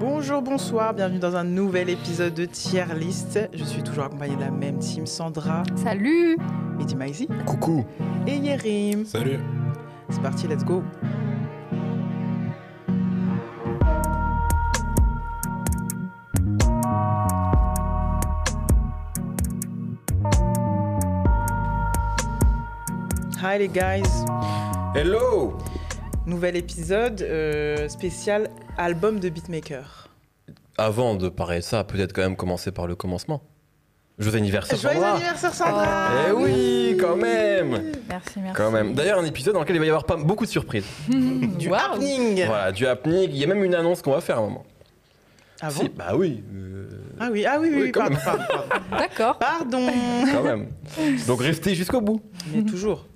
Bonjour, bonsoir, bienvenue dans un nouvel épisode de Tier List. Je suis toujours accompagnée de la même team Sandra, Salut Mehdi Maizi Coucou. et Yerim. Salut. C'est parti, let's go. Hi les guys, Hello. nouvel épisode euh, spécial album de beatmaker. Avant de parler de ça, peut-être quand même commencer par le commencement. Joyeux anniversaire Joyeux Sandra. anniversaire Sandra Eh oui, quand même. Merci, merci. Quand même. D'ailleurs, un épisode dans lequel il va y avoir pas beaucoup de surprises. Du Waouh. happening Voilà, du happening. Il y a même une annonce qu'on va faire à un moment. Ah bon? Si, bah oui. euh, Ah oui, ah oui, oui, Oui, pardon, pardon, pardon. D'accord. Pardon quand même. Donc restez jusqu'au bout. Mais toujours.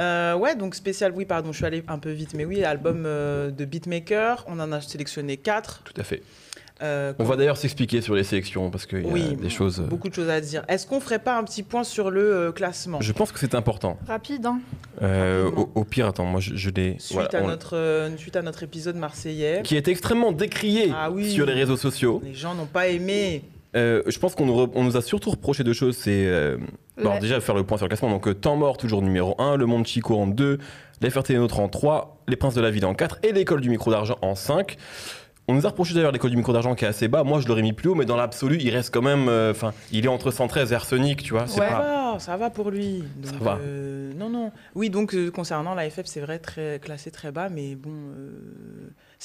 Euh, ouais, donc spécial, oui, pardon, je suis allée un peu vite, mais oui, album euh, de beatmaker, on en a sélectionné quatre. Tout à fait. Euh, On va d'ailleurs s'expliquer sur les sélections parce qu'il y a Oui, des choses. euh, beaucoup de choses à dire. Est-ce qu'on ferait pas un petit point sur le euh, classement? Je pense que c'est important. Rapide, hein. Euh, au, au pire, attends, moi je, je l'ai. suite, voilà, à on- notre, euh, suite à notre épisode marseillais Qui est extrêmement décrié Ah oui. sur les réseaux sociaux. Les gens n'ont pas aimé. Euh, je pense qu'on nous, nous a surtout reproché deux choses. C'est bon, Ouais. déjà faire le point sur le classement. Donc euh, Temps mort toujours numéro 1, Le Monde Chico en 2, Les Fertés Nôtres en 3, Les Princes de la Ville en 4 et L'école du micro d'argent en 5. On nous a reproché d'ailleurs l'école du micro d'argent qui est assez bas. Moi je l'aurais mis plus haut, mais dans l'absolu il reste quand même. euh, Enfin, il est entre 113 et Arsenic, tu vois. C'est Ouais. Pas. va, ça va pour lui. Donc, Ça va. euh, non, non. Oui, donc euh, concernant la FF, c'est vrai, très classé très bas, mais bon, euh,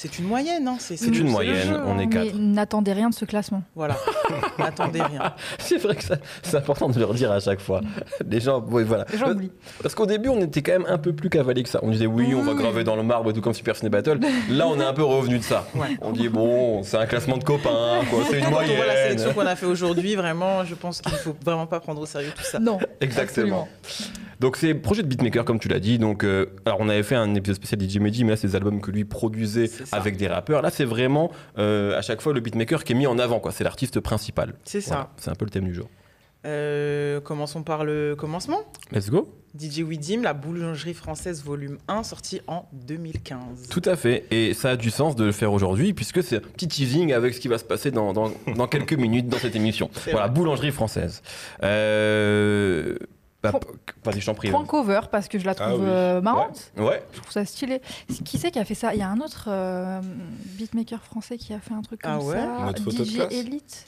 c'est une moyenne. Hein, c'est une moyenne, jeu, on hein. est quatre. n'attendez rien de ce classement. Voilà, n'attendez rien. C'est vrai que c'est important de le redire à chaque fois. Les gens, ouais, voilà. Les gens oublient. Parce qu'au début, on était quand même un peu plus cavalé que ça. On disait oui, on va Oui. graver dans le marbre et tout comme Super Ciné Battle. Là, on est un peu revenu de ça. Ouais. On dit bon, c'est un classement de copains, quoi. C'est une Quand on voit la moyenne. sélection qu'on a fait aujourd'hui, vraiment, je pense qu'il ne faut vraiment pas prendre au sérieux tout ça. Non. Exactement. Donc c'est projet de beatmaker comme tu l'as dit. Donc euh, alors on avait fait un épisode spécial DJ Mehdi, mais là c'est des albums que lui produisait. Avec des rappeurs. Là c'est vraiment euh, à chaque fois le beatmaker qui est mis en avant. C'est l'artiste principal. C'est Voilà. ça. C'est un peu le thème du jour. Euh, commençons par le commencement. Let's go. DJ Widim, la boulangerie française volume 1, sorti en 2015. Tout à fait. Et ça a du sens de le faire aujourd'hui puisque c'est un petit teasing avec ce qui va se passer dans, dans, dans quelques minutes dans cette émission. Voilà, vrai. boulangerie française. Euh... bah, Vas-y, je t'en prie. Point cover parce que je la Ah trouve oui. euh, marrante. Ouais. Je trouve ça stylé. Qui c'est qui a fait ça? Il y a un autre euh, beatmaker français qui a fait un truc comme Ah ouais? ça. Notre DJ Elite.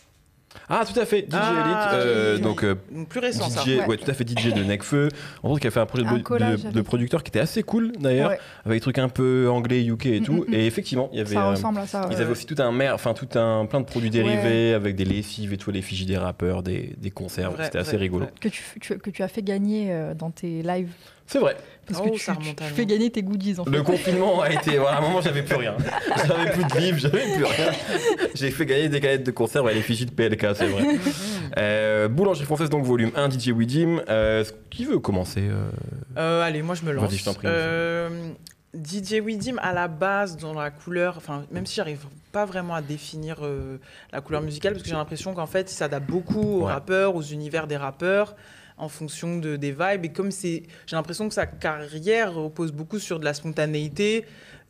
Ah, tout à fait. DJ Ah, Elite. euh, oui. donc, euh, Donc plus récent ça. DJ, Ouais. ouais. tout à fait DJ de Necfeu. En gros, qui a fait un projet de, Un de- collage de, avec- producteur qui était assez cool d'ailleurs, Ouais, avec des trucs un peu anglais, UK et Mm, tout. mm, mm. Et effectivement, il y avait. ça euh, ressemble à ça. Ils avaient aussi tout un mer, enfin tout un plein de produits dérivés avec des lessives et tout, l'effigie des rappeurs, des, des conserves. C'était assez rigolo. Que tu, tu- que tu as fait gagner euh, dans tes lives. C'est vrai. Parce Oh, que tu, ça tu- tu loin. fais gagner tes goodies en fait. Le confinement a été. Voilà, à un moment, j'avais plus rien. J'avais plus de livres, j'avais plus rien. J'ai fait gagner des canettes de conserve à l'effigie de PLK, c'est vrai. Euh, Boulangerie française, donc volume 1, DJ Widim. Euh, qui veut commencer euh, Euh, allez, moi je me lance. Vas-y, je t'en prie, Euh, DJ Widim, à la base, dans la couleur, enfin, même si j'arrive pas vraiment à définir euh, la couleur musicale, parce que j'ai l'impression qu'en fait, il s'adapte beaucoup aux Ouais. rappeurs, aux univers des rappeurs, en fonction de, des vibes. Et comme c'est, j'ai l'impression que sa carrière repose beaucoup sur de la spontanéité.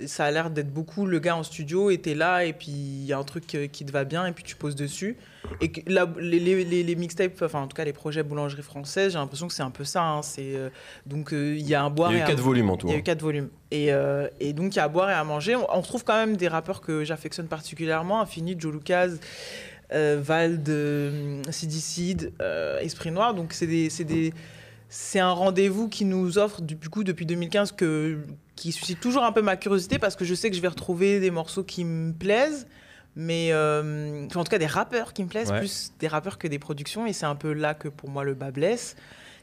Ça a l'air d'être beaucoup le gars en studio, et t'es là, et puis il y a un truc euh, qui te va bien, et puis tu poses dessus. Et que la- les, les, les- les mixtapes, enfin en tout cas les projets boulangerie française, j'ai l'impression que c'est un peu ça. hein. c'est, euh, donc euh, il y a un boire Il y a eu 4 volumes en tout. il y a hein. eu quatre volumes. Et, euh, et donc, il y a à boire et à manger. On, on retrouve quand même des rappeurs que j'affectionne particulièrement. Infini, Joe Lucas, euh, Vald, euh, Sidi Sid, euh, Esprit Noir. Donc, c'est des... c'est des- c'est un rendez-vous qui nous offre du coup depuis 2015 que, qui suscite toujours un peu ma curiosité parce que je sais que je vais retrouver des morceaux qui me plaisent, mais euh, en tout cas des rappeurs qui me plaisent, Ouais. plus des rappeurs que des productions. Et c'est un peu là que pour moi le bas blesse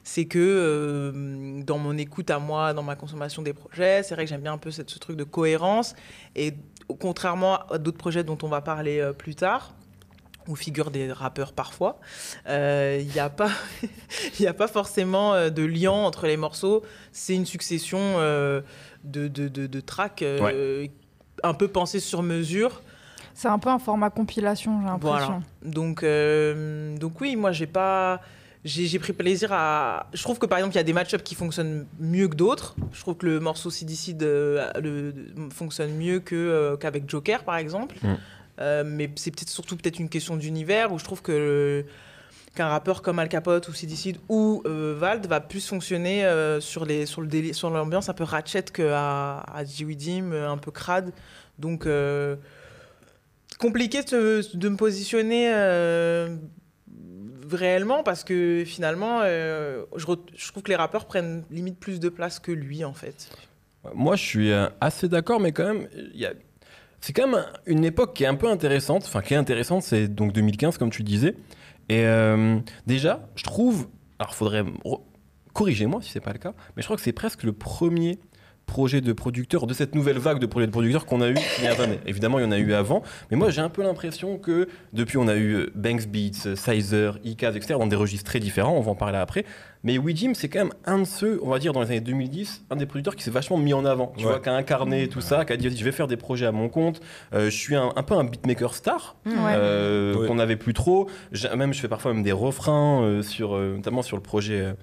c'est que euh, dans mon écoute à moi, dans ma consommation des projets, c'est vrai que j'aime bien un peu cette- ce truc de cohérence. Et contrairement à d'autres projets dont on va parler euh, plus tard, où figurent des rappeurs parfois, euh, il n'y a, pas- y a pas forcément euh, de lien entre les morceaux. C'est une succession euh, de, de, de, de tracks euh, un peu pensés sur mesure. C'est un peu un format compilation, j'ai l'impression. Voilà. Donc, euh, donc oui, moi, j'ai pas. J'ai pris plaisir à. Je trouve que par exemple, il y a des match-ups qui fonctionnent mieux que d'autres. Je trouve que le morceau CDC de, le, de- fonctionne mieux que, euh, qu'avec Joker, par exemple. Mm. Euh, mais c'est peut-être surtout peut-être une question d'univers où je trouve que qu'un rappeur comme Al Capote ou Sidicide ou euh, Vald va plus fonctionner euh, sur les sur le déli- sur l'ambiance un peu ratchet que à, G.W.D.M, un peu crade. Donc euh, compliqué de, me positionner euh, réellement parce que finalement euh, je, je trouve que les rappeurs prennent limite plus de place que lui en fait. Moi, je suis euh, assez d'accord, mais quand même, il y a- c'est quand même un- une époque qui est un peu intéressante. Enfin, qui est intéressante, c'est donc 2015, comme tu disais. Et euh, déjà, je trouve. Alors, faudrait corrigez-moi si c'est pas le cas, mais je crois que c'est presque le premier projet de producteur de cette nouvelle vague de projets de producteurs qu'on a eu ces dernières années. Évidemment, il y en a eu avant, mais moi j'ai un peu l'impression que depuis on a eu euh, Banks Beats, euh, Sizer, Icaz, etc. dans des registres très différents, on va en parler après. Mais Jim c'est quand même un de ceux, on va dire dans les années 2010, un des producteurs qui s'est vachement mis en avant, tu Ouais. vois, qui a incarné tout ça, qui a dit je vais faire des projets à mon compte, Euh, je suis un, un peu un beatmaker star, Ouais. euh, qu'on n'avait plus trop. Même je fais parfois même des refrains euh, sur, euh, notamment sur le projet.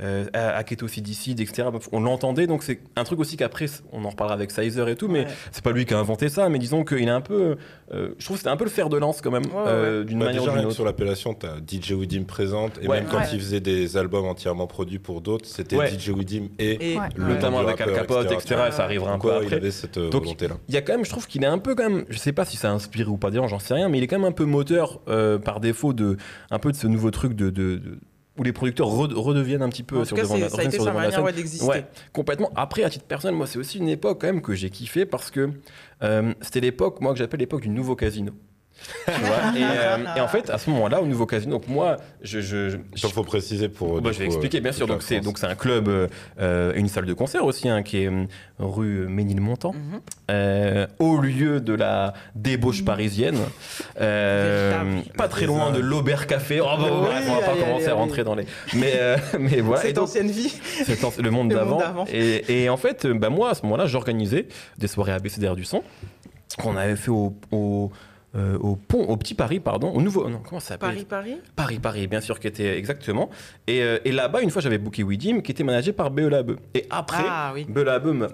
Euh, Aketo Sidicide, etc. On l'entendait, donc c'est un truc aussi qu'après, on en reparlera avec Sizer et tout, mais Ouais. c'est pas lui qui a inventé ça, mais disons qu'il est un peu. euh, je trouve que c'était un peu le fer de lance quand même, Ouais, ouais, euh, d'une Bah, manière ou déjà, d'une rien que autre. sur l'appellation, t'as DJ Widim présente, et Ouais. même quand Ouais. il faisait des albums entièrement produits pour d'autres, c'était Ouais. DJ Widim et, Et le Notamment avec Al Capote, etc. Ouais. Ça arrivera un peu ouais, il après. avait cette euh, Donc, volonté-là. Il y a quand même, je trouve qu'il est un peu quand même, je sais pas si ça a inspiré ou pas des gens, j'en sais rien, mais il est quand même un peu moteur euh, par défaut de un peu de ce nouveau truc de, de- de- où les producteurs re- redeviennent un petit peu en sur devant c'est- la- ça a été sur sa devant la manière scène. ouais, d'exister. Ouais, complètement. Après, à titre personnel, moi, c'est aussi une époque quand même que j'ai kiffé parce que euh, c'était l'époque, moi, que j'appelle l'époque du nouveau casino. Tu vois et, euh, et en fait, à ce moment-là, au nouveau casino, donc moi, je, je, je- Il faut préciser pour. bah, je vais coup, expliquer, euh, bien sûr. Donc c'est France. donc c'est un club, euh, euh, une salle de concert aussi, hein, qui est euh, rue Ménilmontant, euh, au lieu de la débauche parisienne, euh, pas très loin de l'Aubert Café. Oh, bah, Oui, bref, on va pas allez, commencer allez, à rentrer allez. dans les. Mais euh, mais voilà. Et Cette donc, ancienne vie. le monde d'avant. Et, et en fait, euh, bah, moi, à ce moment-là, j'organisais des soirées ABCDR du son qu'on avait fait au, au, euh, au pont, au Petit Paris, pardon, au nouveau. Non, comment ça s'appelle Paris, Paris. Paris, Paris, bien sûr, qui était exactement. Et, euh, et là-bas, une fois, j'avais booké Widim, qui était managé par BE Labeu. Et après, Ah oui.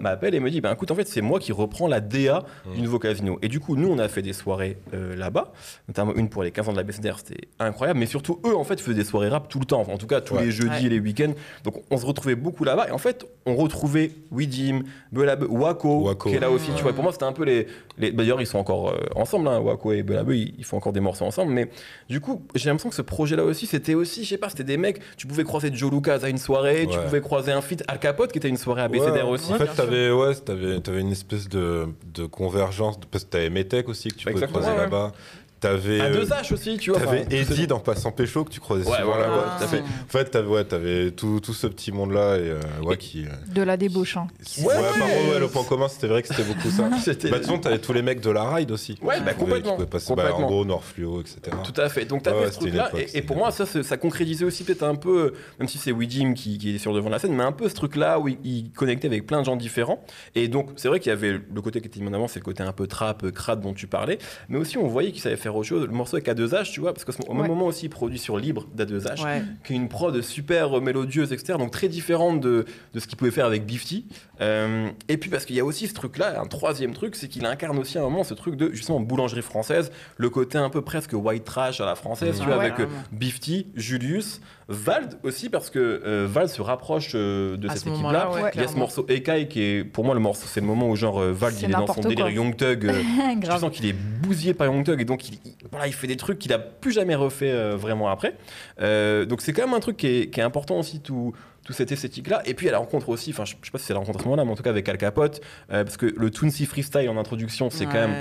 M'appelle et me dit, bah, écoute, en fait, c'est moi qui reprends la DA du Mm. nouveau casino. Et du coup, nous, on a fait des soirées euh, là-bas, notamment une pour les 15 ans de la BCDR, c'était incroyable. Mais surtout, eux, en fait, faisaient des soirées rap tout le temps. Enfin, en tout cas, tous Ouais. les jeudis Ouais. et les week-ends. Donc, on se retrouvait beaucoup là-bas. Et en fait, on retrouvait Widim, BE Labeu, Wako, Wako. qui est là aussi. Tu vois, pour moi, c'était un peu les. les... D'ailleurs, ils sont encore euh, ensemble, hein, Et BE Labeu, ils, ils font encore des morceaux ensemble. Mais du coup, j'ai l'impression que ce projet-là aussi, c'était aussi, je sais pas, c'était des mecs, tu pouvais croiser Joe Lucas à une soirée, tu pouvais croiser un feat Al Capote qui était une soirée à BCDR Ouais, aussi. En fait, t'avais ouais, t'avais, t'avais une espèce de, de convergence, parce que t'avais Metec aussi que tu pouvais Exactement, croiser là-bas. T'avais. À euh, deux H aussi, tu vois. T'avais enfin, Eddie dans Passant Pécho que tu croisais Ouais, souvent voilà, là-bas. fait. à En fait, t'avais, ouais, t'avais tout, tout ce petit monde-là et, euh, ouais, qui. euh, De la débauche. hein. Ouais, Ouais, par ouais. contre, ouais, le point commun, c'était vrai que c'était beaucoup ça. C'était- bah, de toute façon, t'avais tous les mecs de la ride aussi. Ouais, bah, complètement, Qui pouvaient passer bah, complètement. en gros, Nord Fluo, etc. Tout à fait. Donc, ouais, ce truc-là. époque, Et, pour moi, ça, ça concrétisait aussi peut-être un peu, même si c'est Widim qui, qui est sur le devant de la scène, mais un peu ce truc-là où il, il connectait avec plein de gens différents. Et donc, c'est vrai qu'il y avait le côté qui était mis en avant, c'est le côté un peu trap, euh, crade dont tu parlais. Mais aussi, on voyait qu'il savait faire autre chose. Le morceau avec A2H, tu vois, parce qu'au même Ouais. moment aussi, il produit sur Libre d'A2H. Ouais. qui est une prod super mélodieuse, etc. Donc très différente de, de ce qu'il pouvait faire avec Bifty. Euh, et puis parce qu'il y a aussi ce truc-là, un troisième truc, c'est qu'il incarne aussi à un moment ce truc de justement boulangerie française, le côté un peu presque white trash à la française, Mmh. tu vois, Ouais, avec euh. Bifty, Julius, Vald aussi parce que euh, Vald se rapproche euh, de À cette ce équipe-là. Il y a ce morceau Ekai qui est pour moi le morceau, c'est le moment où genre Vald il est dans son délire. Young Thug. Grave. sens qu'il est bousillé par Young Thug et donc il, il- voilà, il fait des trucs qu'il a plus jamais refait euh, vraiment après. Euh, donc c'est quand même un truc qui est, qui est important aussi tout tout cette esthétique là et puis à la rencontre aussi enfin je, je sais pas si c'est la rencontre à ce moment là mais en tout cas avec Al Capote euh, parce que le Toonsi freestyle en introduction c'est quand même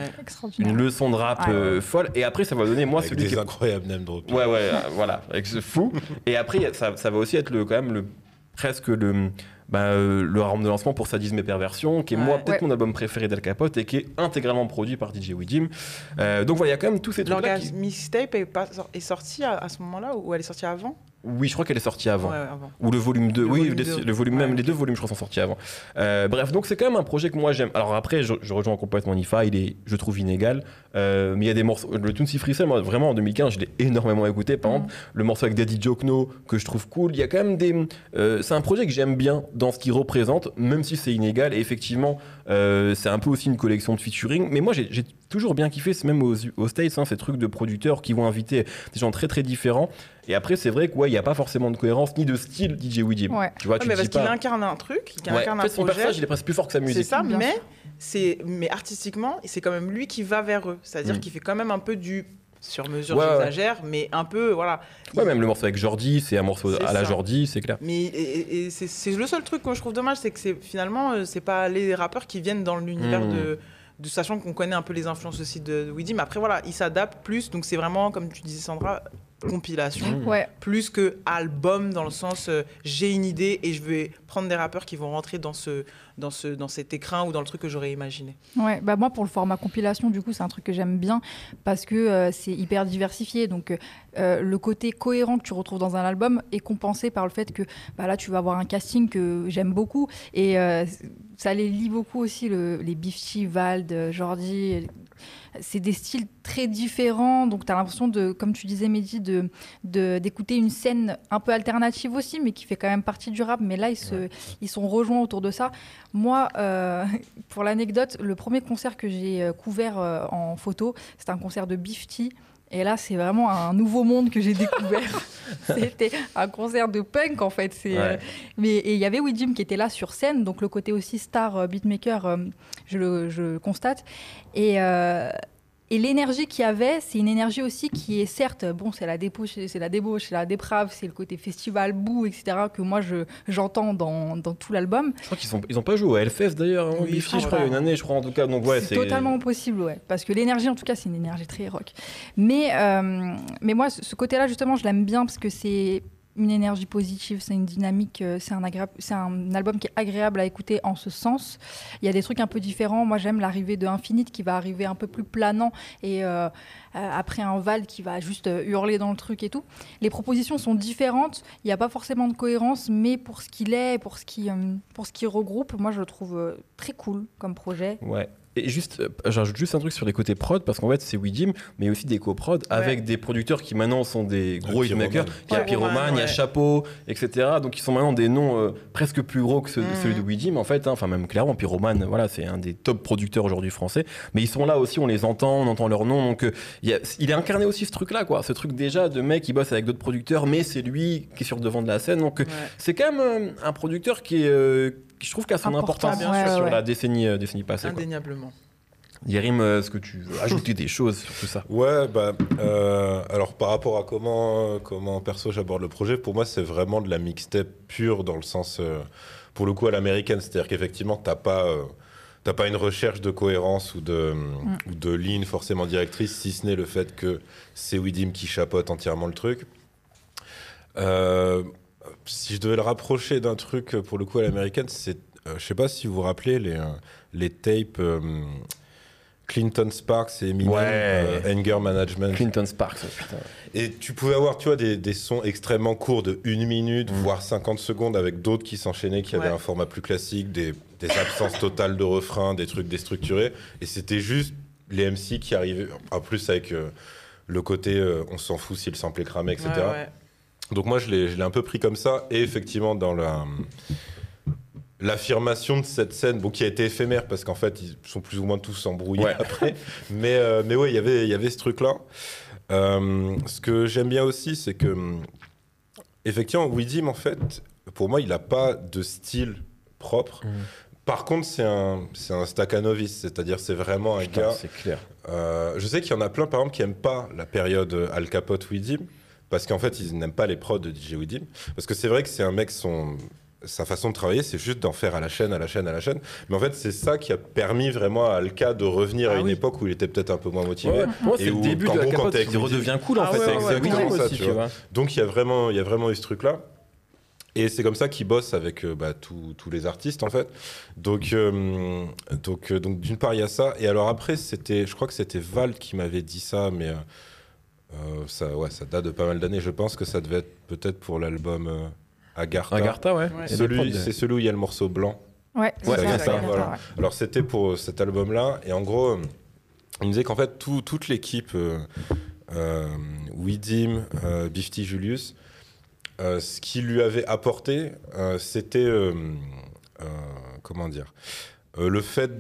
une leçon de rap Ouais. folle et après ça va donner moi Avec celui des qui incroyables name drops. Ouais, ouais, voilà, avec ce fou. Et après, ça, ça va aussi être le, quand même le, presque le, bah, euh, le arme de lancement pour Sadisme et Perversion, qui est moi peut-être Ouais. mon album préféré d'Al Capote et qui est intégralement produit par DJ Widim. Euh, donc voilà, il y a quand même tous ces trucs-là. L'orgasme Qui... mixtape est, pas- est sorti à, à ce moment-là ou elle est sortie avant? Oui, je crois qu'elle est sortie avant. Ouais, avant. Ou le volume 2, Le oui, volume les- 2. le volume même, Ouais, les deux volumes, je crois, sont sortis avant. Euh, bref, donc c'est quand même un projet que moi j'aime. Alors après, je, je rejoins complètement Nifa, il est, je trouve, inégal. Euh, mais il y a des morceaux. Le Si Freestyle, moi, vraiment, en 2015, je l'ai énormément écouté. Par Mhm. exemple, le morceau avec Daddy Jokno, que je trouve cool. Il y a quand même des. euh, c'est un projet que j'aime bien dans ce qu'il représente, même si c'est inégal. Et effectivement, euh, c'est un peu aussi une collection de featuring. Mais moi, j'ai toujours bien kiffé, c'est même aux, aux States, hein, ces trucs de producteurs qui vont inviter des gens très très différents. Et après, c'est vrai qu'il n'y a pas forcément de cohérence ni de style DJ Weedim. Ouais. Tu vois, Ouais, tu mais parce dis qu'il pas. incarne un truc, il Ouais, incarne en un fait, son projet. personnage, il est presque plus fort que sa C'est musique. ça, Bien mais c'est artistiquement, c'est quand même lui qui va vers eux. C'est-à-dire Mm. qu'il fait quand même un peu du sur mesure, Ouais, ouais. j'exagère, mais un peu voilà. Ouais, même le morceau avec Jordi, c'est un morceau à la. Jordi, c'est clair. Mais et, et- et c'est le seul truc que je trouve dommage, c'est que c'est finalement euh, c'est pas les rappeurs qui viennent dans l'univers Mm. de, de sachant qu'on connaît un peu les influences aussi de Weedy, mais après voilà, il s'adapte plus, donc c'est vraiment comme tu disais Sandra, compilation. Mm. Ouais, Plus que album dans le sens euh, j'ai une idée et je vais prendre des rappeurs qui vont rentrer dans ce dans ce dans cet écrin ou dans le truc que j'aurais imaginé. ouais. Bah moi pour le format compilation, du coup, c'est un truc que j'aime bien parce que euh, c'est hyper diversifié. Donc euh, le côté cohérent que tu retrouves dans un album est compensé par le fait que bah, là tu vas avoir un casting que j'aime beaucoup et euh, ça les lie beaucoup aussi le- les Bifty, Vald, Jordi. C'est des styles très différents, donc tu as l'impression de, comme tu disais Mehdi, de de- d'écouter une scène un peu alternative aussi, mais qui fait quand même partie du rap. Mais là, ils, se, ils sont rejoints autour de ça. Moi, euh, pour l'anecdote, le premier concert que j'ai euh, couvert euh, en photo, c'était un concert de Bifty. Et là, c'est vraiment un nouveau monde que j'ai découvert. C'était un concert de punk, en fait. C'est, euh, mais et il y avait Widim qui était là sur scène, donc le côté aussi star euh, beatmaker, euh, je, le, je constate. Et, euh, et l'énergie qu'il y avait, c'est une énergie aussi qui est certes, bon, c'est la débauche, c'est la débauche, c'est la déprave, c'est le côté festival, boue, etc. que moi je j'entends dans, dans tout l'album. Je crois qu'ils sont, ils ont pas joué au Hellfest d'ailleurs, hein, Oui, je franchement. crois, il y a une année, je crois en tout cas. Donc ouais, c'est totalement possible, ouais. Parce que l'énergie, en tout cas, c'est une énergie très rock. Mais, euh, mais moi, ce côté-là, justement, je l'aime bien parce que c'est une énergie positive, c'est une dynamique, euh, c'est un, album qui est agréable à écouter en ce sens. Il y a des trucs un peu différents. Moi, j'aime l'arrivée de Infinite qui va arriver un peu plus planant et euh, euh, après un Val qui va juste hurler dans le truc et tout. Les propositions sont différentes. Il n'y a pas forcément de cohérence, mais pour ce qu'il est, pour ce qui, pour ce qui regroupe, moi, je le trouve très cool comme projet. Ouais. Et juste, euh, j'ajoute juste un truc sur les côtés prod, parce qu'en fait, c'est Widim, mais aussi des coprods avec des producteurs qui maintenant sont des gros Pyroman. hitmakers. Il y a Pyroman, il y a. Chapeau, etc. Donc ils sont maintenant des noms euh, presque plus gros que ceux- Mhm. celui de Widim, en fait. hein. Enfin, même clairement, Pyroman, voilà, c'est un des top producteurs aujourd'hui français. Mais ils sont là aussi, on les entend, on entend leur nom. Donc euh, il, y a- il est incarné aussi ce truc-là, quoi. Ce truc déjà de mec qui bosse avec d'autres producteurs, mais c'est lui qui est sur le devant de la scène. Donc Ouais. c'est quand même euh, un producteur qui est. qui je trouve qu'a son Important, importance bien sûr. sur Ouais, la ouais. décennie, euh, décennie passée. quoi. Indéniablement. Yérim, euh, est-ce que tu veux ajouter des choses sur tout ça? Ouais, bah, euh, alors par rapport à comment, comment perso j'aborde le projet, pour moi c'est vraiment de la mixtape pure dans le sens, euh, pour le coup à l'américaine, c'est-à-dire qu'effectivement t'as pas, euh, t'as pas une recherche de cohérence ou de, ou de ligne forcément directrice, si ce n'est le fait que c'est Widim qui chapeaute entièrement le truc. Euh, si je devais le rapprocher d'un truc euh, pour le coup à l'américaine, c'est, euh, je sais pas si vous vous rappelez les, euh, les tapes. euh, Clinton Sparks et Eminem, Ouais. euh, Anger Management. Clinton Sparks, putain. Et tu pouvais avoir, tu vois, des, des sons extrêmement courts de 1 minute, Mm. voire 50 secondes, avec d'autres qui s'enchaînaient, qui avaient Ouais. un format plus classique, des, des absences totales de refrains, des trucs déstructurés. Et c'était juste les MC qui arrivaient, en plus avec euh, le côté euh, on s'en fout si le sample est cramé, etc. Ouais, ouais. Donc moi, je l'ai un peu pris comme ça. Et effectivement, dans la l'affirmation de cette scène, bon, qui a été éphémère parce qu'en fait, ils sont plus ou moins tous embrouillés Ouais. après. Mais, euh, mais ouais, il y avait- il y avait ce truc-là. Euh, ce que j'aime bien aussi, c'est que, effectivement, Widim, en fait, pour moi, il n'a pas de style propre. Mhm. Par contre, c'est un, un Stakhanovich, c'est-à-dire c'est vraiment un Putain, gars c'est clair. euh, je sais qu'il y en a plein, par exemple, qui n'aiment pas la période Al Capote Widim, parce qu'en fait, ils n'aiment pas les prods de DJ Widim. Parce que c'est vrai que c'est un mec, son, sa façon de travailler, c'est juste d'en faire à la chaîne, à la chaîne, à la chaîne. Mais en fait, c'est ça qui a permis vraiment à Alka de revenir à Ah une oui. époque où il était peut-être un peu moins motivé. Ouais. Moi, c'est le début qu'en de la gros, quand capote qui redevient cool, en Ah fait. ouais, ouais, Weeknd exactement ça, aussi, tu vois. Donc il y a vraiment, il y a vraiment eu ce truc-là. Et c'est comme ça qu'il bosse avec euh, bah, tous tous les artistes en fait. Donc, euh, donc, euh, donc d'une part il y a ça. Et alors après c'était, je crois que c'était Val qui m'avait dit ça, mais euh, ça, ouais, ça date de pas mal d'années. Je pense que ça devait être peut-être pour l'album euh, Agartha. Agartha, ouais. Celui, c'est celui où il y a le morceau blanc. Ouais, c'est Ouais, ça, voilà. ouais. Alors c'était pour euh, cet album-là, et en gros, il me disait qu'en fait tout- toute l'équipe, euh, euh, Widim, euh, Bifty Julius, euh, ce qu'il lui avait apporté, euh, c'était euh, euh, comment dire, euh, le fait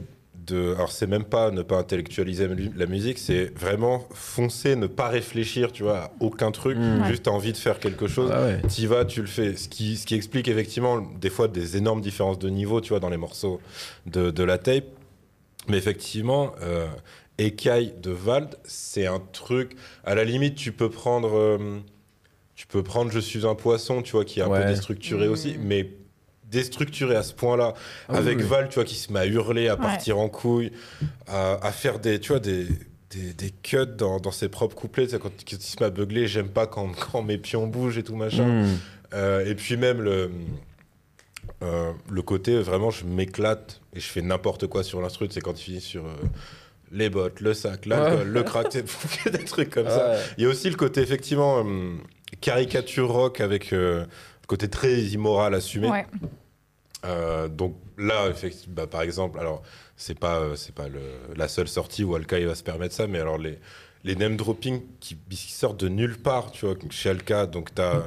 de, alors c'est même pas ne pas intellectualiser la mu- la musique, c'est vraiment foncer, ne pas réfléchir, tu vois, à aucun truc, Mm. juste t'as envie de faire quelque chose. Ah ouais. T'y vas, tu le fais. Ce qui, ce qui explique effectivement des fois des énormes différences de niveau, tu vois, dans les morceaux de, de la tape. Mais effectivement, euh, Écaille de Vald, c'est un truc. À la limite, tu peux prendre. euh, tu peux prendre Je suis un poisson, tu vois, qui est un Ouais. peu déstructuré Mhm. aussi, mais déstructuré à ce point-là, Ah avec oui. Val, tu vois, qui se met à hurler, à Ouais. partir en couille, à, à faire des, tu vois, des, des, des cuts dans, dans ses propres couplets, tu sais, quand, quand il se met à beugler, j'aime pas quand, quand mes pions bougent et tout machin. Mm. Euh, et puis même le, euh, le côté, vraiment, je m'éclate et je fais n'importe quoi sur l'instru, c'est quand il finit sur euh, les bottes, le sac, l'alcool, Ouais. le crack, des trucs comme ça. Il y a aussi le côté, effectivement, euh, caricature rock avec euh, le côté très immoral assumé. Ouais. Euh, donc là, effectivement, bah, par exemple, alors c'est pas euh, c'est pas le- la seule sortie où Alka il va se permettre ça, mais alors les les name dropping qui, qui sortent de nulle part, tu vois, chez Alka, donc t'as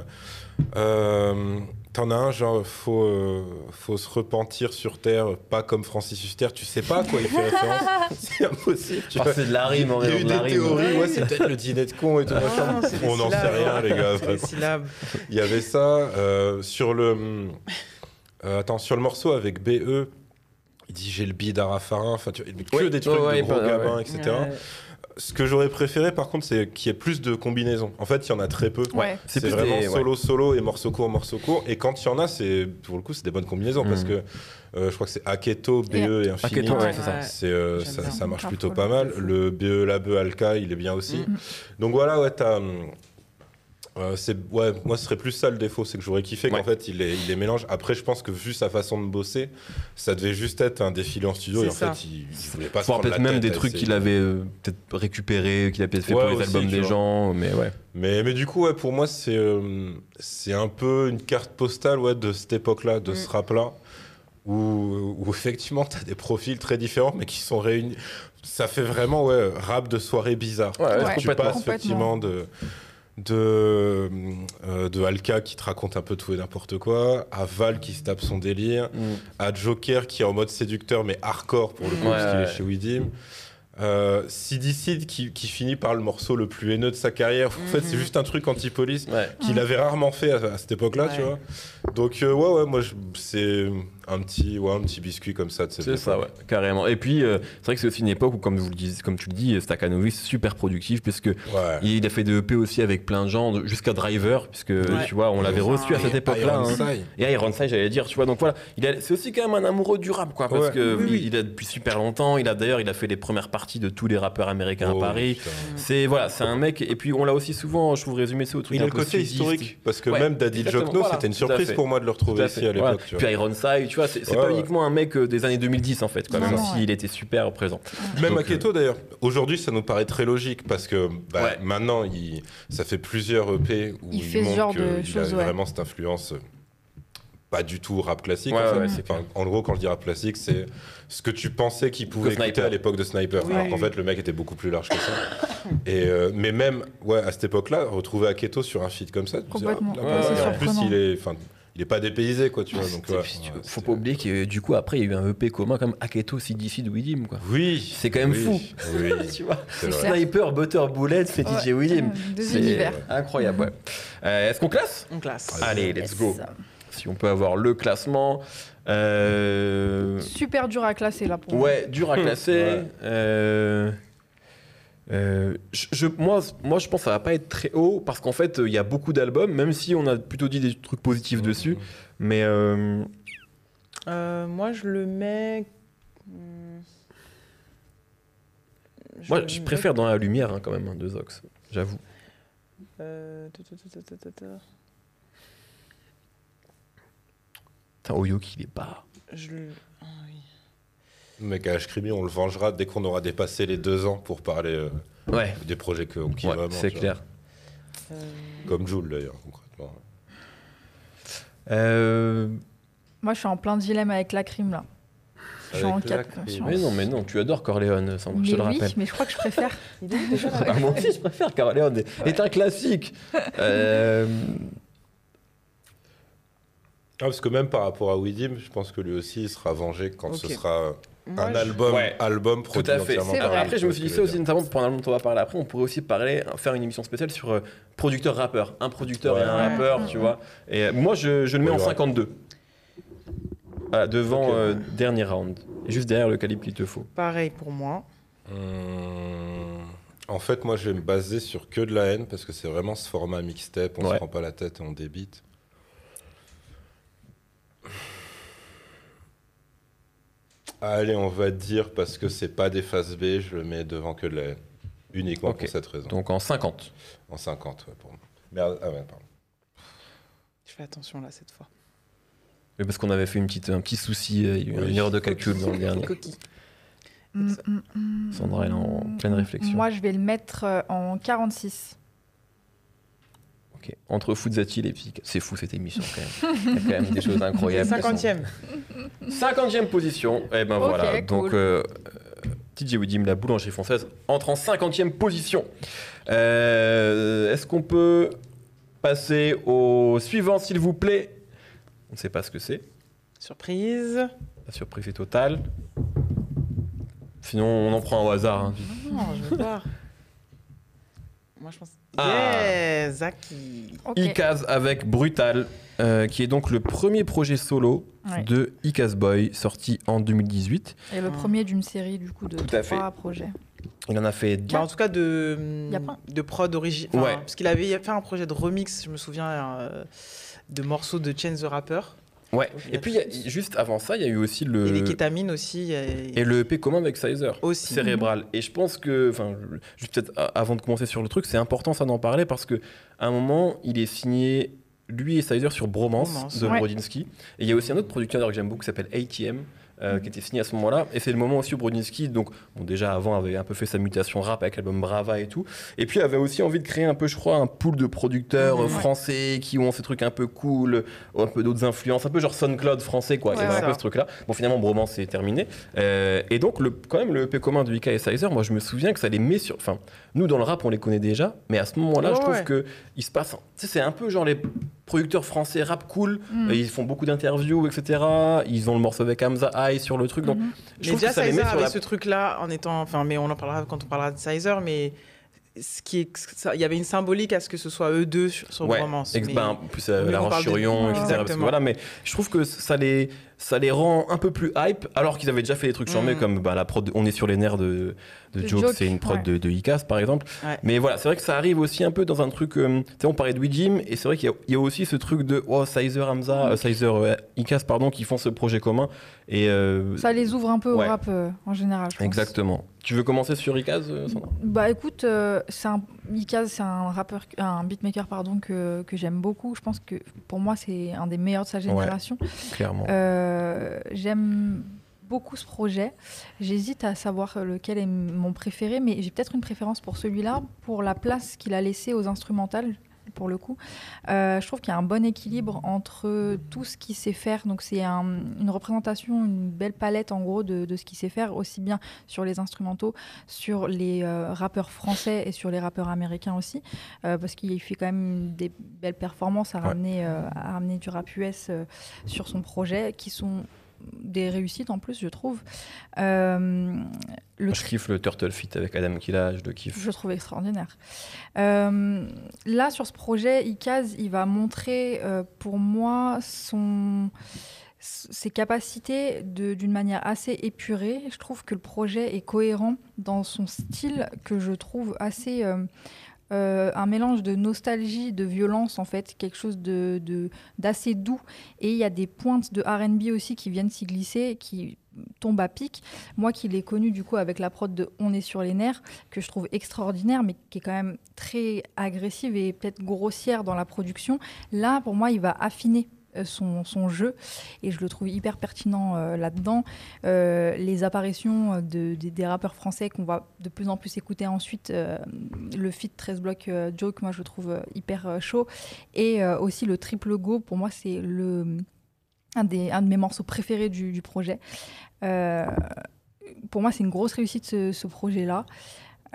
euh, T'en as un, genre, faut, euh, faut se repentir sur Terre, pas comme Francis Huster. Tu sais pas à quoi il fait référence. C'est impossible. Tu Ah, vois. c'est de la rime en Il y a eu de des théories, ouais, c'est peut-être le dîner de con et tout. machin. Non, c'est des On n'en sait rien, les gars. Il y avait ça. euh, sur le. Euh, attends, sur le morceau avec BE, il dit j'ai le bide à Raffarin. Enfin, tu que Ouais, des trucs ouais, de gros gabins, ouais. etc. Ouais. Ce que j'aurais préféré, par contre, c'est qu'il y ait plus de combinaisons. En fait, il y en a très peu. Ouais. C'est vraiment des- ouais. solo solo et morceau court morceau court et quand il y en a c'est pour le coup c'est des bonnes combinaisons parce Mm. que euh, je crois que c'est Aketo BE et, Infinite Aketo, ouais, ça. euh, ça, ça marche plutôt pas mal le BE la BE Alka il est bien aussi Mm. donc voilà ouais t'as euh, ouais moi ce serait plus ça le défaut c'est que j'aurais kiffé Ouais. qu'en fait il les, il les mélange après je pense que vu sa façon de bosser ça devait juste être un défilé en studio et en ça. fait il, il voulait pas se prendre peut-être même des trucs qu'il avait euh, peut-être récupérés, qu'il a peut-être fait Ouais, pour les aussi, albums des vois. gens, mais ouais. Mais, mais du coup, ouais, pour moi, c'est euh, c'est un peu une carte postale ouais, de cette époque-là, de Mm. ce rap-là, où, où effectivement, tu as des profils très différents, mais qui sont réunis. Ça fait vraiment ouais, rap de soirée bizarre. Ouais, ouais, tu passes Complètement. effectivement de, de, euh, de Alka qui te raconte un peu tout et n'importe quoi, à Val qui se tape son délire, à Joker qui est en mode séducteur mais hardcore pour le coup Ouais, parce qu'il ouais. est chez Widim. Euh, Sidi Sid qui, qui finit par le morceau le plus haineux de sa carrière. En fait, c'est Mhm. juste un truc anti-police Ouais. qu'il avait rarement fait à, à cette époque-là, tu vois. Donc euh, ouais, ouais, moi c'est un petit, ouais, un petit biscuit comme ça de cette C'est ça, ouais, carrément. Et puis, euh, c'est vrai que c'est aussi une époque où, comme, vous le disiez, comme tu le dis, super productif, puisque Ouais. il a fait des EP aussi avec plein de gens, de- jusqu'à Driver, puisque Ouais. tu vois, on l'avait reçu à cette Et époque-là. hein. Ironside. Et Ironside, j'allais dire, tu vois, donc voilà, il a- c'est aussi quand même un amoureux du rap, quoi, parce Ouais. que Oui, il, oui. il a depuis super longtemps, il a d'ailleurs, il a fait les premières parties de tous les rappeurs américains Oh, à Paris. putain. C'est voilà, c'est un mec, et puis on l'a aussi souvent, je trouve résumer ça au truc Il a le côté sudiste. historique, parce que Ouais, même Daddy Jokno, voilà, c'était une surprise. Pour moi de le retrouver à ici à l'époque. Puis Ironside, tu vois, c'est pas uniquement un mec euh, des années 2010 en fait, quoi, même s'il était super présent. Même Donc, Aketo d'ailleurs. Aujourd'hui, ça nous paraît très logique parce que bah, maintenant, il, ça fait plusieurs EP où Il il, fait ce genre de qu'il choses, vraiment cette influence. euh, Pas du tout rap classique. Ouais, en, fait. ouais, c'est Enfin, en gros, quand je dis rap classique, c'est ce que tu pensais qu'il pouvait Que écouter Sniper. à l'époque de Sniper. Oui, Alors oui, qu'en fait, le mec était beaucoup plus large que ça. Et, euh, mais même ouais, à cette époque-là, retrouver Aketo sur un feat comme ça, tu dis, ah, là, Ouais, en plus, il est, il est pas dépaysé, quoi, tu vois. Donc, Et ouais, puis, tu- ouais, faut pas oublier que du coup après il y a eu un EP commun comme Aketo, CDC de Widim quoi. Oui. C'est quand même oui, fou. Oui. tu vois. Sniper, Butter Bullet, c'est DJ Ouais. Widim. C'est univers. incroyable. Ouais. Euh, Est-ce qu'on classe? On classe. Allez, let's Yes. go. Si on peut avoir le classement. Euh, Super dur à classer là pour moi. Ouais, dur à classer. Ouais. Euh, euh, je, je- moi, moi, je pense que ça va pas être très haut parce qu'en fait, il y a beaucoup d'albums, même si on a plutôt dit des trucs positifs dessus. Mais euh, Euh, moi, je le mets. hmm, moi, le je préfère dans la lumière hein, quand même, hein, de Zox. J'avoue. Euh, ta, ta, ta, ta, ta, ta. Putain, Oyoki, il est pas. Je le- ah oui. Mec, à Ashkrimi, on le vengera dès qu'on aura dépassé les deux ans pour parler euh, Ouais, des projets qu'on kiffe ouais, vraiment. c'est clair. Euh, Comme Joule d'ailleurs, concrètement. Euh, Moi, je suis en plein dilemme avec la crime là. Je suis en conscience. Mais non, mais non, tu adores Corleone, Sandra, je Mais te le oui, rappelle. mais je crois que je préfère. Ah, moi aussi, je préfère Corleone. est un classique. Euh, Ah, parce que même par rapport à Widim, je pense que lui aussi il sera vengé quand ce sera moi, un je- album, Ouais. album Tout produit à fait. entièrement C'est par vrai. lui, Après, je me suis dit ça aussi, notamment pendant le moment dont on va parler après, on pourrait aussi parler, faire une émission spéciale sur euh, producteur-rappeur. Un producteur et un Ouais. rappeur, tu vois. Et euh, moi, je, je le mets Ouais, en ouais. 52. Voilà, devant Ok. euh, dernier round. Juste derrière le calibre qu'il te faut. Pareil pour moi. Hum, En fait, moi, je vais me baser sur que de la haine parce que c'est vraiment ce format mixtape. On Ouais. se prend pas la tête et on débite. Allez, on va dire parce que c'est pas des phases B, je le mets devant que de la. Uniquement pour cette raison. Donc en 50. En 50, ouais, pour moi. Merde, ah ouais, pardon. Je fais attention là cette fois. Mais parce qu'on avait fait une petite, un petit souci, euh, il y a eu Oui. une erreur de calcul dans le dernier. Sandra, est en pleine réflexion. Moi, je vais le mettre euh, en 46. Ok. Entre Fuzzatil et Pika. C'est fou cette émission quand même. Il y a quand même des choses incroyables. 50e. 50e position. Et ben voilà. cool. Donc, euh, euh, DJ Widim, la boulangerie française, entre en 50e position. Euh, Est-ce qu'on peut passer au suivant, s'il vous plaît? On ne sait pas ce que c'est. Surprise. La surprise est totale. Sinon, on en prend au hasard. hein. Non, je veux voir. Moi, je pense. Ah. Yeah, Zaki. Ok. Ikaz avec Brutal, euh, qui est donc le premier projet solo Ouais. de Ikaz Boy, sorti en 2018. Et le premier d'une série du coup de Tout à fait. trois projets. Il en a fait Bah, en tout cas, de, Y a pas- de prod original. Ouais. Parce qu'il avait fait un projet de remix, je me souviens, euh, de morceaux de Chance the Rapper. Ouais. Donc, Et puis, y a- juste avant ça, il y a eu aussi le. Et les kétamines aussi. Et le EP commun avec Sizer. Aussi. Cérébral. Et je pense que, enfin, juste peut-être avant de commencer sur le truc, c'est important ça d'en parler parce que à un moment, il est signé lui et Sizer sur Bromance, Bromance. de Ouais. Brodinski. Et il y a aussi un autre producteur que j'aime beaucoup qui s'appelle ATM. Euh, qui était signé à ce moment-là et c'est le moment aussi où Brodinski donc bon déjà avant avait un peu fait sa mutation rap avec l'album Brava et tout et puis avait aussi envie de créer un peu je crois un pool de producteurs Mhm. euh, Ouais. français qui ont ces trucs un peu cool un peu d'autres influences un peu genre SoundCloud français quoi Ouais, un peu ce truc là bon finalement Bromance c'est terminé euh, et donc, le, quand même, le EP commun de Ika et Sizer, moi, je me souviens que ça les met sur. Enfin, nous, dans le rap, on les connaît déjà, mais à ce moment-là, je trouve que il se passe. Tu sais, c'est un peu genre les producteurs français rap cool. Mm. euh, Ils font beaucoup d'interviews, etc. Ils ont le morceau avec Hamza High sur le truc. Donc, Mhm. je Mais trouve déjà, que ça Sizer sur avait la. ce truc-là en étant. Enfin, mais on en parlera quand on parlera de Sizer, mais. Ce qui est, ça- il y avait une symbolique à ce que ce soit eux deux sur, Ouais, mais- ben, en plus, euh, mais La de- Roche-sur-Yon, etc. parce que exactement. voilà, mais je trouve que ça les, ça les rend un peu plus hype, alors qu'ils avaient déjà fait des trucs charmés Mm. comme ben, la prod. On est sur les nerfs de, de De Joke, c'est une prod ouais. de, de Icas, par exemple. Ouais. Mais voilà, c'est vrai que ça arrive aussi un peu dans un truc. euh, tu sais, on parlait de Jim et c'est vrai qu'il y, a- il y a aussi ce truc de oh, Sizer Hamza, euh, Sizer euh, Icas, pardon, qui font ce projet commun. Et Ça les ouvre un peu Ouais. au rap en général. je pense. exactement. Tu veux commencer sur Icas, euh, Sandra? Bah écoute, euh, c'est un c'est un rappeur, un beatmaker pardon que, que j'aime beaucoup. Je pense que pour moi c'est un des meilleurs de sa génération. Clairement. Euh, j'aime beaucoup ce projet. J'hésite à savoir lequel est mon préféré, mais j'ai peut-être une préférence pour celui-là, pour la place qu'il a laissée aux instrumentales. Pour le coup, Euh, je trouve qu'il y a un bon équilibre entre tout ce qu'il sait faire. Donc, c'est un- une représentation, une belle palette en gros de, de ce qu'il sait faire, aussi bien sur les instrumentaux, sur les euh, rappeurs français et sur les rappeurs américains aussi, euh, parce qu'il fait quand même des belles performances à Ouais. ramener, à ramener du rap US sur son projet, qui sont des réussites en plus, je trouve. Euh, le Je kiffe le Turtle Fit avec Adam Killa, je le kiffe. je trouve extraordinaire. Euh, là, sur ce projet, Ikaz, il va montrer euh, pour moi son, ses capacités d'une manière assez épurée. Je trouve que le projet est cohérent dans son style que je trouve assez... euh, un mélange de nostalgie, de violence en fait, quelque chose de d'assez doux. Et il y a des pointes de R&B aussi qui viennent s'y glisser, qui tombent à pic. Moi qui l'ai connu du coup avec la prod de On est sur les nerfs, que je trouve extraordinaire, mais qui est quand même très agressive et peut-être grossière dans la production. Là, pour moi, il va affiner son, son jeu et je le trouve hyper pertinent euh, là-dedans. Euh, les apparitions de, des- rappeurs français qu'on va de plus en plus écouter ensuite, euh, le feat 13 blocs euh, joke, moi je le trouve euh, hyper euh, chaud. Et euh, aussi le triple go, pour moi c'est le un, des, un de mes morceaux préférés du, projet. Euh, pour moi c'est une grosse réussite ce, ce projet-là.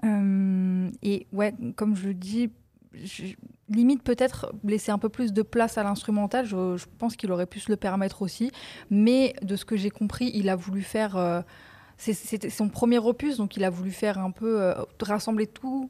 Euh, et ouais, comme je le dis, je- limite peut-être laisser un peu plus de place à l'instrumental. Je, pense qu'il aurait pu se le permettre aussi. Mais de ce que j'ai compris, il a voulu faire. euh, C'était son premier opus, donc il a voulu faire un peu euh, rassembler tout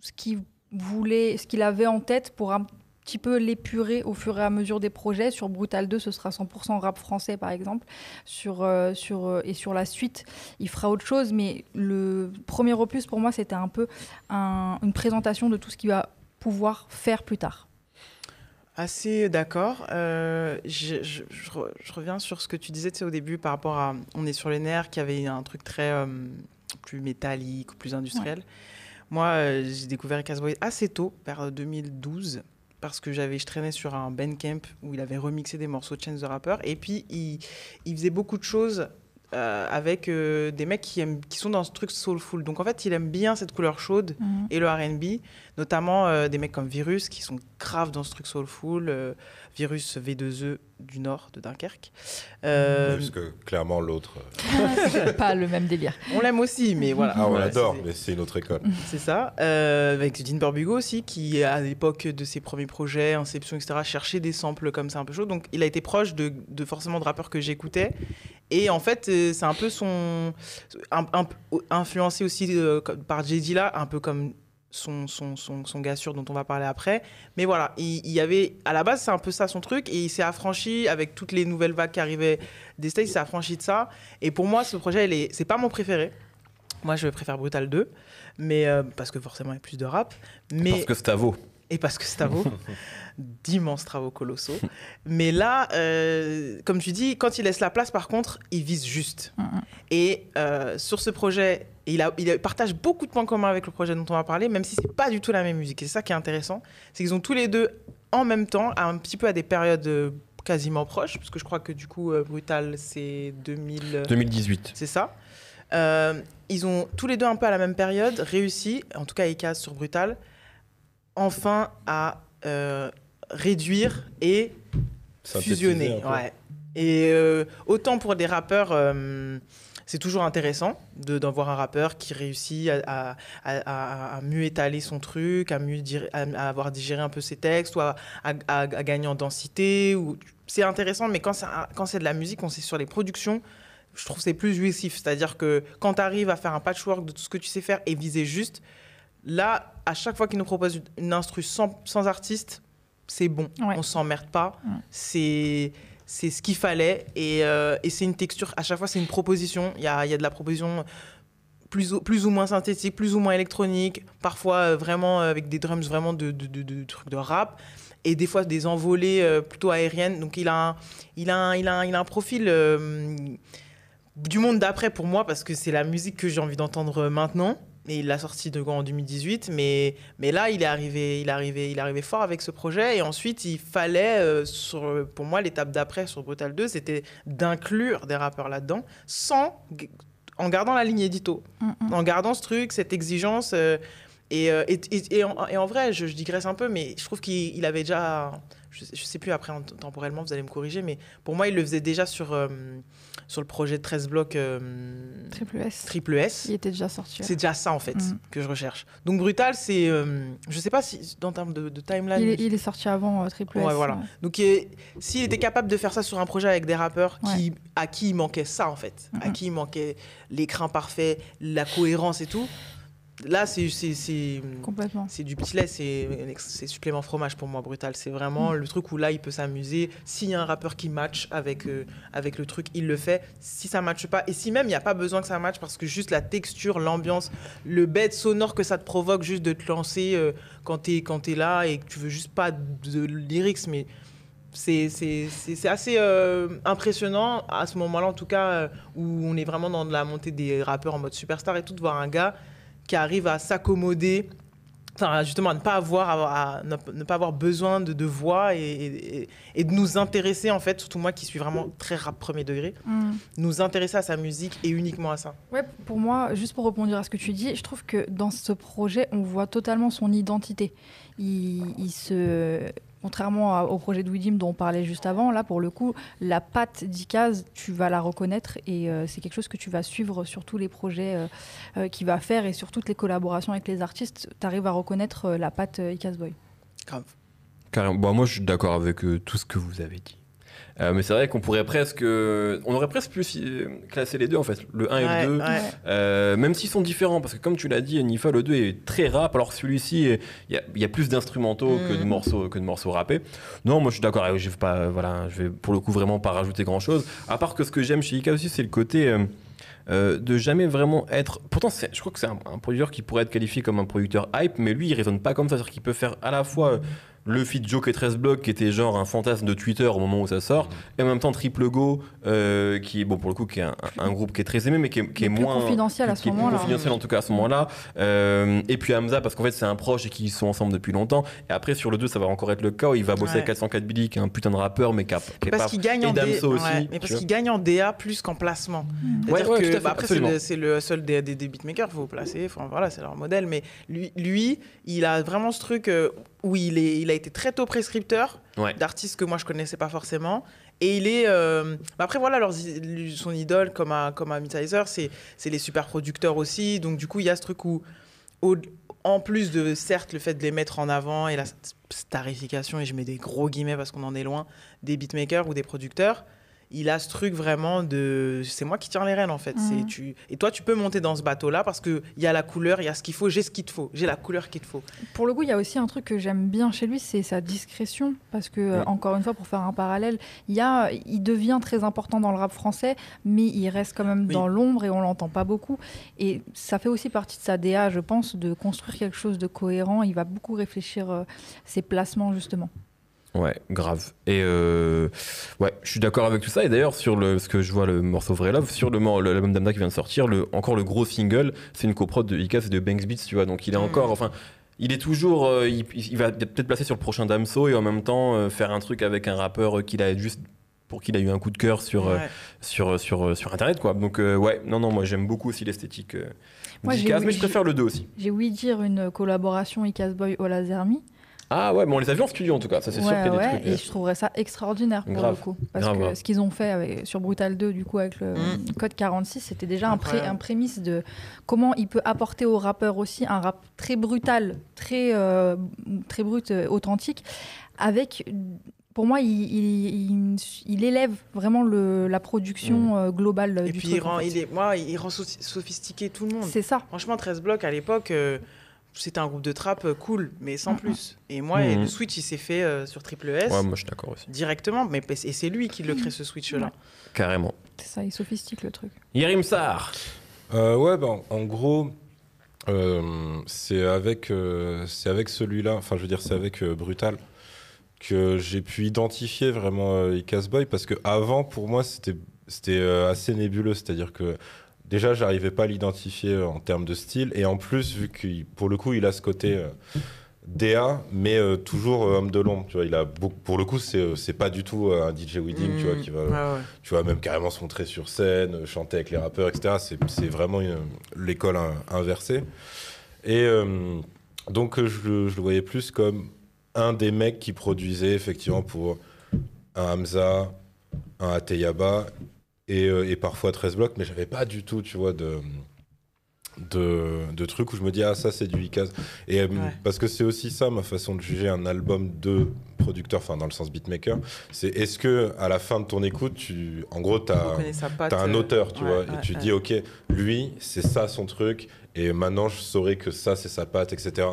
ce qu'il voulait, ce qu'il avait en tête pour un petit peu l'épurer au fur et à mesure des projets. Sur Brutal 2, ce sera 100% rap français, par exemple. Sur, euh, sur, euh, et sur la suite, il fera autre chose. Mais le premier opus, pour moi, c'était un peu un- une présentation de tout ce qu'il va pouvoir faire plus tard. Assez d'accord. Euh, je, je- je re- je reviens sur ce que tu disais tu sais, au début par rapport à On est sur les nerfs, qui avait un truc très euh, plus métallique, plus industriel. Moi, euh, j'ai découvert Casboy assez tôt, vers 2012, parce que j'avais, je traînais sur un Bandcamp où il avait remixé des morceaux de Chance the Rapper. Et puis, il, il faisait beaucoup de choses euh, avec euh, des mecs qui, aiment, qui sont dans ce truc soulful. Donc, en fait, il aime bien cette couleur chaude et le R&B, notamment euh, des mecs comme Virus qui sont graves dans ce truc soulful, euh, Virus V2E du Nord de Dunkerque. Euh, Parce que clairement, l'autre. C'est pas le même délire. on l'aime aussi, mais voilà. Ah, on l'adore, mais c'est une autre école. C'est ça. Euh, avec Dean Burbigo aussi, qui à l'époque de ses premiers projets, Inception, etc., cherchait des samples comme ça un peu chaud. Donc il a été proche de, de forcément de rappeurs que j'écoutais. Et en fait, euh, c'est un peu son. Un, un peu influencé aussi euh, par Jay là, un peu comme son, son, son, son gars sûr dont on va parler après. Mais voilà, il, il y avait. À la base, c'est un peu ça son truc. Et il s'est affranchi avec toutes les nouvelles vagues qui arrivaient des States, il s'est affranchi de ça. Et pour moi, ce projet, c'est pas mon préféré. Moi, je préfère Brutal 2, mais euh, parce que forcément, il y a plus de rap. Mais Parce que Stavo. Et parce que Stavo, d'immenses travaux colossaux. Mais là, euh, comme tu dis, quand il laisse la place, par contre, il vise juste. Mhm. Et euh, sur ce projet, il, a, il a- partage beaucoup de points communs avec le projet dont on va parler, même si c'est pas du tout la même musique. Et c'est ça qui est intéressant, c'est qu'ils ont tous les deux en même temps, un petit peu à des périodes euh, quasiment proches, parce que je crois que du coup, euh, Brutal, c'est 2000. 2018. C'est ça. Euh, ils ont tous les deux un peu à la même période réussi, en tout cas Icaz sur Brutal, enfin à euh, réduire et fusionner. Ouais. Et euh, autant pour des rappeurs, euh, c'est toujours intéressant de- d'en voir un rappeur qui réussit à, à- à- à- à mieux étaler son truc, à, mieux dire- à, avoir digéré un peu ses textes, ou à, gagner en densité. Ou... C'est intéressant, mais quand c'est un- quand c'est de la musique, quand c'est sur les productions, je trouve que c'est plus jouissif. C'est-à-dire que quand tu arrives à faire un patchwork de tout ce que tu sais faire et viser juste, là, à chaque fois qu'ils nous proposent une, instru sans, sans artiste, c'est bon. Ouais. On s'emmerde pas. Ouais. C'est c'est ce qu'il fallait. Et, euh, et c'est une texture, à chaque fois, c'est une proposition. Il y a, y a de la proposition plus ou, plus ou moins synthétique, plus ou moins électronique, parfois euh, vraiment euh, avec des drums vraiment de, de, de- de trucs de rap, et des fois des envolées euh, plutôt aériennes. Donc il a un, il a un, il a un, il a un profil du monde d'après pour moi, parce que c'est la musique que j'ai envie d'entendre maintenant. Et il l'a sorti de en 2018, mais, mais là, il est, arrivé, il, est arrivé, il est arrivé fort avec ce projet. Et ensuite, il fallait, euh, sur, pour moi, l'étape d'après sur Brutal 2, c'était d'inclure des rappeurs là-dedans, sans, en gardant la ligne édito Mm, en gardant ce truc, cette exigence. euh, et, euh, et, et- en, et en vrai, je, je digresse un peu, mais je trouve qu'il il avait déjà. Je, je sais plus après, en- temporellement, vous allez me corriger, mais pour moi, il le faisait déjà sur, euh, sur le projet de 13 blocs euh, Triple S. Triple S. Il était déjà sorti. C'est déjà ça, en fait, Mhm. que je recherche. Donc, Brutal, c'est. euh, je sais pas si, dans termes de, de timeline. Il est, il est sorti avant euh, Triple Ouais, S. voilà. ouais. Donc, euh, s'il était capable de faire ça sur un projet avec des rappeurs qui, à qui il manquait ça, en fait, à qui il manquait l'écran parfait, la cohérence et tout, là, c'est Complètement. du petit lait, c'est supplément fromage pour moi, Brutal. C'est vraiment le truc où là, il peut s'amuser. S'il y a un rappeur qui match avec, euh, avec le truc, il le fait. Si ça matche pas, et si même il n'y a pas besoin que ça matche, parce que juste la texture, l'ambiance, le bête sonore que ça te provoque, juste de te lancer euh, quand tu es, quand es là et que tu veux juste pas de lyrics, mais c'est assez euh, impressionnant à ce moment-là, en tout cas, euh, où on est vraiment dans de la montée des rappeurs en mode superstar et tout, de voir un gars qui arrive à s'accommoder enfin, justement, à ne pas avoir, à, à ne, ne pas avoir besoin de, de voix et, et- et de nous intéresser, en fait, surtout moi qui suis vraiment très rap premier degré, Mm. nous intéresser à sa musique et uniquement à ça. Ouais, pour moi, juste pour répondre à ce que tu dis, je trouve que dans ce projet, on voit totalement son identité. Il, il se, contrairement au projet de Widim dont on parlait juste avant, là pour le coup, la patte d'Ikaz, tu vas la reconnaître et euh, c'est quelque chose que tu vas suivre sur tous les projets euh, euh, qu'il va faire et sur toutes les collaborations avec les artistes. Tu arrives à reconnaître la patte Ikaz Boy. Grave. Carrément. Bon, moi, je suis d'accord avec tout ce que vous avez dit. Euh, mais c'est vrai qu'on pourrait presque. on aurait presque pu euh, classer les deux, en fait. Le 1 et Ouais, le 2. ouais. Euh, même s'ils sont différents, parce que comme tu l'as dit, Nifa, le 2 est très rap, alors que celui-ci, il y, a- il y a plus d'instrumentaux que de Mhm. morceaux que de morceaux rappés. Non, moi je suis d'accord. Je vais pas, voilà, je vais pour le coup vraiment pas rajouter grand-chose. À part que ce que j'aime chez Ika aussi, c'est le côté euh, euh, de jamais vraiment être. Pourtant, je crois que c'est un, un producteur qui pourrait être qualifié comme un producteur hype, mais lui, il raisonne pas comme ça, c'est-à-dire qu'il peut faire à la fois le feat Joke et 13 blocs qui était genre un fantasme de Twitter au moment où ça sort, et en même temps Triple Go, euh, qui est bon pour le coup qui est un, un groupe qui est très aimé, mais qui est, qui est plus moins confidentiel à qui ce est plus moment-là. confidentiel en tout cas à ce moment-là. Euh, et puis Hamza parce qu'en fait c'est un proche et qu'ils sont ensemble depuis longtemps. Et après sur le 2 ça va encore être le cas où il va bosser Ouais. avec 404 Billy qui est un putain de rappeur mais qui a- qui est Parce pas- qu'il gagne aussi, ouais, qu'il gagne en DA plus qu'en placement. Ouais, C'est-à-dire ouais, que- fait, bah, après, c'est le, seul des, des, des beatmakers, il faut placer, enfin, voilà, c'est leur modèle. Mais lui, lui, il a vraiment ce truc euh, où il, est, il a été très tôt prescripteur Ouais. d'artistes que moi je connaissais pas forcément. Et il est. euh, bah après, voilà, lui, son idole, comme à, comme Midsizer, c'est c'est les super producteurs aussi. Donc, du coup, il y a ce truc où, au- en plus de, certes, le fait de les mettre en avant et la starification, et je mets des gros guillemets parce qu'on en est loin, des beatmakers ou des producteurs, il a ce truc vraiment de. C'est moi qui tiens les rênes, en fait. Mhm. C'est tu Et toi, tu peux monter dans ce bateau-là parce qu'il y a la couleur, il y a ce qu'il faut, j'ai ce qu'il te faut, j'ai la couleur qu'il te faut. Pour le coup, il y a aussi un truc que j'aime bien chez lui, c'est sa discrétion. Parce que, encore une fois, pour faire un parallèle, il, y a, il devient très important dans le rap français, mais il reste quand même Oui. dans l'ombre et on l'entend pas beaucoup. Et ça fait aussi partie de sa DA, je pense, de construire quelque chose de cohérent. Il va beaucoup réfléchir euh, ses placements, justement. Ouais, grave. Et euh, ouais, je suis d'accord avec tout ça. Et d'ailleurs, sur le, parce que je vois le morceau Vrai Love, sur le l'album d'Amda qui vient de sortir, le, encore le gros single, c'est une coprod de Ika, c'est de Banks Beats, tu vois. Donc il est Mm. encore, enfin, il est toujours, euh, il, il va peut-être placer sur le prochain Damso et en même temps euh, faire un truc avec un rappeur qu'il a juste pour qu'il a eu un coup de cœur sur, euh, Ouais. sur, sur, sur internet quoi. Donc euh, ouais, non non, moi j'aime beaucoup aussi l'esthétique euh, mais je préfère le 2 aussi. J'ai ouï dire une collaboration Icaz Boy Ola Zermi. Ah ouais, bon on les a vus en studio en tout cas, ça c'est sûr Ouais, qu'il y a des ouais, trucs. et euh, je trouverais ça extraordinaire pour Grave. le coup. Parce Grave, que grave. ce qu'ils ont fait avec- sur Brutal 2, du coup, avec le Mm. code 46, c'était déjà un, pré- un prémisse de comment il peut apporter au rappeur aussi un rap très brutal, très, euh, très brut, euh, authentique, avec. Pour moi, il, il- il- il élève vraiment le, la production euh, globale Et du puis, truc. il rend, en fait. il est, moi, il rend so- sophistiqué tout le monde. C'est ça. Franchement, 13 blocs à l'époque, euh, c'était un groupe de trap euh, cool, mais sans plus. Et moi, et le switch, il s'est fait euh, sur Triple S Ouais, moi je suis d'accord aussi. directement, mais et c'est lui qui le crée ce switch-là. Ouais. Carrément. C'est ça, il sophistique le truc. Yerim Sar. Euh, ouais, ben, en gros, euh, c'est avec, euh, c'est avec celui-là, enfin, je veux dire, c'est avec euh, Brutal que j'ai pu identifier vraiment euh, Icaz Boy parce que avant, pour moi, c'était, c'était euh, assez nébuleux, c'est-à-dire que déjà, j'arrivais pas à l'identifier euh, en termes de style, et en plus, vu que pour le coup, il a ce côté. euh, DA, mais euh, toujours euh, homme de l'ombre, tu vois. Il a beaucoup, pour le coup, c'est pas du tout un DJ Wedding, tu vois, qui va, ouais. tu vois, même carrément se montrer sur scène, chanter avec les rappeurs, etc. C'est, vraiment l'école in- inversée. Et donc, je le voyais plus comme un des mecs qui produisait effectivement pour un Hamza, un Ateyaba et, euh, et parfois 13 blocs, mais j'avais pas du tout, tu vois, de. De, de trucs où je me dis ah ça c'est du Icaz et euh, Ouais. parce que c'est aussi ça ma façon de juger un album de producteur enfin dans le sens beatmaker c'est est-ce que à la fin de ton écoute tu en gros patte, T'as un euh, auteur, tu ouais, vois, ouais, et tu dis, ok, lui, c'est ça son truc, et maintenant je saurais que ça, c'est sa patte, etc.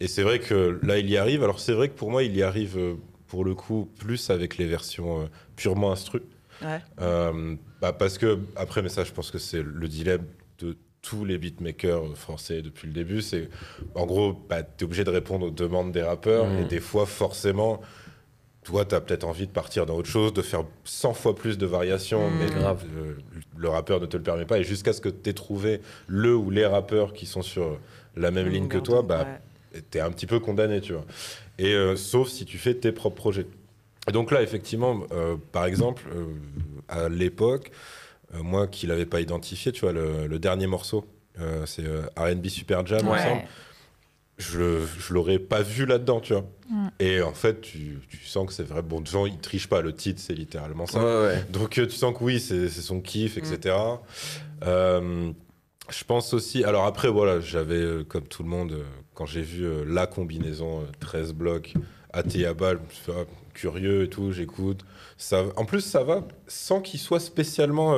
Et c'est vrai que là, il y arrive. Alors, c'est vrai que pour moi, il y arrive, pour le coup, plus avec les versions purement instru. Ouais. Euh, bah, parce que, après, mais ça, je pense que c'est le dilemme de tous les beatmakers français depuis le début. C'est, en gros, bah, tu es obligé de répondre aux demandes des rappeurs, Mhm. et des fois, forcément, toi, tu as peut-être envie de partir dans autre chose, de faire 100 fois plus de variations, Mhm. mais Grave. le, le rappeur ne te le permet pas. Et jusqu'à ce que tu aies trouvé le ou les rappeurs qui sont sur la même ligne que toi, bah, ouais. t'es un petit peu condamné, tu vois. Et euh, sauf si tu fais tes propres projets. Et donc là, effectivement, euh, par exemple, euh, à l'époque, euh, moi qui l'avais pas identifié, tu vois, le, le dernier morceau, euh, c'est euh, R&B Super Jam, Ouais. Je, je l'aurais pas vu là-dedans, tu vois. Mm. Et en fait, tu, tu sens que c'est vrai. Bon, devant, il triche pas. Le titre, c'est littéralement ça. Ouais, ouais. Donc euh, tu sens que oui, c'est son kiff, etc. Euh, je pense aussi. Alors après, voilà, j'avais, euh, comme tout le monde, euh, quand j'ai vu euh, la combinaison euh, 13 blocs, AT à balle, je me suis fait, ah, curieux et tout, j'écoute. Ça, en plus, ça va sans qu'il soit spécialement.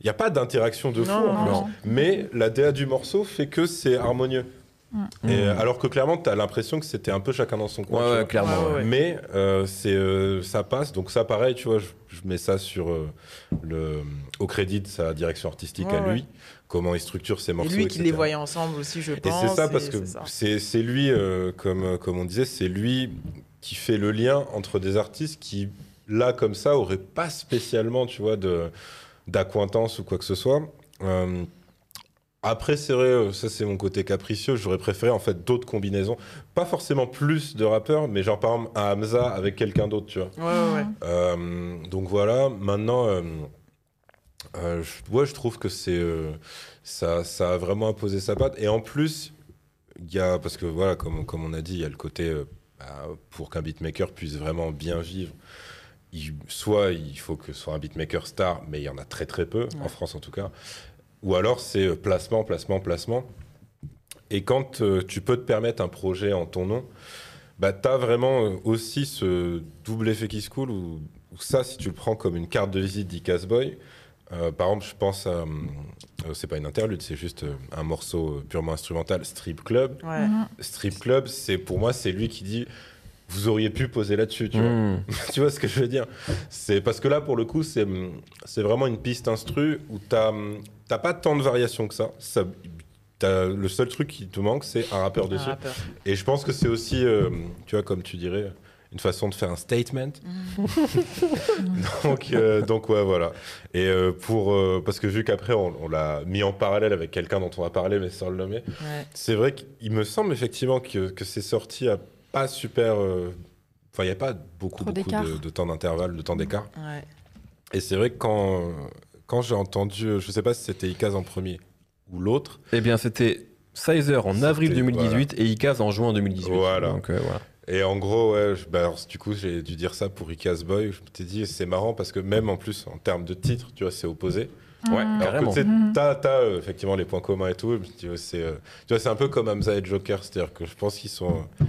Il n'y a pas d'interaction de fou, Non, en plus. non. mais la DA du morceau fait que c'est harmonieux. Mm. Et, euh, Mm. alors que clairement, tu as l'impression que c'était un peu chacun dans son coin. Ouais, clairement. Ouais, ouais. ouais. Mais euh, c'est euh, ça passe, donc ça pareil, tu vois, je, je mets ça sur euh, le au crédit de sa direction artistique Ouais, à ouais. lui, comment il structure ses Et morceaux. lui qui les voyait ensemble aussi, je Et pense. c'est ça parce que c'est lui, euh, comme comme on disait, c'est lui qui fait le lien entre des artistes qui là comme ça auraient pas spécialement, tu vois, d'acquaintance ou quoi que ce soit. Euh, après, c'est vrai, euh, ça c'est mon côté capricieux. J'aurais préféré en fait d'autres combinaisons, pas forcément plus de rappeurs, mais genre par exemple un Hamza avec quelqu'un d'autre, tu vois. Ouais, ouais, ouais. Euh, donc voilà, maintenant, euh, euh, je, ouais, je trouve que c'est ça, ça a vraiment imposé sa patte. Et en plus, il y a, parce que voilà, comme, comme on a dit, il y a le côté pour qu'un beatmaker puisse vraiment bien vivre. il- soit il faut que ce soit un beatmaker star, mais il y en a très très peu, en. France en tout cas. Ou alors c'est euh, placement, placement, placement. Et quand euh, tu peux te permettre un projet en ton nom, bah, tu as vraiment euh, aussi ce double effet qui se coule où, où ça, si tu le prends comme une carte de visite d'Icas Boy, euh, par exemple, je pense à. Euh, c'est pas une interlude, c'est juste euh, un morceau euh, purement instrumental, Strip Club. Ouais. Mhm. Strip Club, c'est pour moi, c'est lui qui dit Vous auriez pu poser là-dessus, tu vois. Mmh. tu vois ce que je veux dire? C'est parce que là, pour le coup, c'est c'est vraiment une piste instru où t'as t'as pas tant de variations que ça. ça t'as- le seul truc qui te manque, c'est un rappeur Un dessus. rappeur. Et je pense que c'est aussi, euh, tu vois, comme tu dirais, une façon de faire un statement. donc, euh, donc ouais, voilà. Et euh, pour, euh, parce que vu qu'après on, on l'a mis en parallèle avec quelqu'un dont on va parler, mais sans le nommer, Ouais. c'est vrai qu'il me semble effectivement que, que c'est sorti à pas super. euh, Enfin, il n'y a pas beaucoup, beaucoup de, de temps d'intervalle, de temps d'écart. Ouais. Et c'est vrai que quand, quand j'ai entendu, je sais pas si c'était Ikaz en premier ou l'autre, Eh bien, c'était Sizer en avril C'était- 2018 et Icaz en juin 2018. Voilà. Donc, euh, voilà. Et en gros, ouais, je- bah alors, du coup, j'ai dû dire ça pour Icaz Boy. Je m'étais dit, c'est marrant parce que même en plus, en termes de titre, tu vois, c'est opposé. Ouais, Mhm. Alors que Carrément. tu sais, Mhm. t'as, t'as, euh, effectivement les points communs et tout. C'est, euh, tu vois, c'est un peu comme Hamza et Joker. C'est-à-dire que je pense qu'ils sont euh,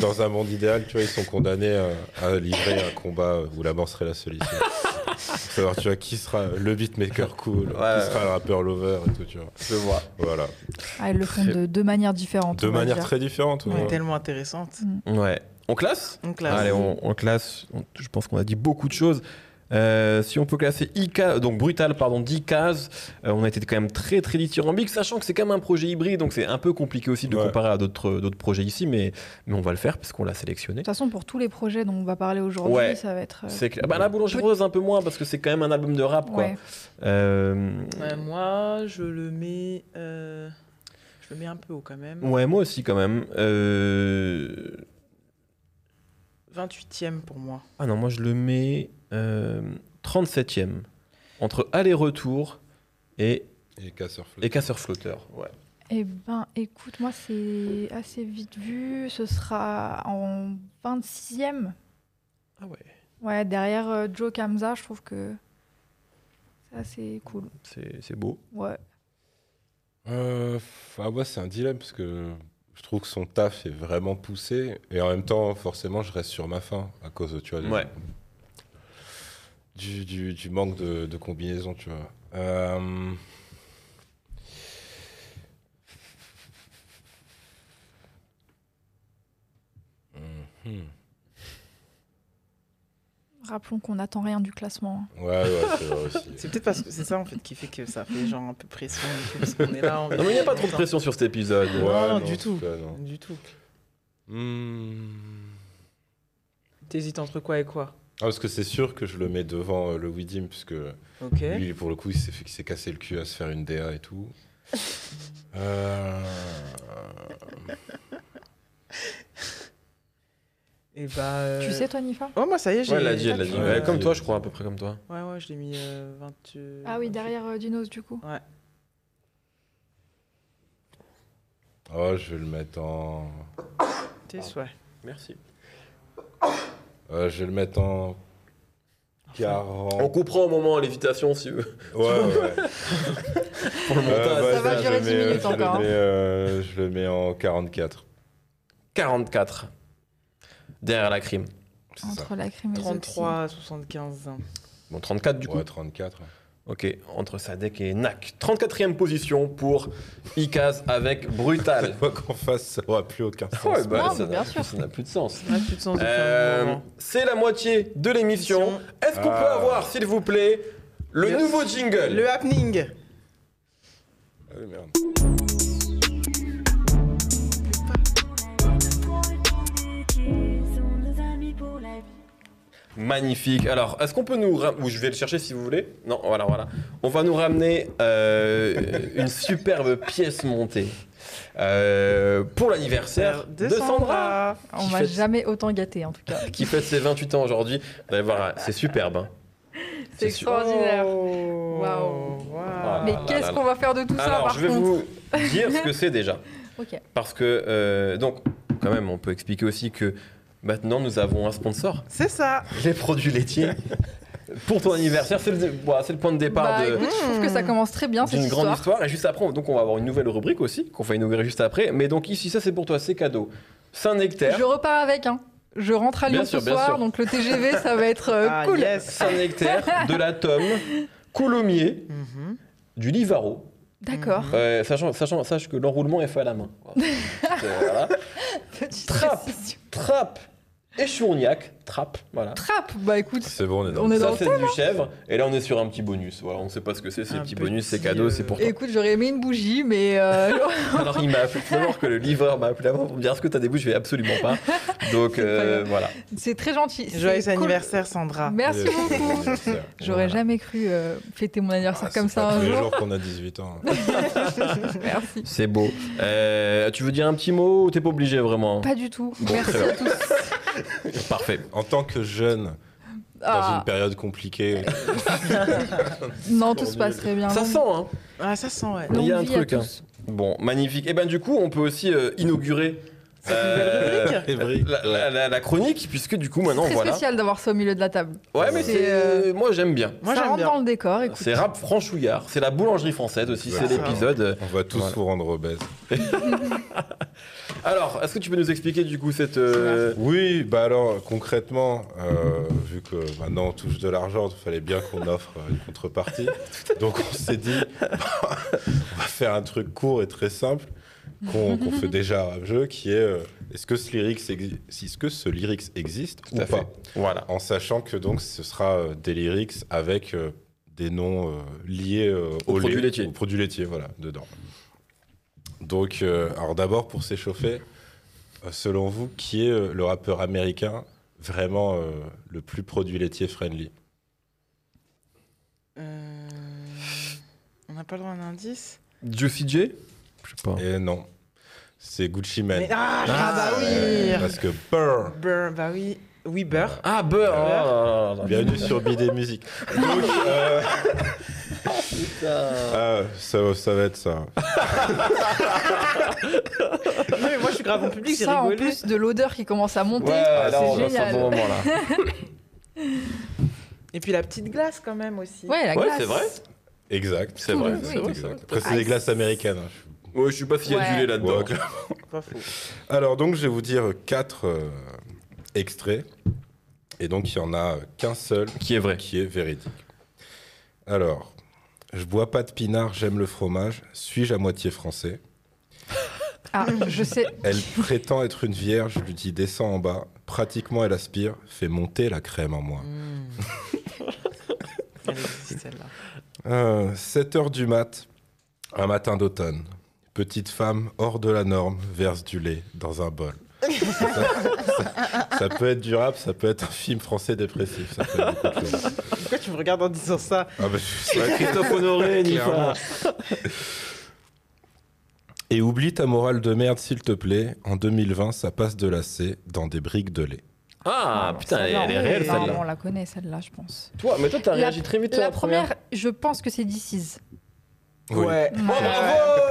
dans un monde idéal, tu vois, ils sont condamnés à livrer un combat où la mort serait la solution. Pour savoir, tu vois, qui sera le beatmaker cool, qui Ouais. sera le rappeur lover et tout, tu vois. Je vois. Voilà. Ah, ils le font Très- de deux manières différentes. De on va manière dire. très différente. Ouais, ouais. Tellement intéressante. Ouais. On classe? Donc là, Allez, on, on classe. On- je pense qu'on a dit beaucoup de choses. Euh, si on peut classer IK, donc Brutal, pardon, 10 cases, euh, on a été quand même très très dithyrambique, sachant que c'est quand même un projet hybride, donc c'est un peu compliqué aussi de Ouais. comparer à d'autres d'autres projets ici, mais, mais on va le faire parce qu'on l'a sélectionné. De toute façon, pour tous les projets dont on va parler aujourd'hui, Ouais. ça va être. euh, C'est clair. Bah, la boulangerie rose un peu moins parce que c'est quand même un album de rap, quoi. ouais. Euh, moi, je le mets. euh, Je le mets un peu haut quand même. ouais, moi aussi quand même. Euh, 28ème pour moi. Ah non, moi je le mets euh, 37ème. Entre aller-retour et, Et casseur-flotteur. Ouais. Eh ben, écoute, moi, c'est assez vite vu. Ce sera en 26e. Ah ouais. Ouais, derrière euh, Joe Kamza, je trouve que c'est assez cool. C'est c'est beau. Ouais. Euh, ah ouais, c'est un dilemme parce que je trouve que son taf est vraiment poussé et en même temps, forcément, je reste sur ma faim à cause, tu vois, du- Ouais. Du, du- du manque de, de combinaison, tu vois. Euh, mhm. Rappelons qu'on n'attend rien du classement. hein. Ouais, ouais, c'est vrai aussi. C'est peut-être parce que c'est ça en fait qui fait que ça fait genre un peu pression et tout, parce qu'on est là. on- Non, mais il n'y a pas trop de pression sur cet épisode. Ouais. non, du c'est tout. non. Du tout. Hmm. T'hésites entre quoi et quoi? Ah, parce que c'est sûr que je le mets devant euh, le Widim, puisque Ok. lui, pour le coup, il s'est fait- il s'est cassé le cul à se faire une DA et tout. Euh, Et bah. euh, Tu sais, toi, Nifa? Oh, moi, ça y est, j'ai. Ouais, elle l'a dit, elle l'a dit. Ouais, Ouais, comme toi, je crois, à peu près comme toi. Ouais, ouais, je l'ai mis euh, 20. euh, Ah oui, 28. derrière euh, Dinos, du coup. Oh, je vais le mettre en. Tes souhaits. Merci. Euh, je vais le mettre en. On 40. coupera au moment l'évitation si vous Ouais, ouais. pour le Euh, montage. vas-y, Ça va je durer le 10 mets, minutes je encore, hein. Le mets, euh, je le mets en 44. 44. Derrière la crime. Ça. Entre la crime et les 33 à 75. Bon, 34 du coup. Ouais, 34. Ok, entre Sadek et Nak. 34e position pour Ikaz avec Brutal. Quoi qu'on fasse, ça aura plus aucun sens. Ouais, bah, Ouais, ça n'a- sûr. ça n'a plus de sens. On a plus de sens Euh. C'est la moitié de l'émission. Émission. Est-ce qu'on peut Ah. avoir, s'il vous plaît, le nouveau jingle? Le happening. Ah oui, merde. Magnifique. Alors, est-ce qu'on peut nous... ram- Ou je vais le chercher si vous voulez. Non, voilà, voilà. On va nous ramener euh, une superbe pièce montée euh, pour l'anniversaire de Sandra. On Qui m'a jamais autant gâté, en tout cas. qui fête ses 28 ans aujourd'hui. Vous allez voir, c'est superbe. hein. C'est extraordinaire. Oh. Waouh. Mais là qu'est-ce là. qu'on va faire de tout ça, Alors, par je vais contre vous dire ce que c'est déjà. Ok. Parce que, euh, donc, quand même, on peut expliquer aussi que maintenant, nous avons un sponsor, C'est ça. les produits laitiers. Pour ton anniversaire, c'est le, voilà, c'est le point de départ Bah de- écoute, je trouve que ça commence très bien cette d'une grande histoire. histoire. Et juste après, on- donc, on va avoir une nouvelle rubrique aussi, qu'on va inaugurer juste après. Mais donc, ici, ça, c'est pour toi, c'est cadeau. Saint-Nectaire. Je repars avec, hein. Je rentre à Lyon Bien sûr, ce bien soir, sûr. donc le TGV, ça va être euh, Ah, cool. yes. Saint-Nectaire, de la tome, Coulommiers, Mhm. du Livaro. D'accord. Euh, sachant, sachant, sache que l'enroulement est fait à la main. Voilà. Voilà. Petite Trappe. précision. Trappe et Chourniac. Trappe, voilà. Trappe, bah écoute, C'est bon, on est dans On est Ça, le c'est du chèvre. Et là, on est sur un petit bonus. Voilà, on sait pas ce que c'est. C'est Un petit bonus, c'est petit, cadeau, euh, c'est pour toi. écoute, j'aurais aimé une bougie, mais euh, Alors, il m'a appelé. Savoir que le livreur m'a appelé avant pour me dire est-ce que t'as des bouches Je vais absolument pas. Donc, C'est pas euh, voilà. c'est très gentil. c'est Joyeux cool. anniversaire, Sandra. Merci Yes. beaucoup. J'aurais Voilà. jamais cru euh, fêter mon anniversaire Ah, comme c'est ça pas un tous les jour. qu'on a 18 ans. Merci. C'est beau. Euh, tu veux dire un petit mot ou t'es pas obligé vraiment? Pas du tout. Bon, Merci à tous. Parfait. En tant que jeune, dans Ah, une période compliquée, non, tout se passerait bien. Ça sent, hein Ah, ça sent, ouais. Il y a longue un vie à truc, hein. tous. Bon, magnifique. Et ben, du coup, on peut aussi euh, inaugurer. Euh, la, la- la- la chronique, puisque du coup maintenant Très voilà. spécial d'avoir ça au milieu de la table. Ouais, mais C'est, c'est. euh, Moi j'aime bien. Moi, ça j'aime rentre bien. dans le décor. Écoute. C'est rap franchouillard. C'est la boulangerie française aussi. Ouais, c'est ça. l'épisode. on va tous Voilà. vous rendre obèses. Alors, est-ce que tu peux nous expliquer du coup cette. euh, Oui, bah alors concrètement, euh, vu que maintenant on touche de l'argent, il fallait bien qu'on offre une contrepartie. Donc on s'est dit, on va faire un truc court et très simple qu'on fait déjà à jeu, qui est euh, est-ce que ce lyrics, exi- est-ce que ce lyrics existe Tout ou à fait. pas Voilà. En sachant que donc ce sera euh, des lyrics avec euh, des noms euh, liés euh, Au au, produit lait, laitier. au produit laitier, voilà, dedans. Donc, euh, alors d'abord pour s'échauffer, selon vous, qui est euh, le rappeur américain vraiment euh, le plus produit laitier friendly? Euh, On n'a pas le droit à un indice? Juicy J? Je sais pas. Et non, c'est Gucci Mane. Mais- ah, Ah, bah oui Parce que Burr. Beurre, bah oui. Oui, beurre. Ah, beurre oh. Bienvenue sur BD Musique. Donc, euh, ah, ça, ça va être ça. Non, mais moi, je suis grave en public, j'ai Ça, en rigolé. plus de l'odeur qui commence à monter, Ouais, c'est génial. bon moment là. Et puis la petite glace, quand même, aussi. Ouais, la Ouais, glace. c'est vrai. Exact. C'est vrai, Oui, c'est oui. vrai, Exact. c'est vrai. Après, c'est des glaces américaines. hein. Ouais, je sais pas s'il y a Ouais. du lait là-dedans. Ouais, Pas faux. Alors donc je vais vous dire quatre euh, extraits et donc il y en a qu'un seul Qui est vrai. qui est véridique. Alors, je bois pas de pinard, j'aime le fromage, suis-je à moitié français? Ah, je sais. Elle prétend être une vierge, je lui dis descends en bas, pratiquement elle aspire, fait monter la crème en moi. Mmh. Elle existe, celle-là. Euh, 7 heures du mat, un matin d'automne. Petite femme hors de la norme verse du lait dans un bol. ça, ça- ça peut être du rap, ça peut être un film français dépressif. Ça peut être beaucoup de choses. Pourquoi tu me regardes en disant ça? Ah bah, Christophe Honoré. Nifa. Et oublie ta morale de merde, s'il te plaît. En 2020, ça passe de la C dans des briques de lait. Ah, Alors, putain, elle, est on- réelle celle-là. on la connaît celle-là, je pense. Toi, mais toi, t'as La- réagi très vite La la première. première, je pense que c'est DC's. Oui. Ouais. Ouais.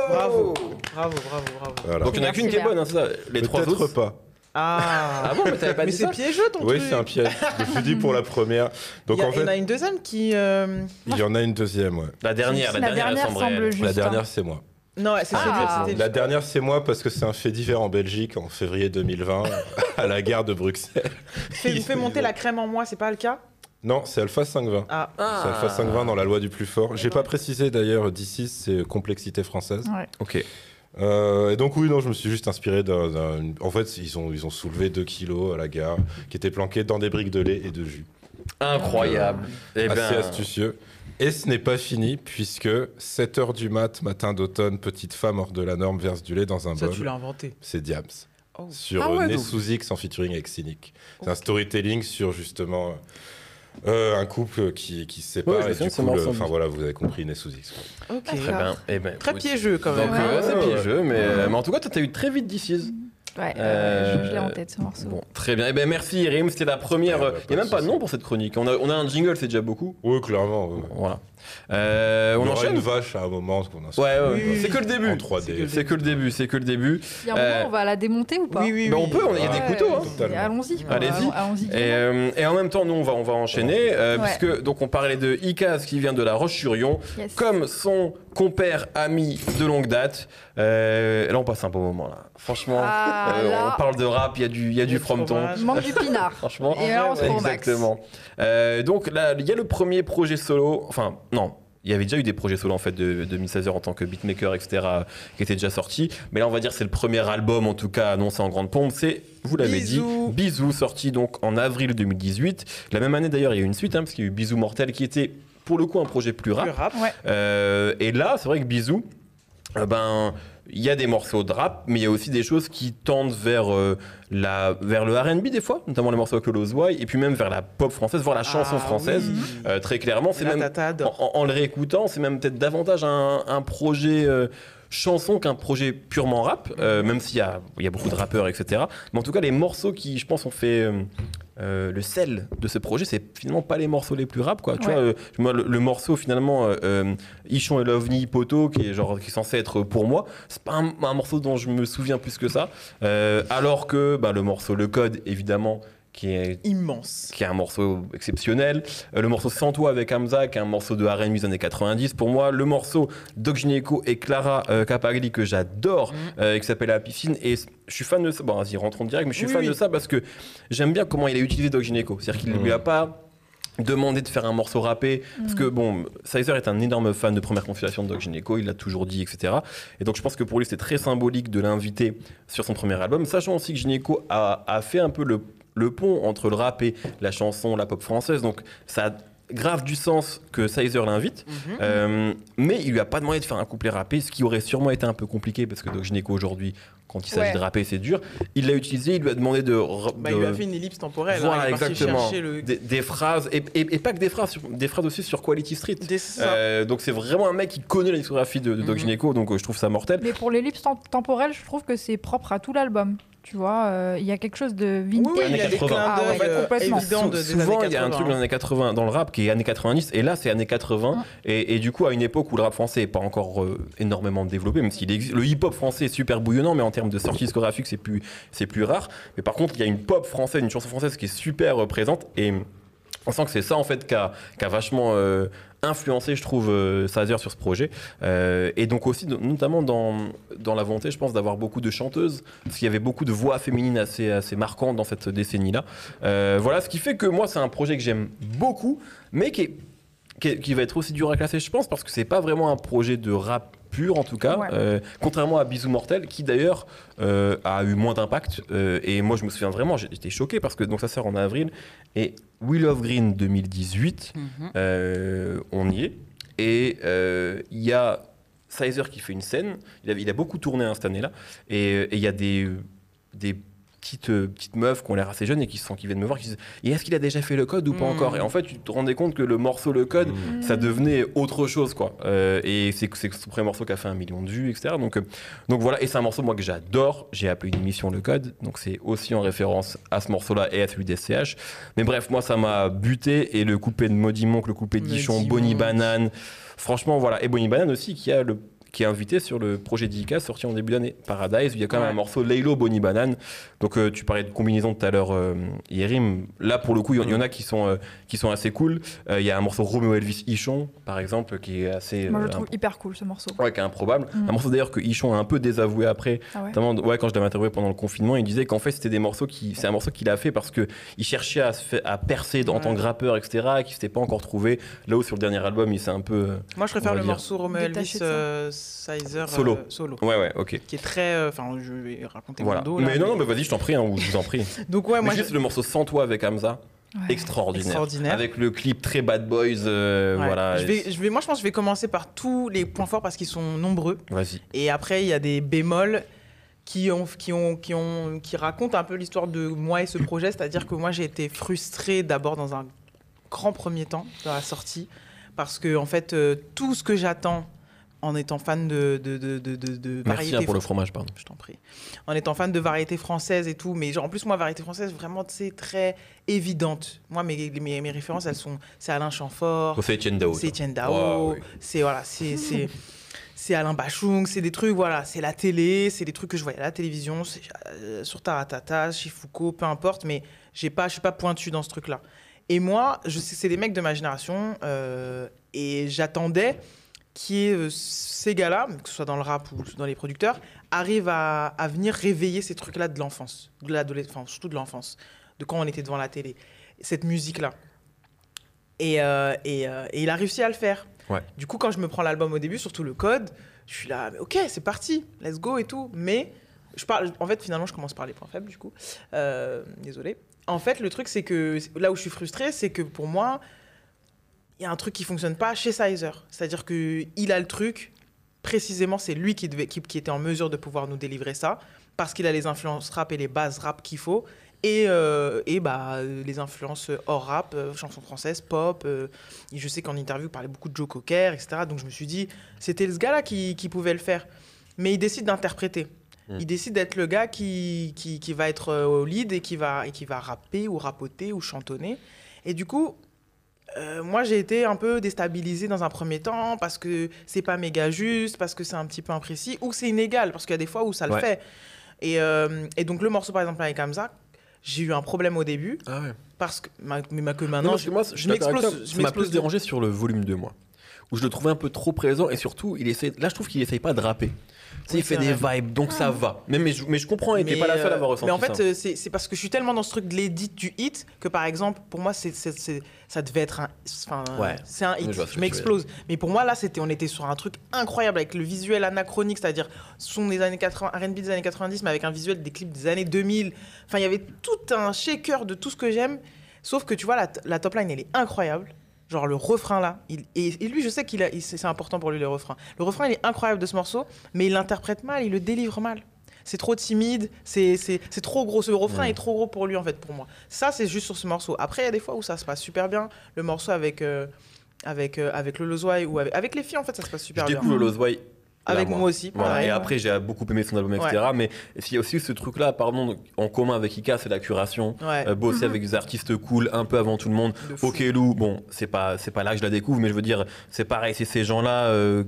Bravo. Bravo, bravo, bravo. Voilà. Donc il n'y en a qu'une qui est bonne, hein, c'est ça. Les trois autres. pas. Ah. Ah bon, mais t'avais pas Mais dit c'est ça piégeux ton Oui, truc. c'est un piège. Je me suis dit pour la première. Donc il y, a- en il y en a fait, une deuxième qui. euh, il y en a une deuxième, ouais. La dernière, la, La dernière, semble juste. La dernière, c'est moi. Non, c'est Ah. c'était- La dernière, c'est moi parce que c'est un fait divers en Belgique en février 2020 à la gare de Bruxelles. Fais, fais monter la crème en moi, c'est pas le cas? Non, c'est Alpha 520. Ah. C'est Alpha 520 dans la loi du plus fort. J'ai pas précisé d'ailleurs d'ici, c'est complexité française. Ouais. Ok. Euh, et donc oui, non, je me suis juste inspiré d'un... En fait, ils ont, ils ont soulevé 2 kilos à la gare qui étaient planqués dans des briques de lait et de jus. Incroyable. Eh ben, Assez astucieux. Et ce n'est pas fini puisque 7h du mat, matin d'automne, petite femme hors de la norme verse du lait dans un Ça, bol. tu l'as inventé. C'est Diams. Oh. Sur Ah ouais, euh, Né donc- sous X en featuring avec Cynic. C'est un storytelling sur justement euh, un couple qui, qui se sépare Ouais, et du coup, le- enfin voilà, vous avez compris Né sous X. Ok. Très bien. Eh ben, Très piégeux quand Donc, même. Ouais. euh, c'est piégeux, mais, euh, mais en tout cas, toi, t'as eu très vite DC's. Ouais, Euh, je l'ai en tête ce morceau. Bon, très bien. Eh ben, merci, Rim. C'était la première. Ouais, euh, bah, Il n'y a même pas de nom pour cette chronique. On a, on a un jingle, c'est déjà beaucoup. Oui, clairement. ouais. Voilà. Euh, on enchaîne une vache à un moment qu'on a Ouais, ouais, Oui, c'est que le début. en 3D. C'est que le début, c'est que le début. Il y a un moment, Euh, on va la démonter ou pas Oui, oui, Ben, oui. on peut, il y a des couteaux. hein. Allons-y. Allez-y. Allons- Allons-y. Et, euh, et en même temps, nous, on va, on va enchaîner, euh, puisque donc on parlait de Icaz qui vient de la Roche-sur-Yon, Yes. comme son compère ami de longue date. Euh, là, on passe un bon moment là. Franchement, Ah, euh, là. on parle de rap, il y a du, il y a Il y du a du frometon. manque du pinard. Franchement, Et là, on se exactement. Euh, donc là, il y a le premier projet solo. Enfin, non. Il y avait déjà eu des projets solo en fait de, de 2016 en tant que beatmaker, etc., qui étaient déjà sortis. Mais là, on va dire c'est le premier album, en tout cas annoncé en grande pompe. C'est, vous l'avez dit, Bisous. Bisous, sorti donc en avril 2018. La même année d'ailleurs, il y a eu une suite, hein, parce qu'il y a eu Bisous Mortel, qui était pour le coup un projet plus rap. Le rap. Ouais. Euh, et là, c'est vrai que Bisous, euh, ben, il y a des morceaux de rap, mais il y a aussi des choses qui tendent vers, euh, la, vers le RB des fois, notamment les morceaux avec Lozwai, et puis même vers la pop française, voire la chanson Ah française. oui. Euh, très clairement, c'est même en, en- le réécoutant, c'est même peut-être davantage un, un projet euh, chanson qu'un projet purement rap, même s'il y a, il y a beaucoup de rappeurs, etc. Mais en tout cas, les morceaux qui, je pense, ont fait euh, le sel de ce projet, c'est finalement pas les morceaux les plus rap, quoi. Tu vois, euh, moi, le, le morceau finalement, euh, euh, Ichon et l'OVNI Poto, qui est genre qui est censé être pour moi, c'est pas un, un morceau dont je me souviens plus que ça. Alors que bah, le morceau Le Code, évidemment, qui est Immense. qui est un morceau exceptionnel. Euh, le morceau Sans toi avec Hamza, qui est un morceau de R&B des années 90. Pour moi, le morceau Doc Gineco et Clara euh, Capagli que j'adore, Mhm. euh, qui s'appelle La piscine. Et je suis fan de ça. Bon, vas-y, rentrons direct, mais je suis Oui, fan oui. de ça parce que j'aime bien comment il a utilisé Doc Gineco. C'est-à-dire qu'il ne Mhm. lui a pas demandé de faire un morceau rappé parce que bon Sizer est un énorme fan de première configuration de Doc Gineco il l'a toujours dit etc et donc je pense que pour lui c'est très symbolique de l'inviter sur son premier album sachant aussi que Gineco a, a fait un peu le, le pont entre le rap et la chanson la pop française donc ça a grave du sens que Sizer l'invite Mhm. euh, mais il lui a pas demandé de faire un couplet rappé, ce qui aurait sûrement été un peu compliqué parce que Doc Gineco aujourd'hui, quand il s'agit Ouais. de rapper, c'est dur. Il l'a utilisé, il lui a demandé de. Bah, de- il lui a fait une ellipse temporelle. Voilà, hein, il parti exactement. le... Des, des phrases, et, et- et pas que des phrases, des phrases aussi sur Quality Street. Euh, donc c'est vraiment un mec qui connaît la discographie de, de Doc Mhm. Gineco, donc euh, je trouve ça mortel. Mais pour l'ellipse tem- temporelle, je trouve que c'est propre à tout l'album. Tu vois, euh, il y a quelque chose de Oui, vintage. oui, il y a des 80. clins Ah ouais, euh, complètement. évidents de, des Souvent, années il y a un 80, truc dans les années 80 dans le rap qui est années 90, et là, c'est années 80. Mm. Et, et du coup, à une époque où le rap français n'est pas encore euh, énormément développé, même s'il existe. Le hip-hop français est super bouillonnant, mais en termes de sortie discographique, c'est plus, c'est plus rare. Mais par contre, il y a une pop française, une chanson française qui est super euh, présente. Et on sent que c'est ça, en fait, qui a, qui a vachement. Influencé, je trouve, euh, Sazer sur ce projet. Euh, et donc aussi, no- notamment dans, dans la volonté, je pense, d'avoir beaucoup de chanteuses, parce qu'il y avait beaucoup de voix féminines assez, assez marquantes dans cette décennie-là. Euh, voilà, ce qui fait que moi, c'est un projet que j'aime beaucoup, mais qui, qui, est- qui va être aussi dur à classer, je pense, parce que c'est pas vraiment un projet de rap pur, en tout cas, Ouais. euh, contrairement à Bisous Mortel, qui d'ailleurs euh, a eu moins d'impact. Euh, et moi, je me souviens vraiment, j'étais choqué, parce que donc ça sort en avril, et Will of Green 2018, Mhm. on y est. Et il y a Sizer qui fait une scène. Il a, il a beaucoup tourné hein, cette année-là. Et et il y a des, des petites, euh, petites meufs qui ont l'air assez jeunes et qui, sont, qui viennent me voir, qui disent Et est-ce qu'il a déjà fait le code ou pas Mm. encore? Et en fait, tu te rendais compte que le morceau, le code, Mm. ça devenait autre chose, quoi. Euh, et c'est c'est son premier morceau qui a fait un million de vues, etc. Donc, euh, donc voilà, et c'est un morceau, moi, que j'adore. J'ai appelé une émission Le Code, donc c'est aussi en référence à ce morceau-là et à celui d'SCH. Mais bref, moi, ça m'a buté. Et le coupé de Maudit Monk, le coupé de Guichon, Maudit Bonnie. Banane. Franchement, voilà. Et Bonnie Banane aussi, qui a le qui est invité sur le projet d'Ika sorti en début d'année, Paradise, où il y a quand même Ouais. un morceau Laylo Bonnie Banane. Donc euh, tu parlais de combinaison tout à l'heure, euh, Yerim. Là pour le coup, il y, en a qui sont, euh, qui sont assez cool. Euh, Il y a un morceau Romeo Elvis Ichon, par exemple, qui est assez Moi, je euh, le trouve hyper cool ce morceau. Ouais, qui est improbable. Mm. Un morceau d'ailleurs que Ichon a un peu désavoué après. Ah ouais Notamment, ouais, quand je l'avais interviewé pendant le confinement, il disait qu'en fait c'était des morceaux qui, c'est un morceau qu'il a fait parce que il cherchait à, se fa- à percer en tant que rappeur, etc. et qu'il s'était pas encore trouvé. Là où sur le dernier album, il s'est un peu. Moi, je préfère le dire. morceau Romeo Elvis euh, Sizer Solo. euh, solo. Ouais, ouais, ok. Qui est très. euh, Enfin, je vais raconter Voilà. mon dos. là, mais non, non, mais vas-y, je t'en prie, hein, ou je vous en prie. Donc, ouais, Mais moi, juste le morceau Sans toi avec Hamza, Ouais. extraordinaire. Extraordinaire. Avec le clip très Bad Boys, euh, Ouais. voilà. Je vais, je vais, moi, je pense que je vais commencer par tous les points forts parce qu'ils sont nombreux. Vas-y. Et après, il y a des bémols qui, ont, qui, ont, qui, ont, qui racontent un peu l'histoire de moi et ce projet. C'est-à-dire que moi, j'ai été frustrée d'abord dans un grand premier temps, dans la sortie, parce que, en fait, euh, tout ce que j'attends en étant fan de, de, de, de, de, Merci hein, pour le fromage, pardon. je t'en prie. En étant fan de variété française et tout, mais genre, en plus, moi, variété française, vraiment, c'est très évidente. Moi, mes, mes, mes références, elles sont. C'est Alain Chamfort, C'est Etienne Dao. c'est Etienne Dao, c'est voilà, c'est c'est Alain Bachung, c'est des trucs voilà, c'est la télé, c'est des trucs que je voyais à la télévision, c'est euh, sur Taratata, Foucault, peu importe, mais j'ai pas, je suis pas pointu dans ce truc-là. Et moi, je sais, c'est des mecs de ma génération, euh, et j'attendais qui est euh, ces gars-là, que ce soit dans le rap ou dans les producteurs, arrivent à, à venir réveiller ces trucs-là de l'enfance, de l'adolescence, surtout de l'enfance, de quand on était devant la télé, cette musique-là. Et, euh, et, euh, et il a réussi à le faire. Ouais. Du coup, quand je me prends l'album au début, surtout le code, je suis là, mais ok, c'est parti, let's go et tout. Mais je parle, en fait, finalement, je commence par les points faibles, du coup. Désolé. En fait, le truc, c'est que là où je suis frustrée, c'est que pour moi, il y a un truc qui fonctionne pas chez Sizer. C'est-à-dire qu'il a le truc, précisément, c'est lui qui, devait, qui, qui était en mesure de pouvoir nous délivrer ça, parce qu'il a les influences rap et les bases rap qu'il faut, et, euh, et bah, les influences hors rap, euh, chansons françaises, pop. euh, et je sais qu'en interview, il parlait beaucoup de Joe Cocker, etc. Donc je me suis dit, c'était ce gars-là qui, qui pouvait le faire. Mais il décide d'interpréter. Mm. Il décide d'être le gars qui, qui, va être au lead et qui va, et qui va rapper ou rapoter ou chantonner. Et du coup, euh, moi, j'ai été un peu déstabilisée dans un premier temps parce que c'est pas méga juste, parce que c'est un petit peu imprécis, ou c'est inégal, parce qu'il y a des fois où ça le Ouais. fait. Et, euh, et donc, le morceau, par exemple, avec Hamza, j'ai eu un problème au début, Ah ouais. parce que, ma- mais ma- que Non, maintenant, parce je, que moi, je m'explose. Ça m'a m'explose plus de- dérangé sur le volume 2, moi. Où je le trouvais un peu trop présent et surtout, il essaie... là, je trouve qu'il essaye pas de rapper. Sais, il fait des vibes, donc ça va. Mais, mais, je, mais je comprends, et t'es pas la seule à euh, avoir ressenti Mais en fait, euh, c'est parce que je suis tellement dans ce truc de l'édit du hit que, par exemple, pour moi, c'est ça devait être un. Enfin, Ouais. c'est un hit. Je m'explose. Mais pour moi, là, c'était, on était sur un truc incroyable avec le visuel anachronique, c'est-à-dire son des années 80, RB des années 90, mais avec un visuel des clips des années 2000. Enfin, il y avait tout un shaker de tout ce que j'aime. Sauf que tu vois, la top line, elle est incroyable. Genre le refrain là, il, et, et lui je sais qu'il a, c'est important pour lui le refrain. Le refrain il est incroyable de ce morceau, mais il l'interprète mal, il le délivre mal. C'est trop timide, c'est c'est- c'est trop gros. Ce refrain Ouais. est trop gros pour lui en fait, pour moi. Ça c'est juste sur ce morceau. Après il y a des fois où ça se passe super bien. Le morceau avec euh, avec euh, avec le Lozwai ou avec, avec les filles en fait ça se passe Je super bien. découvre le Lozway. Avec là, moi aussi, Voilà, pareil. et après, j'ai beaucoup aimé son album, etc. Mais il y a aussi ce truc-là, pardon, en commun avec Ika, c'est la curation. Ouais. Euh, bosser Mhm. avec des artistes cool, un peu avant tout le monde. de fou. Ok Lou, bon, c'est pas c'est pas là que je la découvre, mais je veux dire, c'est pareil, c'est ces gens-là euh,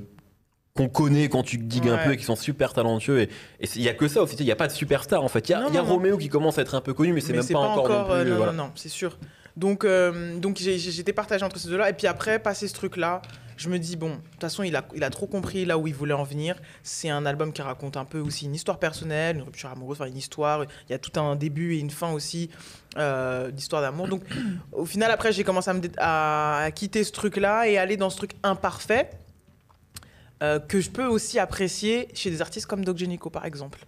qu'on connaît quand tu digues un peu et qui sont super talentueux. Et et il y a que ça aussi, il y a pas de superstar en fait. Il y a, Non, il y a non, non. Roméo qui commence à être un peu connu, mais c'est même pas, encore, non plus. euh, non, voilà. non, non, c'est sûr. Donc, euh, donc j'étais partagé entre ces deux-là. Et puis après, passer ce truc-là, je me dis, bon, de toute façon, il a, trop compris là où il voulait en venir. C'est un album qui raconte un peu aussi une histoire personnelle, une rupture amoureuse, enfin une histoire. Il y a tout un début et une fin aussi euh, d'histoire d'amour. Donc, au final, après, j'ai commencé à, me quitter ce truc-là et aller dans ce truc imparfait. euh, que je peux aussi apprécier chez des artistes comme Doc Gynéco, par exemple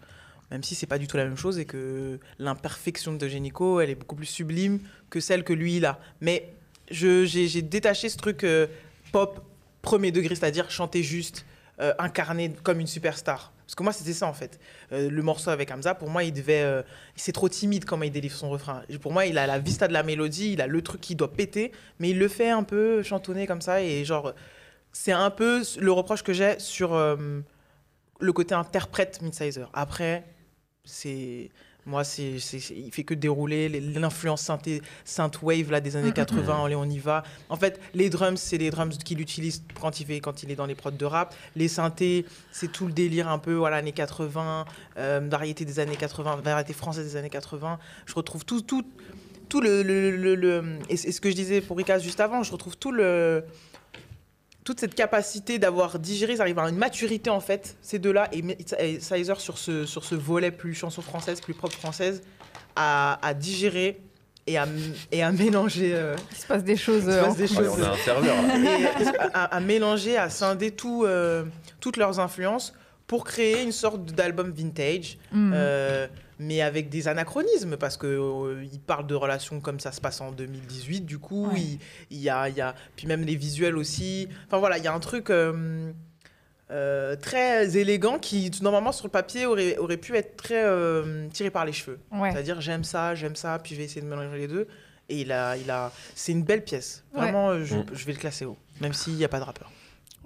même si c'est pas du tout la même chose et que l'imperfection de Génico, elle est beaucoup plus sublime que celle que lui il a. Mais j'ai détaché ce truc euh, pop premier degré, c'est-à-dire chanter juste, euh, incarner comme une superstar. Parce que moi, c'était ça, en fait. Euh, le morceau avec Hamza, pour moi, il devait. euh, c'est trop timide comment il délivre son refrain. Pour moi, il a la vista de la mélodie, il a le truc qui doit péter, mais il le fait un peu chantonner comme ça. Et genre, c'est un peu le reproche que j'ai sur euh, le côté interprète Midsizer. Après, c'est. Moi, c'est, il fait que dérouler l'influence synthé, synthwave là, des années 80, allez, on y va. En fait, les drums, c'est les drums qu'il utilise quand il, fait, quand il est dans les prods de rap. Les synthés, c'est tout le délire un peu, voilà, années 80, euh, variété des années 80, variété française des années 80. Je retrouve tout, tout, tout le... le, le- le- et ce que je disais pour Ricas juste avant, je retrouve tout le... Toute cette capacité d'avoir digéré, ils arrivent à une maturité en fait, ces deux-là, et, et Sizer sur ce, sur ce volet plus chanson française, plus propre française, à, à digérer et à, et à mélanger. euh, Il se passe des choses. Il se euh, passe des Ouais, choses. on a un serveur à, à mélanger, à scinder tout, euh, toutes leurs influences pour créer une sorte d'album vintage, Mm. Mais avec des anachronismes, parce que euh, il parle de relations comme ça se passe en 2018, du coup, Ouais. il, il y, a, il y a... Puis même les visuels aussi. Enfin voilà, il y a un truc... euh, euh, très élégant qui normalement sur le papier aurait, aurait pu être très euh, tiré par les cheveux. Ouais. C'est-à-dire j'aime ça, j'aime ça, puis je vais essayer de mélanger les deux. Et il a, il a, c'est une belle pièce. Vraiment, je, Mm. je vais le classer haut, même s'il n'y a pas de rappeur.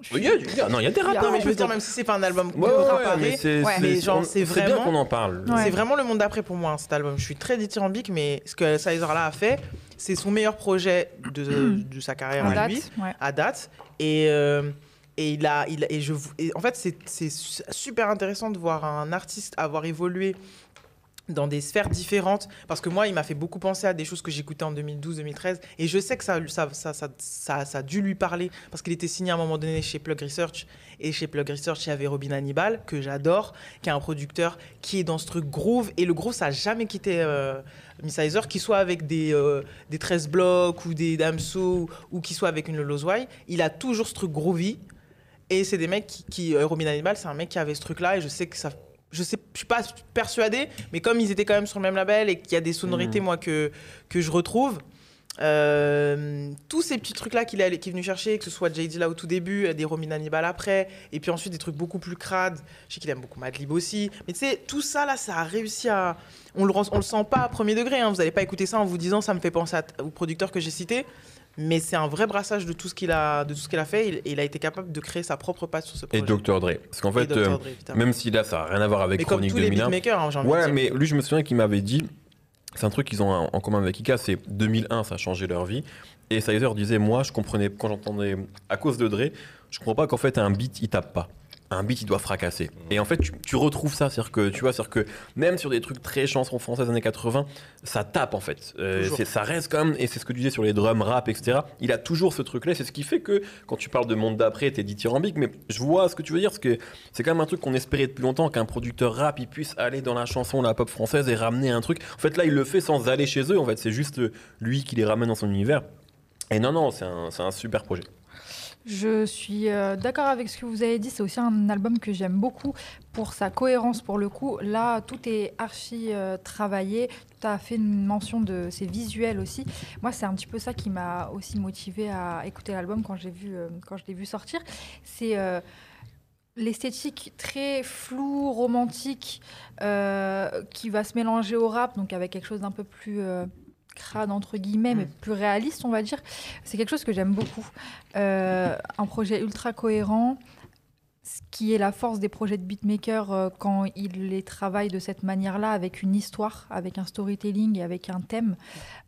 Je Il suis- y a, il y a- non, il y a des rappeurs. Non, mais je veux dire, même si c'est pas un album Ouais, ouais, mais c'est Ouais. c'est- Mais genre, bien vraiment- qu'on en parle. Ouais. c'est vraiment le monde d'après pour moi, hein, cet album. Je suis très dithyrambique, mais ce que Sizer là a fait, c'est son meilleur projet de, de sa carrière à date. lui, ouais. à date. Et, euh, et il a, il a- et je, et en fait, c'est c'est su- super intéressant de voir un artiste avoir évolué dans des sphères différentes parce que moi il m'a fait beaucoup penser à des choses que j'écoutais en 2012-2013 et je sais que ça, ça, ça, ça, ça, a dû lui parler parce qu'il était signé à un moment donné chez Plug Research et chez Plug Research il y avait Robin Hannibal que j'adore qui est un producteur qui est dans ce truc groove et le groove ça a jamais quitté euh, Miss qu'il soit avec des, euh, des 13 blocs ou des Damso ou qu'il soit avec une Lozwai il a toujours ce truc groovy et c'est des mecs qui, euh, Robin Hannibal c'est un mec qui avait ce truc là et je sais que ça je sais je suis pas persuadée mais comme ils étaient quand même sur le même label et qu'il y a des sonorités Mhm. moi que que je retrouve euh, tous ces petits trucs là qu'il est, venu chercher que ce soit JD là au tout début des Romin Hannibal après et puis ensuite des trucs beaucoup plus crades je sais qu'il aime beaucoup Madlib aussi mais tu sais tout ça là ça a réussi à on le, on le sent pas à premier degré hein. vous n'allez pas écouter ça en vous disant ça me fait penser à aux producteurs que j'ai cités mais c'est un vrai brassage de tout ce qu'il a de tout ce qu'il a fait il, il a été capable de créer sa propre patte sur ce projet Et Dr. Dre. Parce qu'en fait, euh, Dre, même si là, ça n'a rien à voir avec mais comme Chronique tous les 2001. beatmakers hein, j'ai envie de Ouais, dire. mais lui, je me souviens qu'il m'avait dit, c'est un truc qu'ils ont en en commun avec Ika, c'est 2001, ça a changé leur vie. Et Sizer disait, moi, je comprenais, quand j'entendais, à cause de Dre, je comprends pas qu'en fait, un beat, il tape pas. Un beat, il doit fracasser. Et en fait, tu, tu retrouves ça, c'est-à-dire que, tu vois, c'est-à-dire que même sur des trucs très chansons françaises années 80, ça tape en fait. Euh, c'est- ça reste quand même, et c'est ce que tu disais sur les drums, rap, etc. Il a toujours ce truc-là, c'est ce qui fait que quand tu parles de monde d'après, t'es dithyrambique, mais je vois ce que tu veux dire, parce que c'est quand même un truc qu'on espérait depuis longtemps, qu'un producteur rap, il puisse aller dans la chanson, la pop française et ramener un truc. En fait, là, il le fait sans aller chez eux, en fait, c'est juste lui qui les ramène dans son univers. Et non, non, c'est un, c'est un super projet. Je suis euh, d'accord avec ce que vous avez dit. C'est aussi un album que j'aime beaucoup pour sa cohérence. Pour le coup, là, tout est archi euh, travaillé. Tu as fait une mention de ses visuels aussi. Moi, c'est un petit peu ça qui m'a aussi motivé à écouter l'album quand j'ai vu euh, quand je l'ai vu sortir. C'est l'esthétique très floue, romantique, qui va se mélanger au rap, donc avec quelque chose d'un peu plus crade entre guillemets, mais Mm. plus réaliste, on va dire. C'est quelque chose que j'aime beaucoup. Euh, un projet ultra cohérent, ce qui est la force des projets de beatmaker euh, quand ils les travaillent de cette manière-là, avec une histoire, avec un storytelling et avec un thème.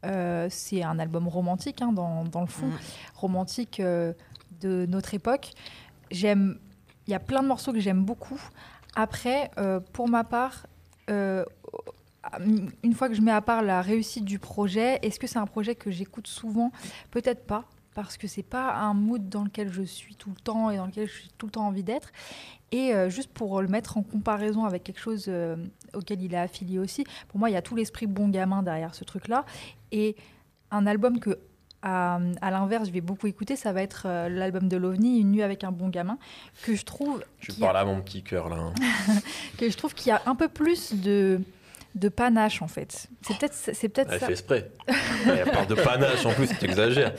Euh, c'est un album romantique hein, dans, dans le fond, Mm. romantique euh, de notre époque. J'aime, il y a plein de morceaux que j'aime beaucoup. Après, pour ma part, une fois que je mets à part la réussite du projet, est-ce que c'est un projet que j'écoute souvent? Peut-être pas, parce que c'est pas un mood dans lequel je suis tout le temps et dans lequel je suis tout le temps envie d'être. Et euh, juste pour le mettre en comparaison avec quelque chose euh, auquel il est affilié aussi, pour moi, il y a tout l'esprit bon gamin derrière ce truc-là. Et un album que, à, à l'inverse, je vais beaucoup écouter, ça va être euh, l'album de l'OVNI, Une nuit avec un bon gamin, que je trouve Tu qui a- parles à mon petit cœur, là. hein. que je trouve qu'il y a un peu plus de de panache en fait. C'est peut-être c'est peut-être Elle ça. fait exprès. Elle parle de panache en plus, tu exagères.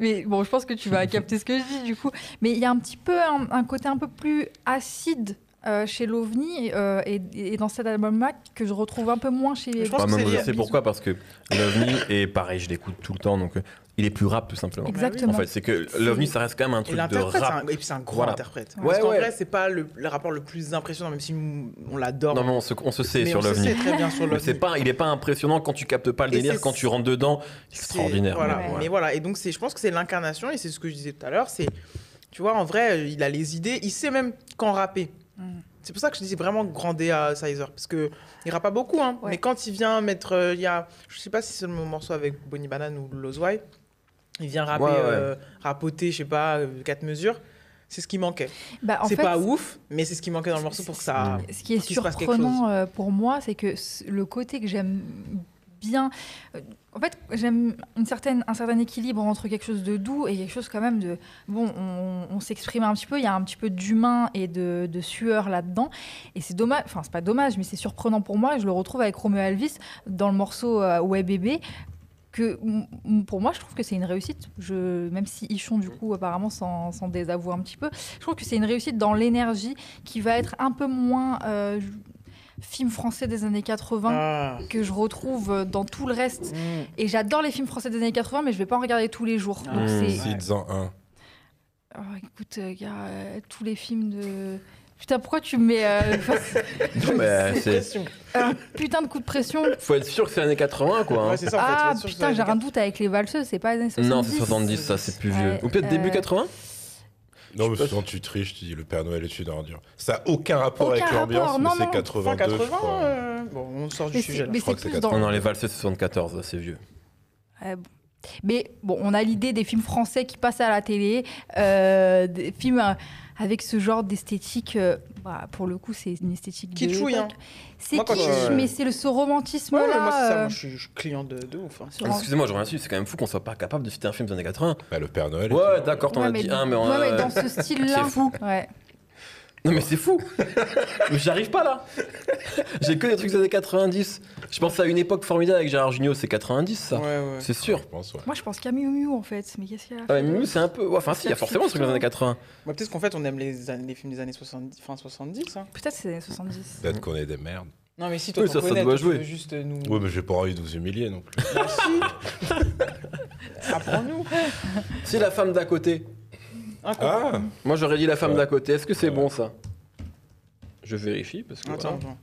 Mais bon, je pense que tu vas capter ce que je dis du coup. Mais il y a un petit peu un, un côté un peu plus acide euh, chez l'OVNI euh, et, et dans cet album-là que je retrouve un peu moins chez les Je pense que même, c'est pourquoi, parce que l'OVNI est pareil, je l'écoute tout le temps, donc euh, il est plus rap tout simplement. Exactement. En fait, c'est que l'OVNI, ça reste quand même un truc de rap. un- et puis c'est un gros Voilà. interprète. Ouais. Parce qu'en Ouais, vrai, c'est pas le, le rapport le plus impressionnant, même si on l'adore. Non, mais on se, on se sait Mais sur on se l'OVNI. sait très bien sur Mais l'OVNI. c'est pas, il est pas impressionnant quand tu captes pas le Et délire, quand tu rentres dedans, c'est extraordinaire. Voilà. mais voilà, et donc c'est, je pense que c'est l'incarnation, et c'est ce que je disais tout à l'heure, c'est, tu vois, en vrai, il a les idées, il sait même quand rapper. Mm. C'est pour ça que je dis c'est vraiment grand D à Sizer, parce que il rappe pas beaucoup, hein, Ouais. mais quand il vient mettre, euh, il y a, je sais pas si c'est le morceau avec Bonnie Banane ou Lozwai, il vient rapper, Ouais, ouais. euh, rapoter, je sais pas, euh, quatre mesures. C'est ce qui manquait. Bah, C'est pas ouf, mais c'est ce qui manquait dans le morceau pour que ça. Ce qui est surprenant euh, pour moi, c'est que le côté que j'aime bien. En fait, j'aime une certaine, un certain équilibre entre quelque chose de doux et quelque chose quand même de. Bon, on, on s'exprime un petit peu, il y a un petit peu d'humain et de, de sueur là-dedans. Et c'est dommage, enfin, c'est pas dommage, mais c'est surprenant pour moi. Et je le retrouve avec Romeo Elvis dans le morceau euh, Ouais bébé. Que, pour moi, je trouve que c'est une réussite. Je, même si Ichon, du coup, apparemment, s'en désavoue un petit peu, je trouve que c'est une réussite dans l'énergie qui va être un peu moins euh, film français des années 80 Ah. que je retrouve euh, dans tout le reste. Mm. Et j'adore les films français des années 80, mais je vais pas en regarder tous les jours. Donc Ah. c'est. Cites-en un. Oh, écoute, euh, gars, euh, tous les films de. Putain, pourquoi tu me mets euh, Non, mais c'est- Pression. un putain de coup de pression faut être sûr que c'est années 80, quoi. hein. Ouais, c'est ça, en fait. Ah faut être sûr que putain, j'ai un doute avec les valseuses, c'est pas les années 70. non, c'est 70, ça, c'est plus vieux. Ouais, Ou peut-être début euh, 80 Non, mais souvent tu triches, tu dis le Père Noël est une ordure. Ça n'a aucun rapport Aucun avec l'ambiance, rapport, mais non, c'est non. 82, Fin 80, je crois. euh, bon, on sort du Mais sujet c'est là. mais crois c'est que c'est plus 80. dans. Non, non, les valseuses, c'est 74, là, c'est vieux. Ouais, bon. Mais bon, on a l'idée des films français qui passent à la télé, euh, des films euh, avec ce genre d'esthétique. euh, bah, pour le coup, c'est une esthétique de Kitschouille, l'époque. hein. C'est kitsch, je- mais c'est le ce romantisme Ouais, là. ouais, moi, c'est ça. euh, Moi, je suis, je suis client de, de ouf. hein. Excusez-moi, je reviens dessus, c'est quand même fou qu'on soit pas capable de citer un film des années 80. Bah, le Père Noël. Ouais, d'accord, t'en Ouais, as dit un, mais on ouais, ouais, dans ce style-là. C'est fou. Ouais. Non, mais c'est fou Mais j'arrive pas là J'ai que des trucs des années 90. Je pense à une époque formidable avec Gérard Jugnot, c'est 90, ça. Ouais, ouais. C'est sûr. Je pense, ouais. Moi, je pense qu'à Miu Miu en fait. Mais qu'est-ce qu'il y a Ah, Miu, c'est un peu. ouais, Enfin, si, il y a forcément des trucs des années 80. Bah, Peut-être qu'en fait, on aime les, années- les films des années 70, fin 70. Hein. Peut-être c'est les 70. Peut-être qu'on est des merdes. Non, mais si toi, Oui, ça, ça connais, doit jouer. veux juste nous. Ouais, mais j'ai pas envie de vous humilier non plus. Si. Apprends-nous. C'est la femme d'à côté. Ah. Ah Moi, j'aurais dit la femme Ouais. d'à côté. Est-ce que c'est Ouais. bon, ça? Je vérifie, parce que. Attends, voilà. attends.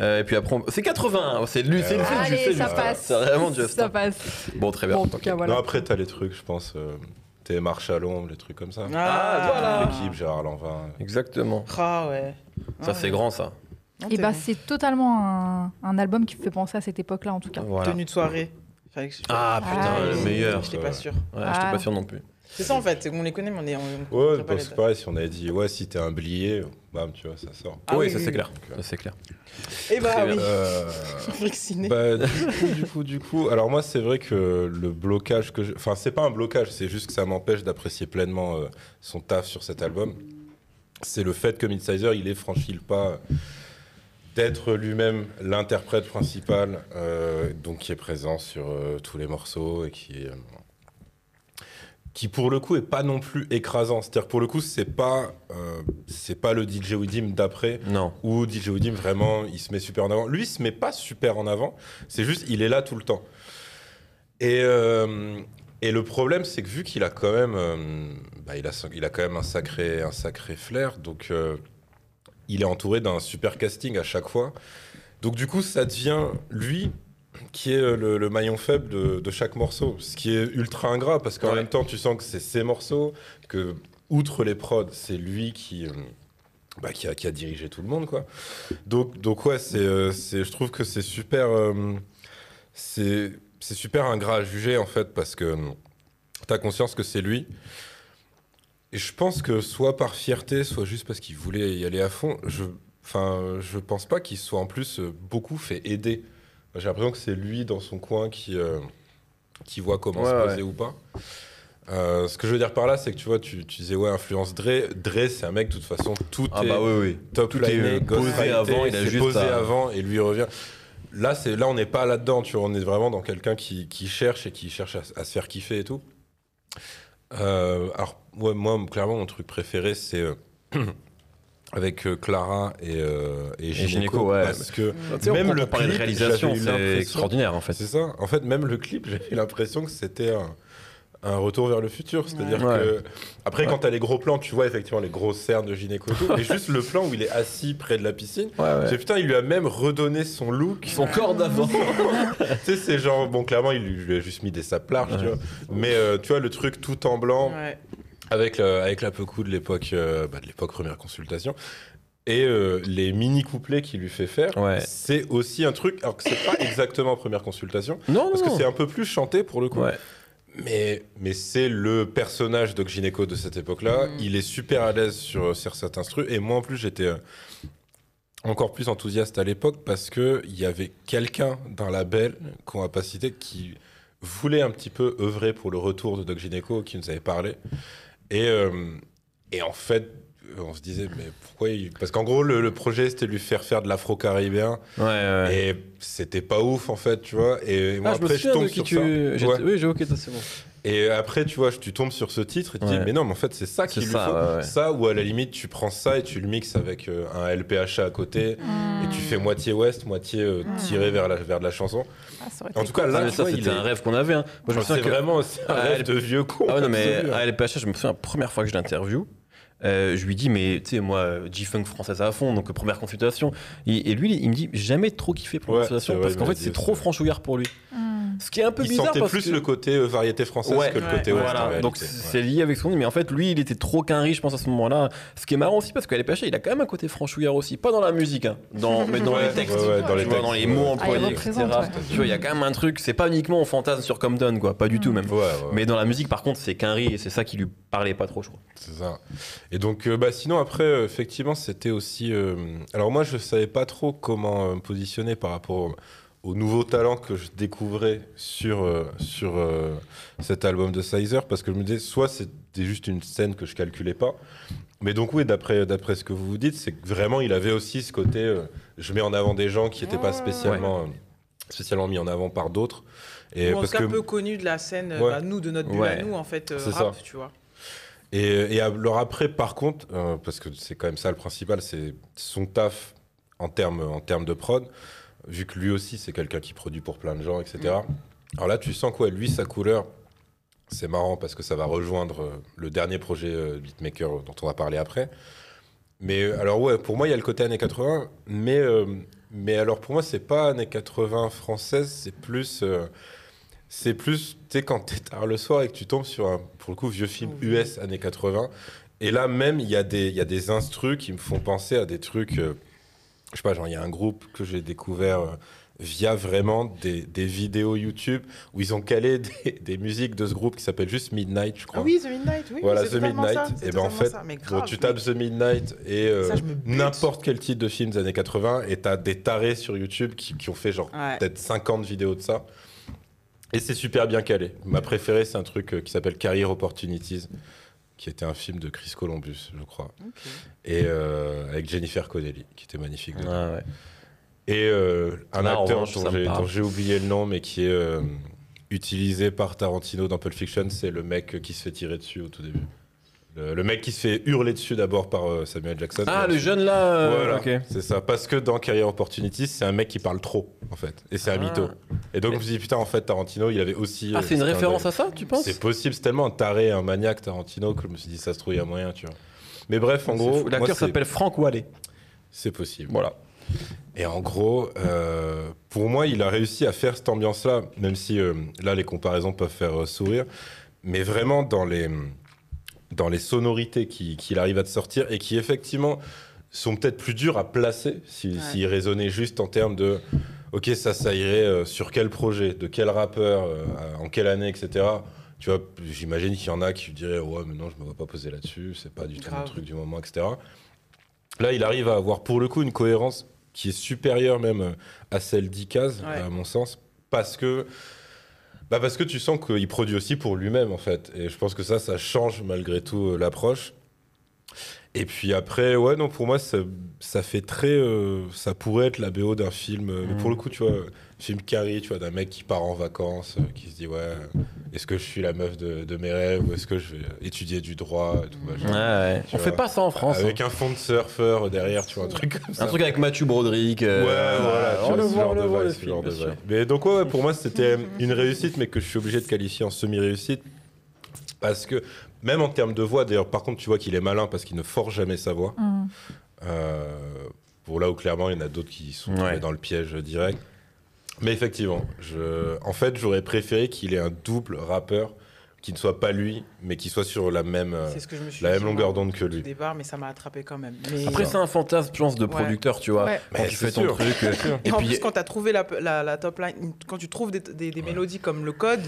Euh, et puis après, on- c'est 80. C'est lui, c'est le film, je Allez, sais. ça juste. passe. C'est vraiment juste. Ça passe. Bon, très bien. Bon, en tout cas, voilà. Non, après, t'as les trucs, je pense. Euh, T'es marche à l'ombre, les trucs comme ça. Ah, voilà. L'équipe, Gérard Lanvin. Exactement. Ah, ouais. Ça, Ah, c'est grand, ça. Non, Et bah, bon. c'est totalement un, un album qui me fait penser à cette époque-là, en tout cas. Voilà. Tenue de soirée. Fallait que je- Ah, putain, Ah, le oui. meilleur. J'étais pas sûr. Ouais, j'étais Ah. pas sûr non plus. C'est ça en fait, qu'on les connaît, mais on est. On, on Ouais, bah, les c'est pareil, si on avait dit, ouais, si t'es un blier, bam, tu vois, ça sort. Ah oui, oui, ça oui, c'est clair. Ça c'est clair. Et bah Très oui. Euh. Bah, du coup, du coup, du coup. Alors, moi, c'est vrai que le blocage que. je- Enfin, c'est pas un blocage, c'est juste que ça m'empêche d'apprécier pleinement euh, son taf sur cet album. C'est le fait que Midsizer, il ait franchi le pas d'être lui-même l'interprète principal, euh, donc qui est présent sur euh, tous les morceaux et qui. euh, qui pour le coup est pas non plus écrasant. C'est-à-dire que pour le coup, c'est pas, euh, c'est pas le DJ Widim d'après Non. où DJ Widim vraiment il se met super en avant. Lui il se met pas super en avant, c'est juste il est là tout le temps. Et, euh, et le problème c'est que vu qu'il a quand même euh, bah, il, a, il a quand même un sacré, un sacré flair, donc il est entouré d'un super casting à chaque fois. Donc du coup ça devient lui qui est le, le maillon faible de, de chaque morceau, ce qui est ultra ingrat parce qu'en Ouais. même temps tu sens que c'est ses morceaux, que outre les prods c'est lui qui... euh, bah, qui, a, qui a dirigé tout le monde quoi. Donc donc ouais c'est euh, c'est je trouve que c'est super euh, c'est c'est super ingrat à juger en fait parce que tu as conscience que c'est lui. Et je pense que soit par fierté, soit juste parce qu'il voulait y aller à fond, je enfin je pense pas qu'il soit en plus euh, beaucoup fait aider. J'ai l'impression que c'est lui dans son coin qui euh, qui voit comment Ouais, se ouais. poser ou pas. Euh, ce que je veux dire par là, c'est que tu vois, tu, tu disais ouais, influence Dre. Dre, c'est un mec, de toute façon, tout Ah est bah oui, oui. top Tout est posé avant, il a juste posé à- avant et lui revient. Là, c'est là, on n'est pas là-dedans, tu vois, on est vraiment dans quelqu'un qui, qui cherche et qui cherche à, à se faire kiffer et tout. Euh, alors, ouais, moi, clairement, mon truc préféré, c'est avec euh, Clara et, euh, et Gynéco, Gynéco, ouais. parce que sais, même le on parlait de clip, réalisation, c'est l'impression- extraordinaire en fait. C'est ça. En fait, même le clip, j'avais l'impression que c'était un, un retour vers le futur. C'est-à-dire Ouais. que après, Ouais. quand t'as les gros plans, tu vois effectivement les grosses cernes de tout, mais juste le plan où il est assis près de la piscine. Ouais, putain, il lui a même redonné son look. Son corps d'avant. tu sais, c'est genre, bon, clairement, il lui, lui a juste mis des sapes larges, tu vois. Mais euh, tu vois, le truc tout en blanc, Ouais. Avec, le- avec la Pecou de l'époque euh, bah, de l'époque première consultation. Et euh, les mini couplets qu'il lui fait faire, Ouais. c'est aussi un truc, alors que c'est pas exactement première consultation, Non, parce que c'est un peu plus chanté pour le coup. Ouais. Mais, mais c'est le personnage de Gynéco de cette époque-là. Mm. Il est super à l'aise sur, sur certains trucs. Et moi, en plus, j'étais euh, encore plus enthousiaste à l'époque parce qu'il y avait quelqu'un d'un label qu'on va pas citer qui voulait un petit peu œuvrer pour le retour de Doc Gynéco qui nous avait parlé. Et, euh, et en fait, on se disait, mais pourquoi il... Parce qu'en gros, le, le projet, c'était de lui faire faire de l'afro-caribéen. Ouais, ouais. Et c'était pas ouf, en fait, tu vois. Et moi, Ah, je me après, je, souviens tombe de qui sur tu. ça. j'ai- Ouais. Oui, j'ai ok, c'est bon. Et après, tu vois, tu tombes sur ce titre et tu te Ouais. dis, mais non, mais en fait, c'est ça qu'il lui ça, faut. ouais, ouais. Ça, ou à la limite, tu prends ça et tu le mixes avec euh, un LPHA à côté Mmh. et tu fais moitié ouest, moitié euh, Mm. tiré vers, la, vers de la chanson. Ah, En tout cas, cool. là, Ah, ça, c'était est- un rêve qu'on avait. hein. Moi, je me c'est souviens que. vraiment aussi un Ah, rêve de vieux con. Ah ouais, non, mais à LPHH, je me souviens, la première fois que je l'interview, euh, je lui dis, mais tu sais, moi, G-Funk française à fond, donc première consultation. Et, et lui, il me dit, jamais trop kiffé pour Ouais, consultation parce qu'en fait, c'est trop franchouillard pour lui. Mmh. Ce qui est un peu il bizarre sentait parce plus que... le côté euh, variété française Ouais, que le ouais, côté en Voilà, donc Ouais. c'est lié avec son nom, mais en fait, lui, il était trop qu'un riche, je pense, à ce moment-là. Ce qui est marrant aussi, parce qu'à LPH, il a quand même un côté franchouillard aussi, pas dans la musique, hein, dans, mais dans Ouais, les textes, ouais, ouais, dans les tu vois, textes, dans les ouais. mots Ah, employés, etc. représente, ouais. Tu vois, il y a quand même un truc, c'est pas uniquement on fantasme sur Compton, quoi, pas du tout Mm. même. Ouais, ouais, ouais. Mais dans la musique, par contre, c'est qu'un riz et c'est ça qui lui parlait pas trop, je crois. C'est ça. Et donc, euh, bah, sinon, après, euh, effectivement, c'était aussi. euh, Alors, moi, je savais pas trop comment me positionner par rapport au- aux nouveaux talents que je découvrais sur, euh, sur euh, cet album de Sizer, parce que je me disais, soit c'était juste une scène que je calculais pas. Mais donc, oui, d'après d'après ce que vous vous dites, c'est que vraiment, il avait aussi ce côté. euh, je mets en avant des gens qui n'étaient pas spécialement, euh, spécialement mis en avant par d'autres. Et Ou en parce tout cas que peu connu de la scène, Ouais. bah, nous, de notre bulle Ouais. à nous, en fait, euh, C'est rap, ça. tu vois. Et, et alors après, par contre, euh, parce que c'est quand même ça le principal, c'est son taf en termes en termes de prod, vu que lui aussi c'est quelqu'un qui produit pour plein de gens, etc. Alors là, tu sens quoi, lui, sa couleur, c'est marrant parce que ça va rejoindre euh, le dernier projet euh, beatmaker dont on va parler après. Mais euh, alors ouais, pour moi, il y a le côté années 80, mais euh, mais alors pour moi, c'est pas années 80 françaises, c'est plus euh, c'est plus, tu sais, quand t'es tard le soir et que tu tombes sur un, pour le coup, vieux film Mhm. US années 80. Et là, même, il y, a des- il y a des instrus qui me font penser à des trucs. euh, je sais pas, genre, il y a un groupe que j'ai découvert euh, via vraiment des, des vidéos YouTube où ils ont calé des, des musiques de ce groupe qui s'appelle juste Midnight, je crois. Ah oui, The Midnight, oui. Voilà, The Midnight. ça, Et ben en fait, ça, grave, tu mais- tapes The Midnight et euh, n'importe quel titre de film des années 80 et t'as des tarés sur YouTube qui, qui ont fait genre Ouais. peut-être 50 vidéos de ça. Et c'est super bien calé. Ma préférée, c'est un truc euh, qui s'appelle Career Opportunities, qui était un film de Chris Columbus, je crois. Et euh, avec Jennifer Connelly, qui était magnifique. Ah, ouais. Et euh, un acteur revanche, parle. dont j'ai oublié le nom, mais qui est euh, utilisé par Tarantino dans Pulp Fiction, c'est le mec qui se fait tirer dessus au tout début. Le, le mec qui se fait hurler dessus d'abord par euh, Samuel Jackson. Ah, le jeune là, euh, Voilà, ok. c'est ça. Parce que dans Career Opportunities, c'est un mec qui parle trop, en fait. Et c'est un Ah. mytho. Et donc, je me suis dit, putain, en fait, Tarantino, il avait aussi. Ah, euh, c'est une référence à ça, tu penses C'est possible, c'est tellement un taré, un maniaque Tarantino que je me suis dit, ça se trouve, il y a moyen, tu vois. Mais bref, en C'est gros. moi, L'acteur c'est- s'appelle Frank Wallet. C'est possible. Voilà. Et en gros, euh, pour moi, il a réussi à faire cette ambiance-là, même si euh, là, les comparaisons peuvent faire euh, sourire, mais vraiment dans les, dans les sonorités qui- qu'il arrive à te sortir et qui, effectivement, sont peut-être plus dures à placer s'ils Ouais. s'ils raisonnaient juste en termes de OK, ça, ça irait euh, sur quel projet, de quel rappeur, euh, en quelle année, etc. Tu vois, j'imagine qu'il y en a qui diraient Ouais, mais non, je me vois pas poser là-dessus, c'est pas du tout mon truc du moment, etc. Là, il arrive à avoir pour le coup une cohérence qui est supérieure même euh, à celle d'Ikaz, Ouais. à mon sens, parce que, bah parce que tu sens qu'il produit aussi pour lui-même, en fait. Et je pense que ça, ça change malgré tout euh, l'approche. Et puis après, ouais, non, pour moi, ça, ça fait très. euh, ça pourrait être la BO d'un film. euh, Mais pour le coup, tu vois, film Carrie, tu vois, d'un mec qui part en vacances, euh, qui se dit, ouais, euh, est-ce que je suis la meuf de, de mes rêves ou est-ce que je vais étudier du droit et tout Ouais, machin. ouais. On fait vois. pas ça en France. Avec un fond de surfeur derrière, tu vois, un truc comme ça. hein. Un truc avec Mathieu Broderick. euh, Ouais, voilà, tu on vois, le ce voit, genre on le de voit vibe, le ce film, genre de bien sûr. vibe. Mais donc, ouais, ouais, pour moi, c'était une réussite, mais que je suis obligé de qualifier en semi-réussite. Parce que, même en termes de voix, d'ailleurs, par contre, tu vois qu'il est malin parce qu'il ne force jamais sa voix. Mm. Euh, pour là où clairement, il y en a d'autres qui sont tombés Ouais. dans le piège direct. Mais effectivement, je... en fait, j'aurais préféré qu'il ait un double rappeur qui ne soit pas lui, mais qui soit sur la même, euh, C'est ce que je me suis la dit, même longueur d'onde que au lui. départ, mais ça m'a attrapé quand même. Mais- Après, c'est un fantasme, je pense, de Ouais. producteur, tu vois. Ouais. Quand Mais tu fais ton sûr, truc. Et, Et en puis, plus, quand tu as trouvé la, la, la top line, quand tu trouves des, des- des mélodies comme le code,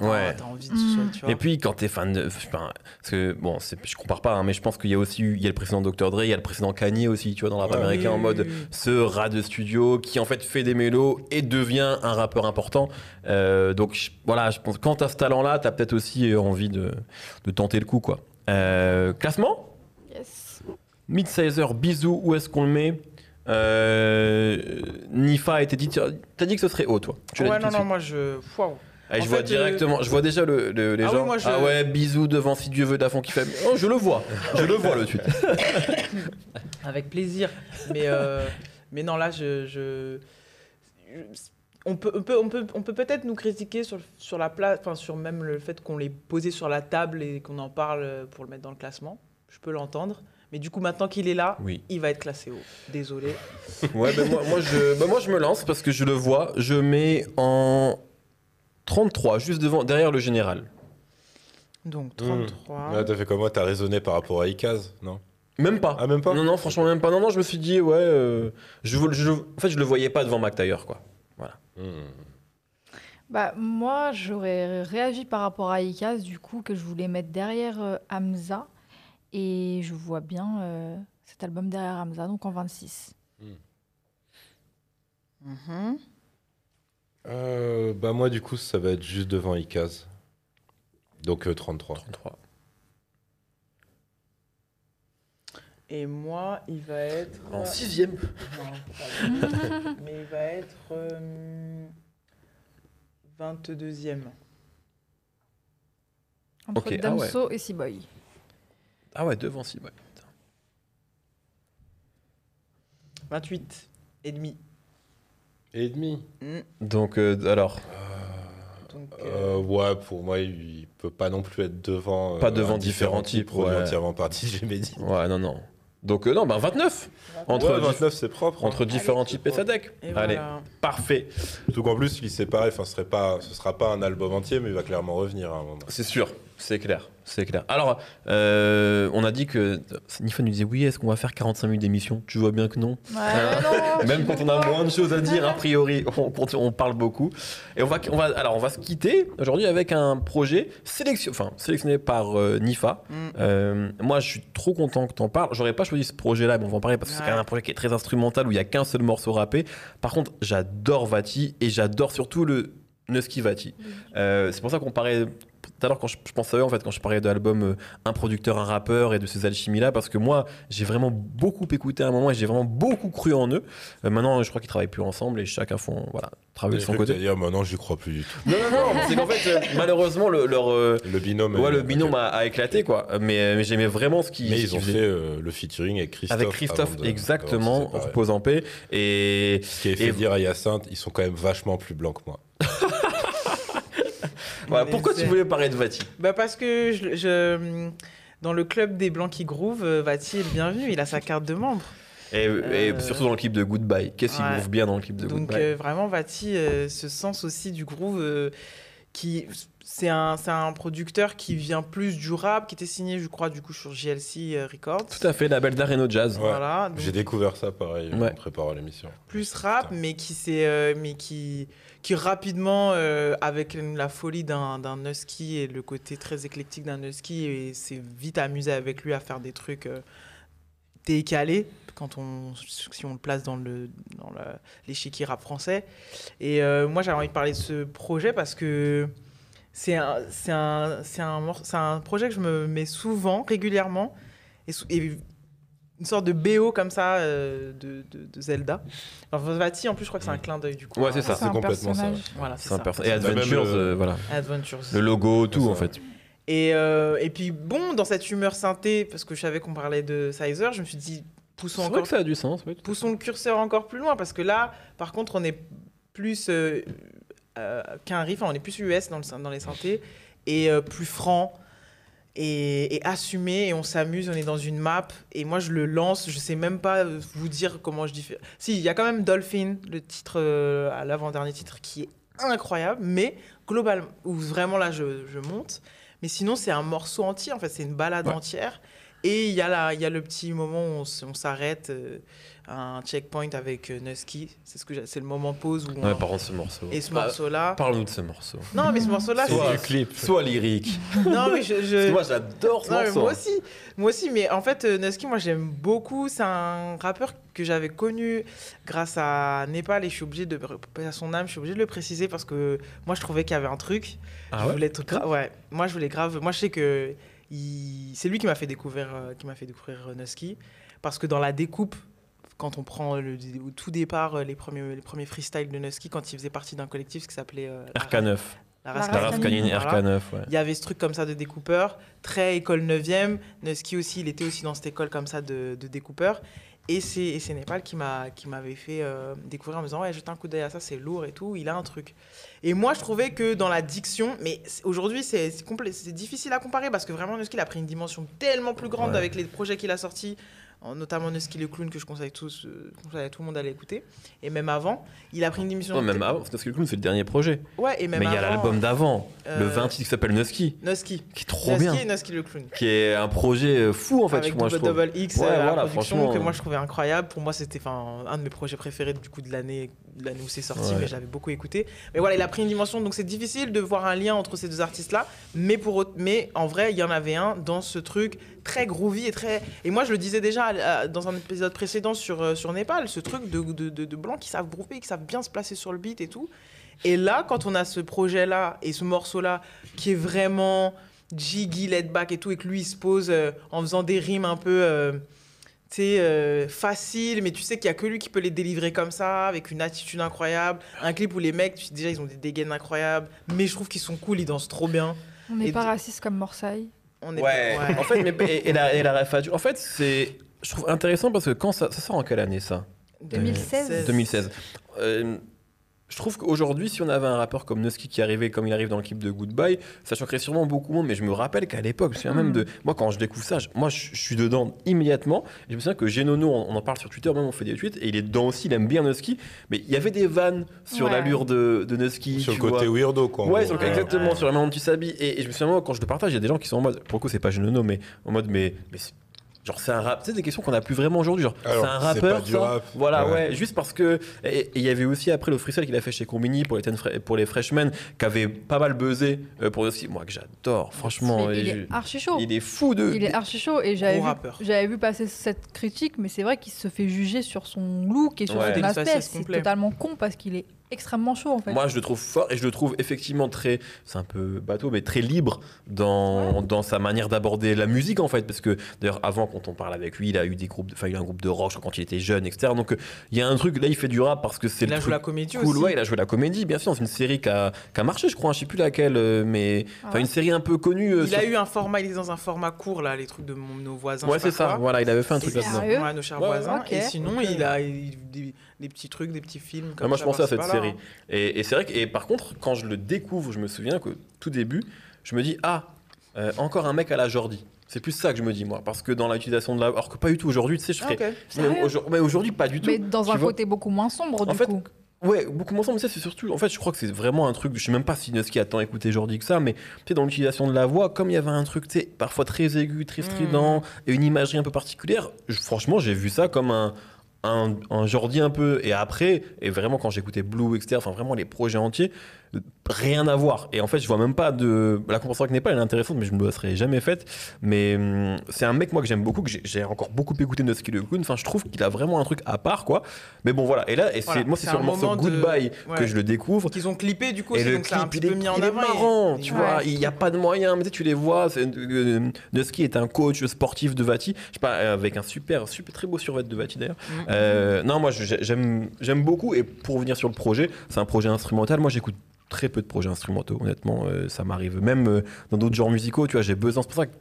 ouais. envie de soit, tu vois. Et puis quand t'es fan de, enfin, parce que bon, je compare pas, hein, mais je pense qu'il y a aussi, il y a le précédent Dr Dre, il y a le précédent Kanye aussi, tu vois, dans le rap Ouais. américain en mode oui, oui. ce rat de studio qui en fait fait des mélos et devient un rappeur important. Euh, donc je- voilà, je pense que quand t'as ce talent-là, t'as peut-être aussi euh, envie de, de tenter le coup, quoi. Euh, classement, Yes. mid-sizer, bisous, où est-ce qu'on le met? Euh, Nifa a été dit, t'as dit que ce serait haut, toi. Tu ouais, dit non, non, moi je. Waouh. Je vois fait, directement, je vois déjà le, le- les Ah gens. oui, moi, je- Ah ouais, bisous devant si Dieu veut d'Afon qui fait. Oh, je le vois, je le vois le tweet. Avec plaisir. Mais, euh, mais non, là, je. je- je- on peut, on peut, on peut, on peut peut-être nous critiquer sur, sur la place, enfin sur même le fait qu'on l'ait posé sur la table et qu'on en parle pour le mettre dans le classement. Je peux l'entendre. Mais du coup, maintenant qu'il est là, Oui. il va être classé haut. Désolé. Ouais, ben moi, moi, je, ben moi je me lance parce que je le vois. Je mets en 33, juste devant, derrière le général. Donc Hmm. 33. Là, t'as fait comme moi, t'as raisonné par rapport à Ikaz, non? Même pas. Ah, même pas? Non, non, franchement, même pas. Non, non, je me suis dit, ouais. euh, je, je- en fait, je le voyais pas devant Mac Taylor, quoi. Hmm. Bah, moi, j'aurais réagi par rapport à Ikaz, du coup, que je voulais mettre derrière euh, Hamza. Et je vois bien euh, cet album derrière Hamza, donc en 26. Mhm. Euh, bah moi du coup ça va être juste devant Ikaz. Donc euh, 33. 33. Et moi, il va être. En sixième. Non, Mais il va être euh, 22e. Entre Ok, ah Damso et Seaboy. Ah ouais, devant si, ouais. 28 et demi. Et demi. Mm. Donc, euh, alors, Donc, euh, Euh, ouais pour moi il peut pas non plus être devant. Pas devant différents types, produit ouais. entièrement parti j'ai dit. ouais, non, non. Donc, euh, non, bah 29 entre, Ouais, dif- 29 c'est propre. hein. entre différents types et Sadek. et Allez, voilà. parfait. Surtout qu'en plus il est séparé, enfin ce serait pas, ce sera pas un album entier mais il va clairement revenir à un moment. C'est sûr, c'est clair, c'est clair. Alors, euh, on a dit que Nifa nous disait oui, est-ce qu'on va faire 45 minutes d'émission? Tu vois bien que non. Ouais, non, Même quand on a moins de choses à dire, a priori, on, parle beaucoup. Et on va, on va, alors, on va se quitter aujourd'hui avec un projet sélection, enfin, sélectionné par euh, Nifa. Mm. Euh, moi, je suis trop content que tu en parles. J'aurais pas choisi ce projet-là, mais on va en parler parce que c'est quand même un projet qui est très instrumental où il y a qu'un seul morceau rappé. Par contre, j'adore Vati et j'adore surtout le Nusky Vati. Euh, c'est pour ça qu'on parlait tout à l'heure quand je, je pensais à eux en fait quand je parlais de l'album euh, un producteur un rappeur et de ces alchimies là parce que moi j'ai vraiment beaucoup écouté à un moment et j'ai vraiment beaucoup cru en eux Euh, maintenant je crois qu'ils travaillent plus ensemble et chacun font voilà travaille de son côté Dire maintenant j'y crois plus du tout. non non non c'est qu'en fait euh, malheureusement le, leur Le binôme. ouais, le binôme a, a éclaté quoi mais, mais j'aimais vraiment ce qu'ils Mais ils ont fait le featuring avec Christophe. avec Christophe de- exactement repose en paix et Ce qui a fait Et- dire à Hyacinthe, ils sont quand même vachement plus blancs que moi. voilà, Mais pourquoi tu voulais parler de Vati? Bah parce que je, je- dans le club des blancs qui groove, euh, Vati est le bienvenu. Il a sa carte de membre. et, et Euh, surtout dans le clip de Goodbye qu'est-ce qu'il ouais. groove bien dans le clip de Donc Goodbye? euh, vraiment, Vati, euh, ce sens aussi du groove, qui c'est un, c'est un producteur qui vient plus du rap, qui était signé, je crois, du coup sur JLC euh, Records. tout à fait label d'Areno Jazz Ouais. Voilà, donc J'ai découvert ça pareil Ouais. en préparant l'émission. plus rap, mais qui s'est, euh, mais qui, qui rapidement, euh, avec la folie d'un d'un Husky et le côté très éclectique d'un Husky, et s'est vite amusé avec lui à faire des trucs euh, décalés quand on, si on le place dans le dans le- l'échiquier rap français. Et euh, moi, j'avais envie de parler de ce projet parce que c'est un, c'est un, c'est un, un projet que je me mets souvent, régulièrement, et, une sorte de BO comme ça euh, de, de- de Zelda. Alors Vati, en plus, je crois que c'est un clin d'œil du coup. Ouais, c'est ça. C'est complètement ça. Voilà, c'est un Et Adventures, le- euh, voilà. Adventures. Le logo, tout en fait. Et, euh, et puis, bon, dans cette humeur synthé, parce que je savais qu'on parlait de Sizer, je me suis dit, poussons encore que ça a du sens. ouais. poussons le curseur encore plus loin parce que là, par contre, on est plus euh, euh, qu'un riff, on est plus US dans, le, dans les synthés et euh, plus franc et, et assumé et on s'amuse, on est dans une map et moi je le lance, je sais même pas vous dire comment je diffère. Si, il y a quand même Dolphin, le titre à l'avant-dernier titre qui est incroyable, mais globalement, où vraiment là je, je monte, mais sinon c'est un morceau entier, en fait c'est une balade Ouais. entière. Et il y, a la- il y a le petit moment où on, s'arrête, euh, un checkpoint avec euh, Nusky. C'est ce que j'ai- c'est le moment pause où on- Ouais, par ce morceau. Et ce morceau-là. Parle-nous de ce morceau. Non, mais ce morceau-là, Soit du clip, soit lyrique. Non, mais je. Je- moi, j'adore ce Non, mais morceau. moi aussi, moi aussi, mais en fait, euh, Nusky, moi j'aime beaucoup. C'est un rappeur que j'avais connu grâce à Népal et je suis obligé de, à son âme, je suis obligé de le préciser parce que moi je trouvais qu'il y avait un truc. Ah je ouais? voulais être ouais. Moi je voulais grave. Moi je sais que c'est lui qui m'a fait découvrir, euh, qui m'a fait découvrir euh, Nusky parce que dans la découpe. Quand on prend au tout départ euh, les premiers, les premiers freestyles de Nusky, quand il faisait partie d'un collectif qui s'appelait euh, la- RK9. La La Race La Race Raf Canine, Canine voilà. RK9, ouais. il y avait ce truc comme ça de découpeur, très école 9e. Nusky aussi, il était aussi dans cette école comme ça de, de découpeur. Et c'est, et c'est Népal qui, m'a, qui m'avait fait euh, découvrir en me disant Ouais, jette un coup d'œil à ça, c'est lourd et tout, il a un truc. Et moi, je trouvais que dans la diction, mais aujourd'hui, c'est, difficile à comparer parce que vraiment, Nusky, il a pris une dimension tellement plus grande Ouais. avec les projets qu'il a sortis, notamment Nusky le clown que je conseille, tous, euh, je conseille à tout le monde d'aller écouter. Et même avant, il a pris une dimension. Non, même avant, que le Clown, c'est le dernier projet. Ouais, et même Mais il y a l'album d'avant, le euh, 20 qui s'appelle Nusky, Nusky. qui est trop Nusky bien. et Nusky le clown. Qui est un projet euh, fou, en fait, avec moi, je trouve. double X Ouais, euh, à la voilà, production que euh. moi je trouvais incroyable pour moi c'était un de mes projets préférés du coup de l'année l'année où c'est sorti Ouais. mais j'avais beaucoup écouté mais voilà il a pris une dimension donc c'est difficile de voir un lien entre ces deux artistes là mais pour mais en vrai il y en avait un dans ce truc très groovy et très et moi je le disais déjà euh, dans un épisode précédent sur euh, sur Népal ce truc de de, de, de blancs qui savent groover qui savent bien se placer sur le beat et tout et là quand on a ce projet là et ce morceau là qui est vraiment jiggy, let back et tout, et que lui il se pose euh, en faisant des rimes un peu, euh, euh, faciles, mais tu sais qu'il y a que lui qui peut les délivrer comme ça, avec une attitude incroyable. Un clip où les mecs, tu- déjà ils ont des dégaines incroyables, mais je trouve qu'ils sont cool, ils dansent trop bien. On n'est pas raciste comme Morsaille. On est Ouais. ouais. en fait, mais, et, et la, et la En fait, c'est. Je trouve intéressant parce que quand ça, ça sort en quelle année ça? 2016. 2016. Euh, je trouve qu'aujourd'hui, si on avait un rappeur comme Nusky qui arrivait comme il arrive dans le clip de Goodbye, ça choquerait sûrement beaucoup moins. Mais je me rappelle qu'à l'époque, je me souviens même de. Moi, quand je découvre ça, je- moi, je, je suis dedans immédiatement. Et je me souviens que Genono, on, on en parle sur Twitter, même on fait des tweets, et il est dedans aussi, il aime bien Nusky. Mais il y avait des vannes sur Ouais. l'allure de, de Nusky. Sur le vois. côté weirdo, quoi. Ouais, gros. sur le- Ouais. exactement, Ouais. sur la manière dont tu s'habilles. Et, et je me souviens, moi, quand je le partage, il y a des gens qui sont en mode, pour le coup, c'est pas Genono, mais en mode, mais, mais c'est- genre, c'est un rap. Tu sais, des questions qu'on a plus vraiment aujourd'hui. Genre, Alors, c'est un c'est rappeur. pas du ça rap. Voilà, ouais. Ouais. Juste parce que. Et il y avait aussi après le freestyle qu'il a fait chez Combini pour les, ten pour les freshmen, qui avait pas mal buzzé euh, pour aussi. Moi, que j'adore, franchement. Il je- est archi chaud. il est fou de. Il est archi chaud et j'avais vu, j'avais vu passer cette critique, mais c'est vrai qu'il se fait juger sur son look et sur Ouais. son aspect. C'est totalement con parce qu'il est extrêmement chaud en fait. Moi, je le trouve fort et je le trouve effectivement très, c'est un peu bateau, mais très libre dans, dans sa manière d'aborder la musique en fait. Parce que d'ailleurs, avant, quand on parle avec lui, il a eu des groupes, enfin, il a un groupe de rock quand il était jeune, etc. Donc, euh, il y a un truc, là, il fait du rap parce que c'est Il le a joué truc la comédie cool. aussi. Ouais, il a joué la comédie, bien sûr, c'est une série qui a, qui a marché, je crois, hein, je sais plus laquelle, euh, mais Ah enfin, ouais une série un peu connue. euh, Il a eu un format, il est dans un format court là, les trucs de mon- nos voisins. Ouais, c'est ça. quoi. Voilà, il avait fait un truc là-dedans. Ouais, nos chers Ouais, voisins. Et sinon, il a il- des petits trucs, des petits films. Comme moi, ça, je pensais à cette série. Et, et c'est vrai que, et par contre, quand je le découvre, je me souviens que tout début, je me dis, ah, euh, encore un mec à la Jordi. C'est plus ça que je me dis, moi. Parce que dans l'utilisation de la. Alors que pas du tout aujourd'hui, tu sais, je Ah, ferais. ok. Mais Sérieux? aujourd- mais aujourd'hui, pas du tout. mais dans un vois. côté beaucoup moins sombre En du fait, coup. Ouais, beaucoup moins simple, mais ça, c'est surtout. En fait, je crois que c'est vraiment un truc. Je sais même pas si Nusky a tant écouté Jordi que ça, mais tu sais, dans l'utilisation de la voix, comme il y avait un truc, tu sais, parfois très aigu, très strident, et une imagerie un peu particulière, je- franchement, j'ai vu ça comme un. Un, un Jordi un peu et après et vraiment quand j'écoutais Blue etc enfin vraiment les projets entiers rien à voir. Et en fait, je vois même pas de. La comparaison avec Népal, elle est intéressante, mais je ne me la serais jamais faite. Mais hum, c'est un mec, moi, que j'aime beaucoup, que j'ai- encore beaucoup écouté de Ski Kun. Enfin, je trouve qu'il a vraiment un truc à part, quoi. Mais bon, voilà. Et là, et c'est- Voilà, moi, c'est sur un le morceau de- Goodbye que je le découvre. Qu'ils ont clippé du coup, Et le donc un clip, petit il est, peu mis en il est avant. et- marrant, et tu ouais. vois. Il n'y a pas de moyen, mais tu sais, tu les vois. euh, Nusky est un coach sportif de Vati, je sais pas, avec un super, super très beau survêt de Vati d'ailleurs. Mhm. Euh, non, moi j'aime beaucoup. Et pour revenir sur le projet, c'est un projet instrumental. Moi, j'écoute très peu de projets instrumentaux. Honnêtement, euh, ça m'arrive. Même euh, dans d'autres genres musicaux, tu vois, j'ai besoin. C'est pour ça que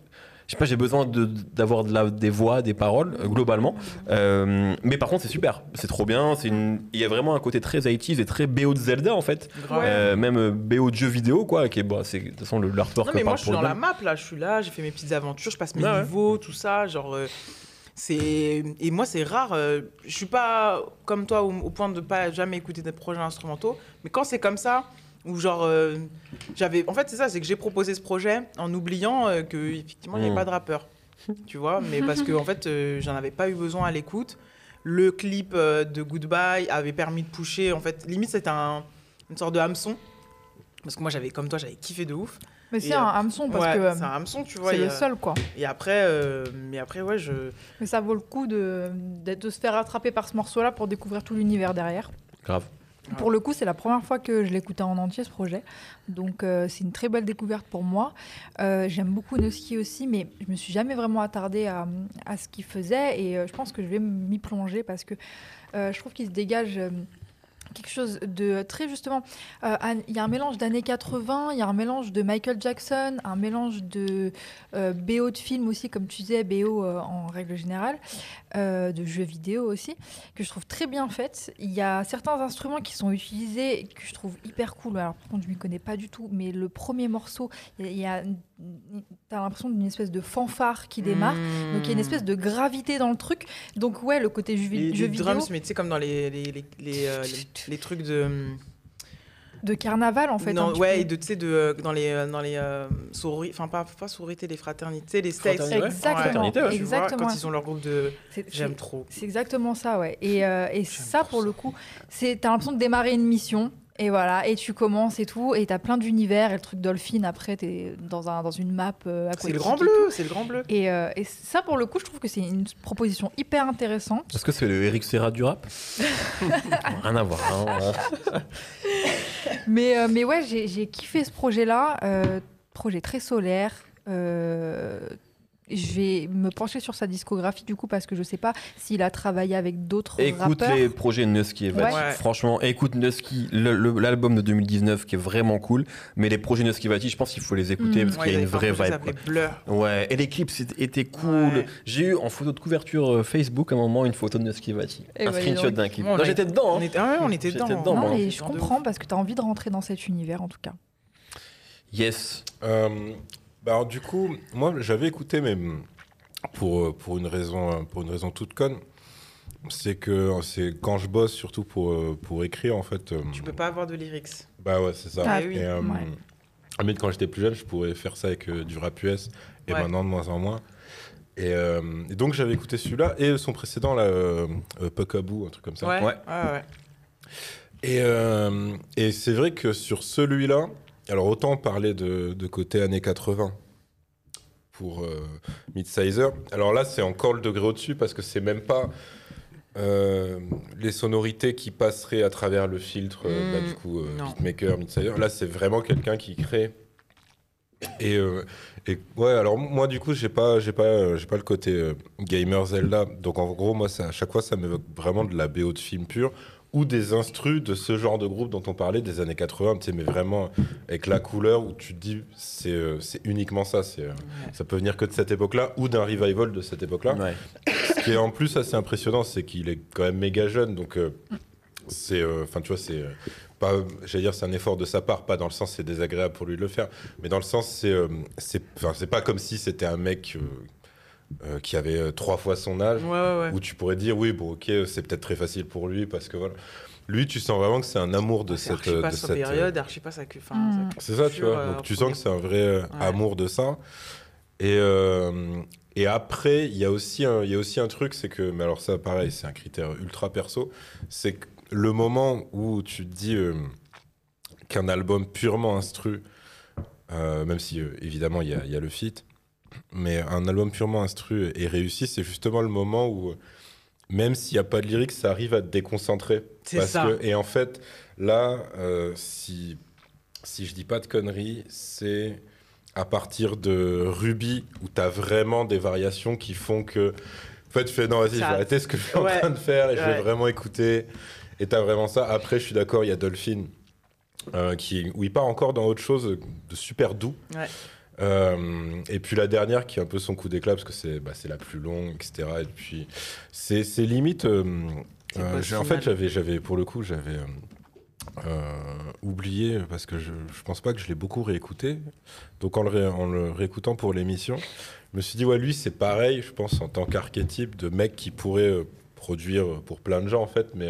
je sais pas, j'ai besoin d'avoir de la, des voix, des paroles, euh, globalement. Euh, mais par contre, c'est super. C'est trop bien. Il y a vraiment un côté très 80s et très BO de Zelda, en fait. Euh, même BO de jeux vidéo, quoi. Qui est, bah, c'est de toute façon le- l'artwork Non mais moi je suis dans la map là, je suis là, j'ai fait mes petites aventures, je passe mes Ah ouais. niveaux, tout ça, genre c'est et moi c'est rare, je suis pas comme toi au, au point de pas jamais écouter des projets instrumentaux, mais quand c'est comme ça ou genre euh, j'avais en fait c'est ça, c'est que j'ai proposé ce projet en oubliant euh, que effectivement il n'y avait Mm. pas de rappeur. tu vois, mais parce que en fait euh, j'en avais pas eu besoin à l'écoute. Le clip euh, de Goodbye avait permis de pusher en fait limite c'était un une sorte de hameçon parce que moi j'avais comme toi j'avais kiffé de ouf. Mais c'est un hameçon parce Ouais, que c'est un hameçon, tu vois. c'est le seul quoi. Et après, euh, mais après, ouais, je. Mais ça vaut le coup de, d'être- de se faire attraper par ce morceau-là pour découvrir tout l'univers derrière. Grave. Pour le coup, c'est la première fois que je l'écoutais en entier ce projet. Donc euh, c'est une très belle découverte pour moi. Euh, J'aime beaucoup Noski aussi, mais je me suis jamais vraiment attardée à, ce qu'il faisait et euh, je pense que je vais m'y plonger parce que je trouve qu'il se dégage. quelque chose de très justement il y a un mélange d'années 80 il y a un mélange de Michael Jackson un mélange de BO de film aussi comme tu disais BO en règle générale euh, de jeux vidéo aussi que je trouve très bien faite. Il y a certains instruments qui sont utilisés que je trouve hyper cool. Alors, par contre, je m'y connais pas du tout, mais le premier morceau, il y a, il y a- t'as l'impression d'une espèce de fanfare qui démarre. Donc, il y a une espèce de gravité dans le truc. Donc, ouais, le côté jeu, Les, jeu les vidéo drums, mais tu sais, comme dans les, les, les, les, euh, les- les trucs de. De carnaval, en fait. non, ouais, peu. et de, tu sais, de, euh, dans les, euh, dans les euh, sorori- enfin, pas, pas sororités, les fraternités, les states. Fraternité, ouais. Exactement, Fraternité, ouais. Tu vois, exactement. quand ils ont leur groupe de. J'aime trop. C'est exactement ça, ouais. Et, euh, et ça, trop pour ça. le coup, c'est t'as l'impression de démarrer une mission. Et voilà, et tu commences et tout, et t'as plein d'univers, et le truc Dolphin, après, t'es dans, un, dans une map euh, C'est le grand bleu, c'est le grand bleu. Et, euh, et ça, pour le coup, je trouve que c'est une proposition hyper intéressante. Est-ce que c'est le Eric Serra du rap Rien à voir. hein. Mais, euh, mais ouais, j'ai kiffé ce projet-là. euh, projet très solaire. Je vais me pencher sur sa discographie du coup parce que je sais pas s'il a travaillé avec d'autres Écoute rappeurs. les projets Nusky et Vati. Ouais. Franchement, écoute Nusky, l'album de 2019 qui est vraiment cool. Mais les projets Nusky Vati, je pense qu'il faut les écouter Mm. parce Ouais, qu'il y a une vraie vibe. Blur. Ouais, et les clips étaient cool. Ouais. J'ai eu en photo de couverture euh, Facebook à un moment une photo de Nusky Vati. Eh un bah, screenshot d'un clip. Ouais, on Non, a- j'étais dedans. On hein. était, ah ouais, on était J'étais dedans. dedans, non, moi. mais C'est je comprends parce que tu as envie de rentrer dans cet univers en tout cas. Yes. Euh, bah alors, du coup, moi j'avais écouté, mais pour, euh, pour, une raison, euh, pour une raison toute conne, c'est que c'est quand je bosse, surtout pour, euh, pour écrire, en fait. euh, Tu peux pas avoir de lyrics. Bah ouais, c'est ça. Ah, oui. Et, euh, Ouais. mais quand j'étais plus jeune, je pourrais faire ça avec euh, du rap US, et Ouais. maintenant de moins en moins. Et, euh, et donc j'avais écouté celui-là et son précédent, là, euh, euh, Puckaboo, un truc comme ça. Ouais, Ouais. ouais, ouais. Et, euh, et c'est vrai que sur celui-là, alors autant parler de, de côté années 80 pour euh, Midsizer. Alors là, c'est encore le degré au-dessus parce que c'est même pas euh, les sonorités qui passeraient à travers le filtre, euh, bah, du coup, euh, non. beatmaker, Midsizer. Là, c'est vraiment quelqu'un qui crée. Et, euh, et ouais, alors moi, du coup, j'ai pas, j'ai pas, j'ai pas le côté euh, gamer Zelda. Donc en gros, moi, ça, à chaque fois, ça m'évoque vraiment de la BO de film pur ou des instrus de ce genre de groupe dont on parlait des années 80, tu sais, mais vraiment avec la couleur où tu te dis c'est euh, c'est uniquement ça, c'est euh, ça peut venir que de cette époque-là ou d'un revival de cette époque-là. Ouais. Ce qui est en plus assez impressionnant, c'est qu'il est quand même méga jeune, donc euh, c'est, euh, enfin tu vois, c'est pas, j'allais dire, c'est un effort de sa part, pas dans le sens c'est désagréable pour lui de le faire, mais dans le sens c'est, euh, c'est, enfin c'est pas comme si c'était un mec euh, euh, qui avait euh, trois fois son âge Ouais, ouais, ouais. où tu pourrais dire oui bon ok c'est peut-être très facile pour lui parce que voilà lui tu sens vraiment que c'est un amour de cette archi de cette période, archi pas sa cu- enfin, Mm. sa c'est ça tu vois euh, donc tu sens que c'est un vrai euh, Ouais. amour de ça et euh, et après il y a aussi un il y a aussi un truc c'est que mais alors ça pareil c'est un critère ultra perso c'est que le moment où tu te dis euh, qu'un album purement instru, euh, même si euh, évidemment il y y a le feat, mais un album purement instru et réussi, c'est justement le moment où, même s'il n'y a pas de lyrics, ça arrive à te déconcentrer. C'est ça. que- et en fait, là, euh, si, si je dis pas de conneries, c'est à partir de Ruby où tu as vraiment des variations qui font que. En fait, tu fais non, vas-y, je vais arrêter ce que je suis en train de faire et je vais vraiment écouter. Et tu as vraiment ça. Après, je suis d'accord, il y a Dolphin euh, qui, où il part encore dans autre chose de super doux. Ouais. Euh, et puis la dernière qui est un peu son coup d'éclat parce que c'est bah, la plus longue, etc. Et puis c'est limite. euh, euh, en fait, j'avais pour le coup j'avais oublié parce que je, je pense pas que je l'ai beaucoup réécouté. Donc en le, ré- en le réécoutant pour l'émission, je me suis dit ouais lui c'est pareil, je pense en tant qu'archétype de mec qui pourrait produire pour plein de gens en fait, mais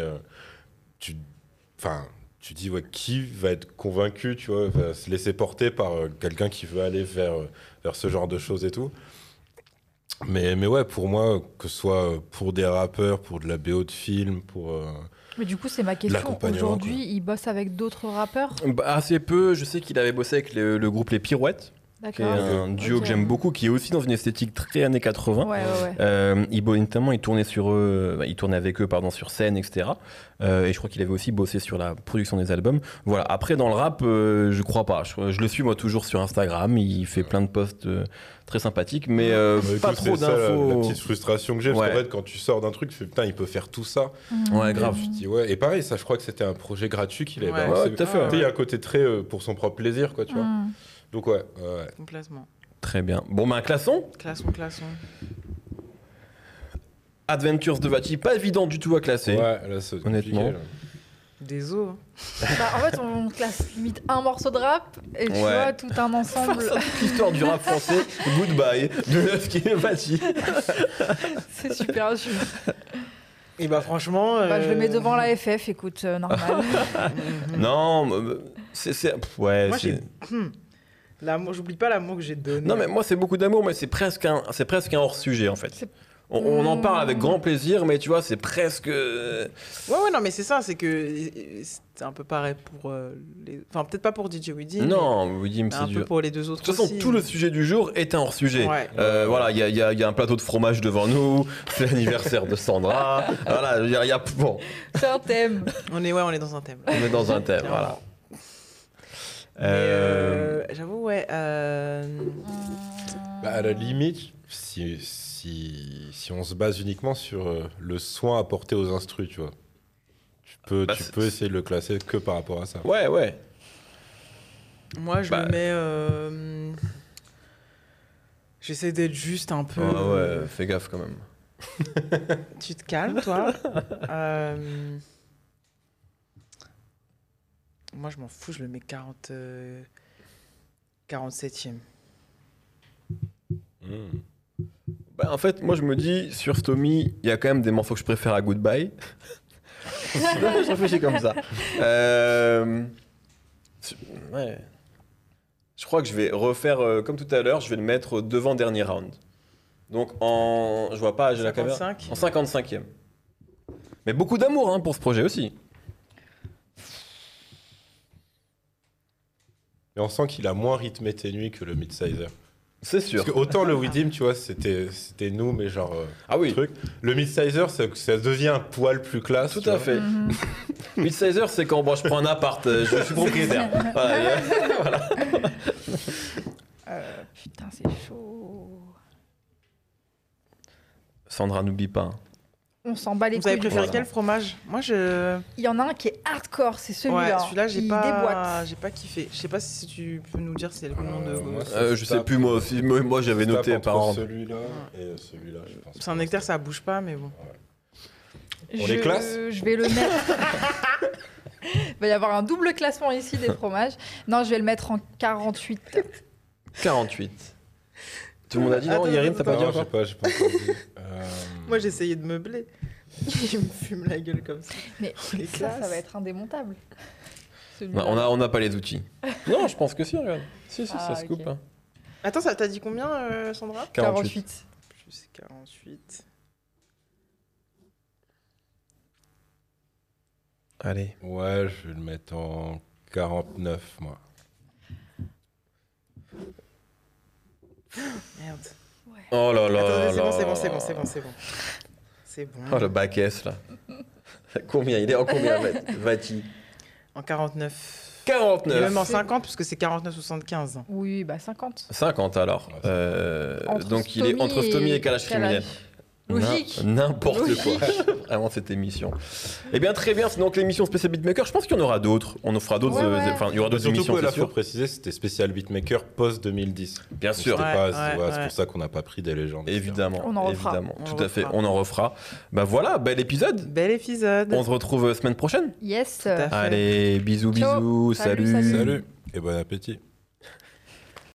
tu, enfin tu dis ouais, qui va être convaincu, tu vois, va se laisser porter par euh, quelqu'un qui veut aller vers, euh, vers ce genre de choses et tout. Mais, mais ouais, pour moi, que ce soit pour des rappeurs, pour de la BO de film, pour. euh, Mais du coup, c'est ma question. Aujourd'hui, il bosse avec d'autres rappeurs? Bah, assez peu. Je sais qu'il avait bossé avec le, le groupe Les Pirouettes, qui est un duo que j'aime beaucoup, qui est aussi dans une esthétique très années 80. Ouais, ouais, ouais. Euh, il, notamment, il tournait sur eux, bah, il tournait avec eux, pardon, sur scène, etc. Euh, et je crois qu'il avait aussi bossé sur la production des albums. Voilà. Après, dans le rap, euh, je crois pas. Je, je le suis moi toujours sur Instagram. Il fait plein de posts euh, très sympathiques, mais euh, bah, pas écoute, trop c'est ça, la- La, d'infos. petite frustration que j'ai, parce Ouais. qu'en fait, quand tu sors d'un truc, tu fais putain, il peut faire tout ça. Ouais, Mmh. grave. Je dis ouais. Et pareil, ça, je crois que c'était un projet gratuit qu'il avait Ouais. balancé. Ouais, tout à fait. Il y a un côté très euh, pour son propre plaisir, quoi, tu vois. Donc ouais, ouais. Complètement. Très bien. Bon, ben, classons. Classons, classons. Adventures de Vati, pas évident du tout à classer. Ouais, là, c'est Honnêtement. Des os. Bah, en fait, on classe limite un morceau de rap et tu Ouais. vois tout un ensemble. L'histoire du rap français, Goodbye, de Husky et Vati. c'est super dur. Et bah franchement. Bah, je le mets euh, devant la FF, écoute, euh, normal. Non, c'est. Ouais, Moi, c'est-. L'amour, j'oublie pas l'amour que j'ai donné. Non, mais moi, c'est beaucoup d'amour, mais c'est presque un, c'est presque un hors-sujet, en fait. On, on en parle avec grand plaisir, mais tu vois, c'est presque. euh, Ouais, ouais, non, mais c'est ça, c'est que euh, c'est un peu pareil pour les. Enfin, peut-être pas pour DJ Weedy. Non, mais c'est un dur. peu pour les deux autres. De toute façon, aussi. tout le sujet du jour est un hors-sujet. Ouais. Euh, voilà, il y a, y y un plateau de fromage devant nous, c'est l'anniversaire de Sandra. voilà, il y a, il y a- bon, c'est un thème. On est, ouais, on est dans un thème. on est dans un thème, voilà. Euh, euh, J'avoue, ouais. euh, Bah, à la limite, si, si, si on se base uniquement sur le soin apporté aux instrus, tu vois, tu peux, Bah, tu peux essayer de le classer que par rapport à ça. Ouais, ouais. Moi, je Bah. le mets. euh, J'essaie d'être juste un peu. Ah ouais, fais gaffe quand même. Tu te calmes, toi. Euh, Moi, je m'en fous, je le mets 40... euh, 47e. Hmm. Bah, en fait, moi je me dis, sur Stomy, il y a quand même des morceaux que je préfère à Goodbye. je réfléchis comme ça. Euh, ouais. Je crois que je vais refaire euh, comme tout à l'heure, je vais le mettre devant dernier round. Donc en. Je vois pas, j'ai la caméra. 55. En 55e. Mais beaucoup d'amour hein, pour ce projet aussi. Et on sent qu'il a moins rythmé tes nuits que le Midsizer. C'est sûr. Parce que autant le Widim, tu vois, c'était c'était nous, mais genre euh, Ah oui, truc. Le Midsizer, ça, ça devient un poil plus classe. tout à vois. fait. Mhm. Midsizer, c'est quand bon, je prends un appart, euh, je suis propriétaire. Voilà, Euh, putain, c'est chaud. Sandra, n'oublie pas. hein. On s'en bat les Vous avez couilles. du préféré Voilà. quel fromage? Moi, je. Il y en a un qui est hardcore, c'est Ouais, celui-là. celui-là, j'ai Il pas, j'ai pas kiffé. Je sais pas si tu peux nous dire c'est le nom de. Euh, moi, Euh, je sais plus moi aussi. Moi, moi, j'avais noté par celui-là et celui-là, je pense. C'est un nectar, ça bouge pas, mais bon. On je, les classe Je vais le mettre. Il va y avoir un double classement ici des fromages. Non, je vais le mettre en 48. 48. Tout le monde a dit non, Yerim, t'as pas dit encore pas, j'ai pas encore dit. Euh, Moi, j'ai essayé de meubler. Il me fume la gueule comme ça. Mais Les ça, ça va être indémontable. Non, on a, on n'a pas les outils. non, je pense que si, regarde. Si, si, Ah, ça se coupe. hein. Attends, ça t'as dit combien, euh, Sandra 48. Plus 48. Allez. Ouais, je vais le mettre en 49, moi. Merde. Oh là là. C'est là bon, c'est bon, là c'est là. bon, c'est bon, c'est bon. C'est bon. Oh le bac S là. combien? Il est en combien Va-t-il En 49. Et 49. même en 50, puisque c'est 49-75. Oui, bah 50. 50 alors. Euh, donc il est entre stomie et calage criminel. Logique. N'im- N'importe quoi. Vraiment cette émission. Eh bien très bien, c'est donc l'émission spéciale beatmaker. Je pense qu'il y en aura d'autres. On en fera d'autres. Ouais, euh, ouais. Enfin, il y aura d'autres Surtout émissions, c'est faut sûr. préciser, c'était spécial beatmaker post 2010. Bien sûr. Ouais, c'est pour ça qu'on n'a pas pris des légendes. Évidemment, On en refera. évidemment, On tout à fait, on en refera. Bah voilà, bel épisode. Bel épisode. On se retrouve euh, semaine prochaine. Yes. à fait. Allez, bisous, Ciao. bisous, salut. salut. Salut et bon appétit.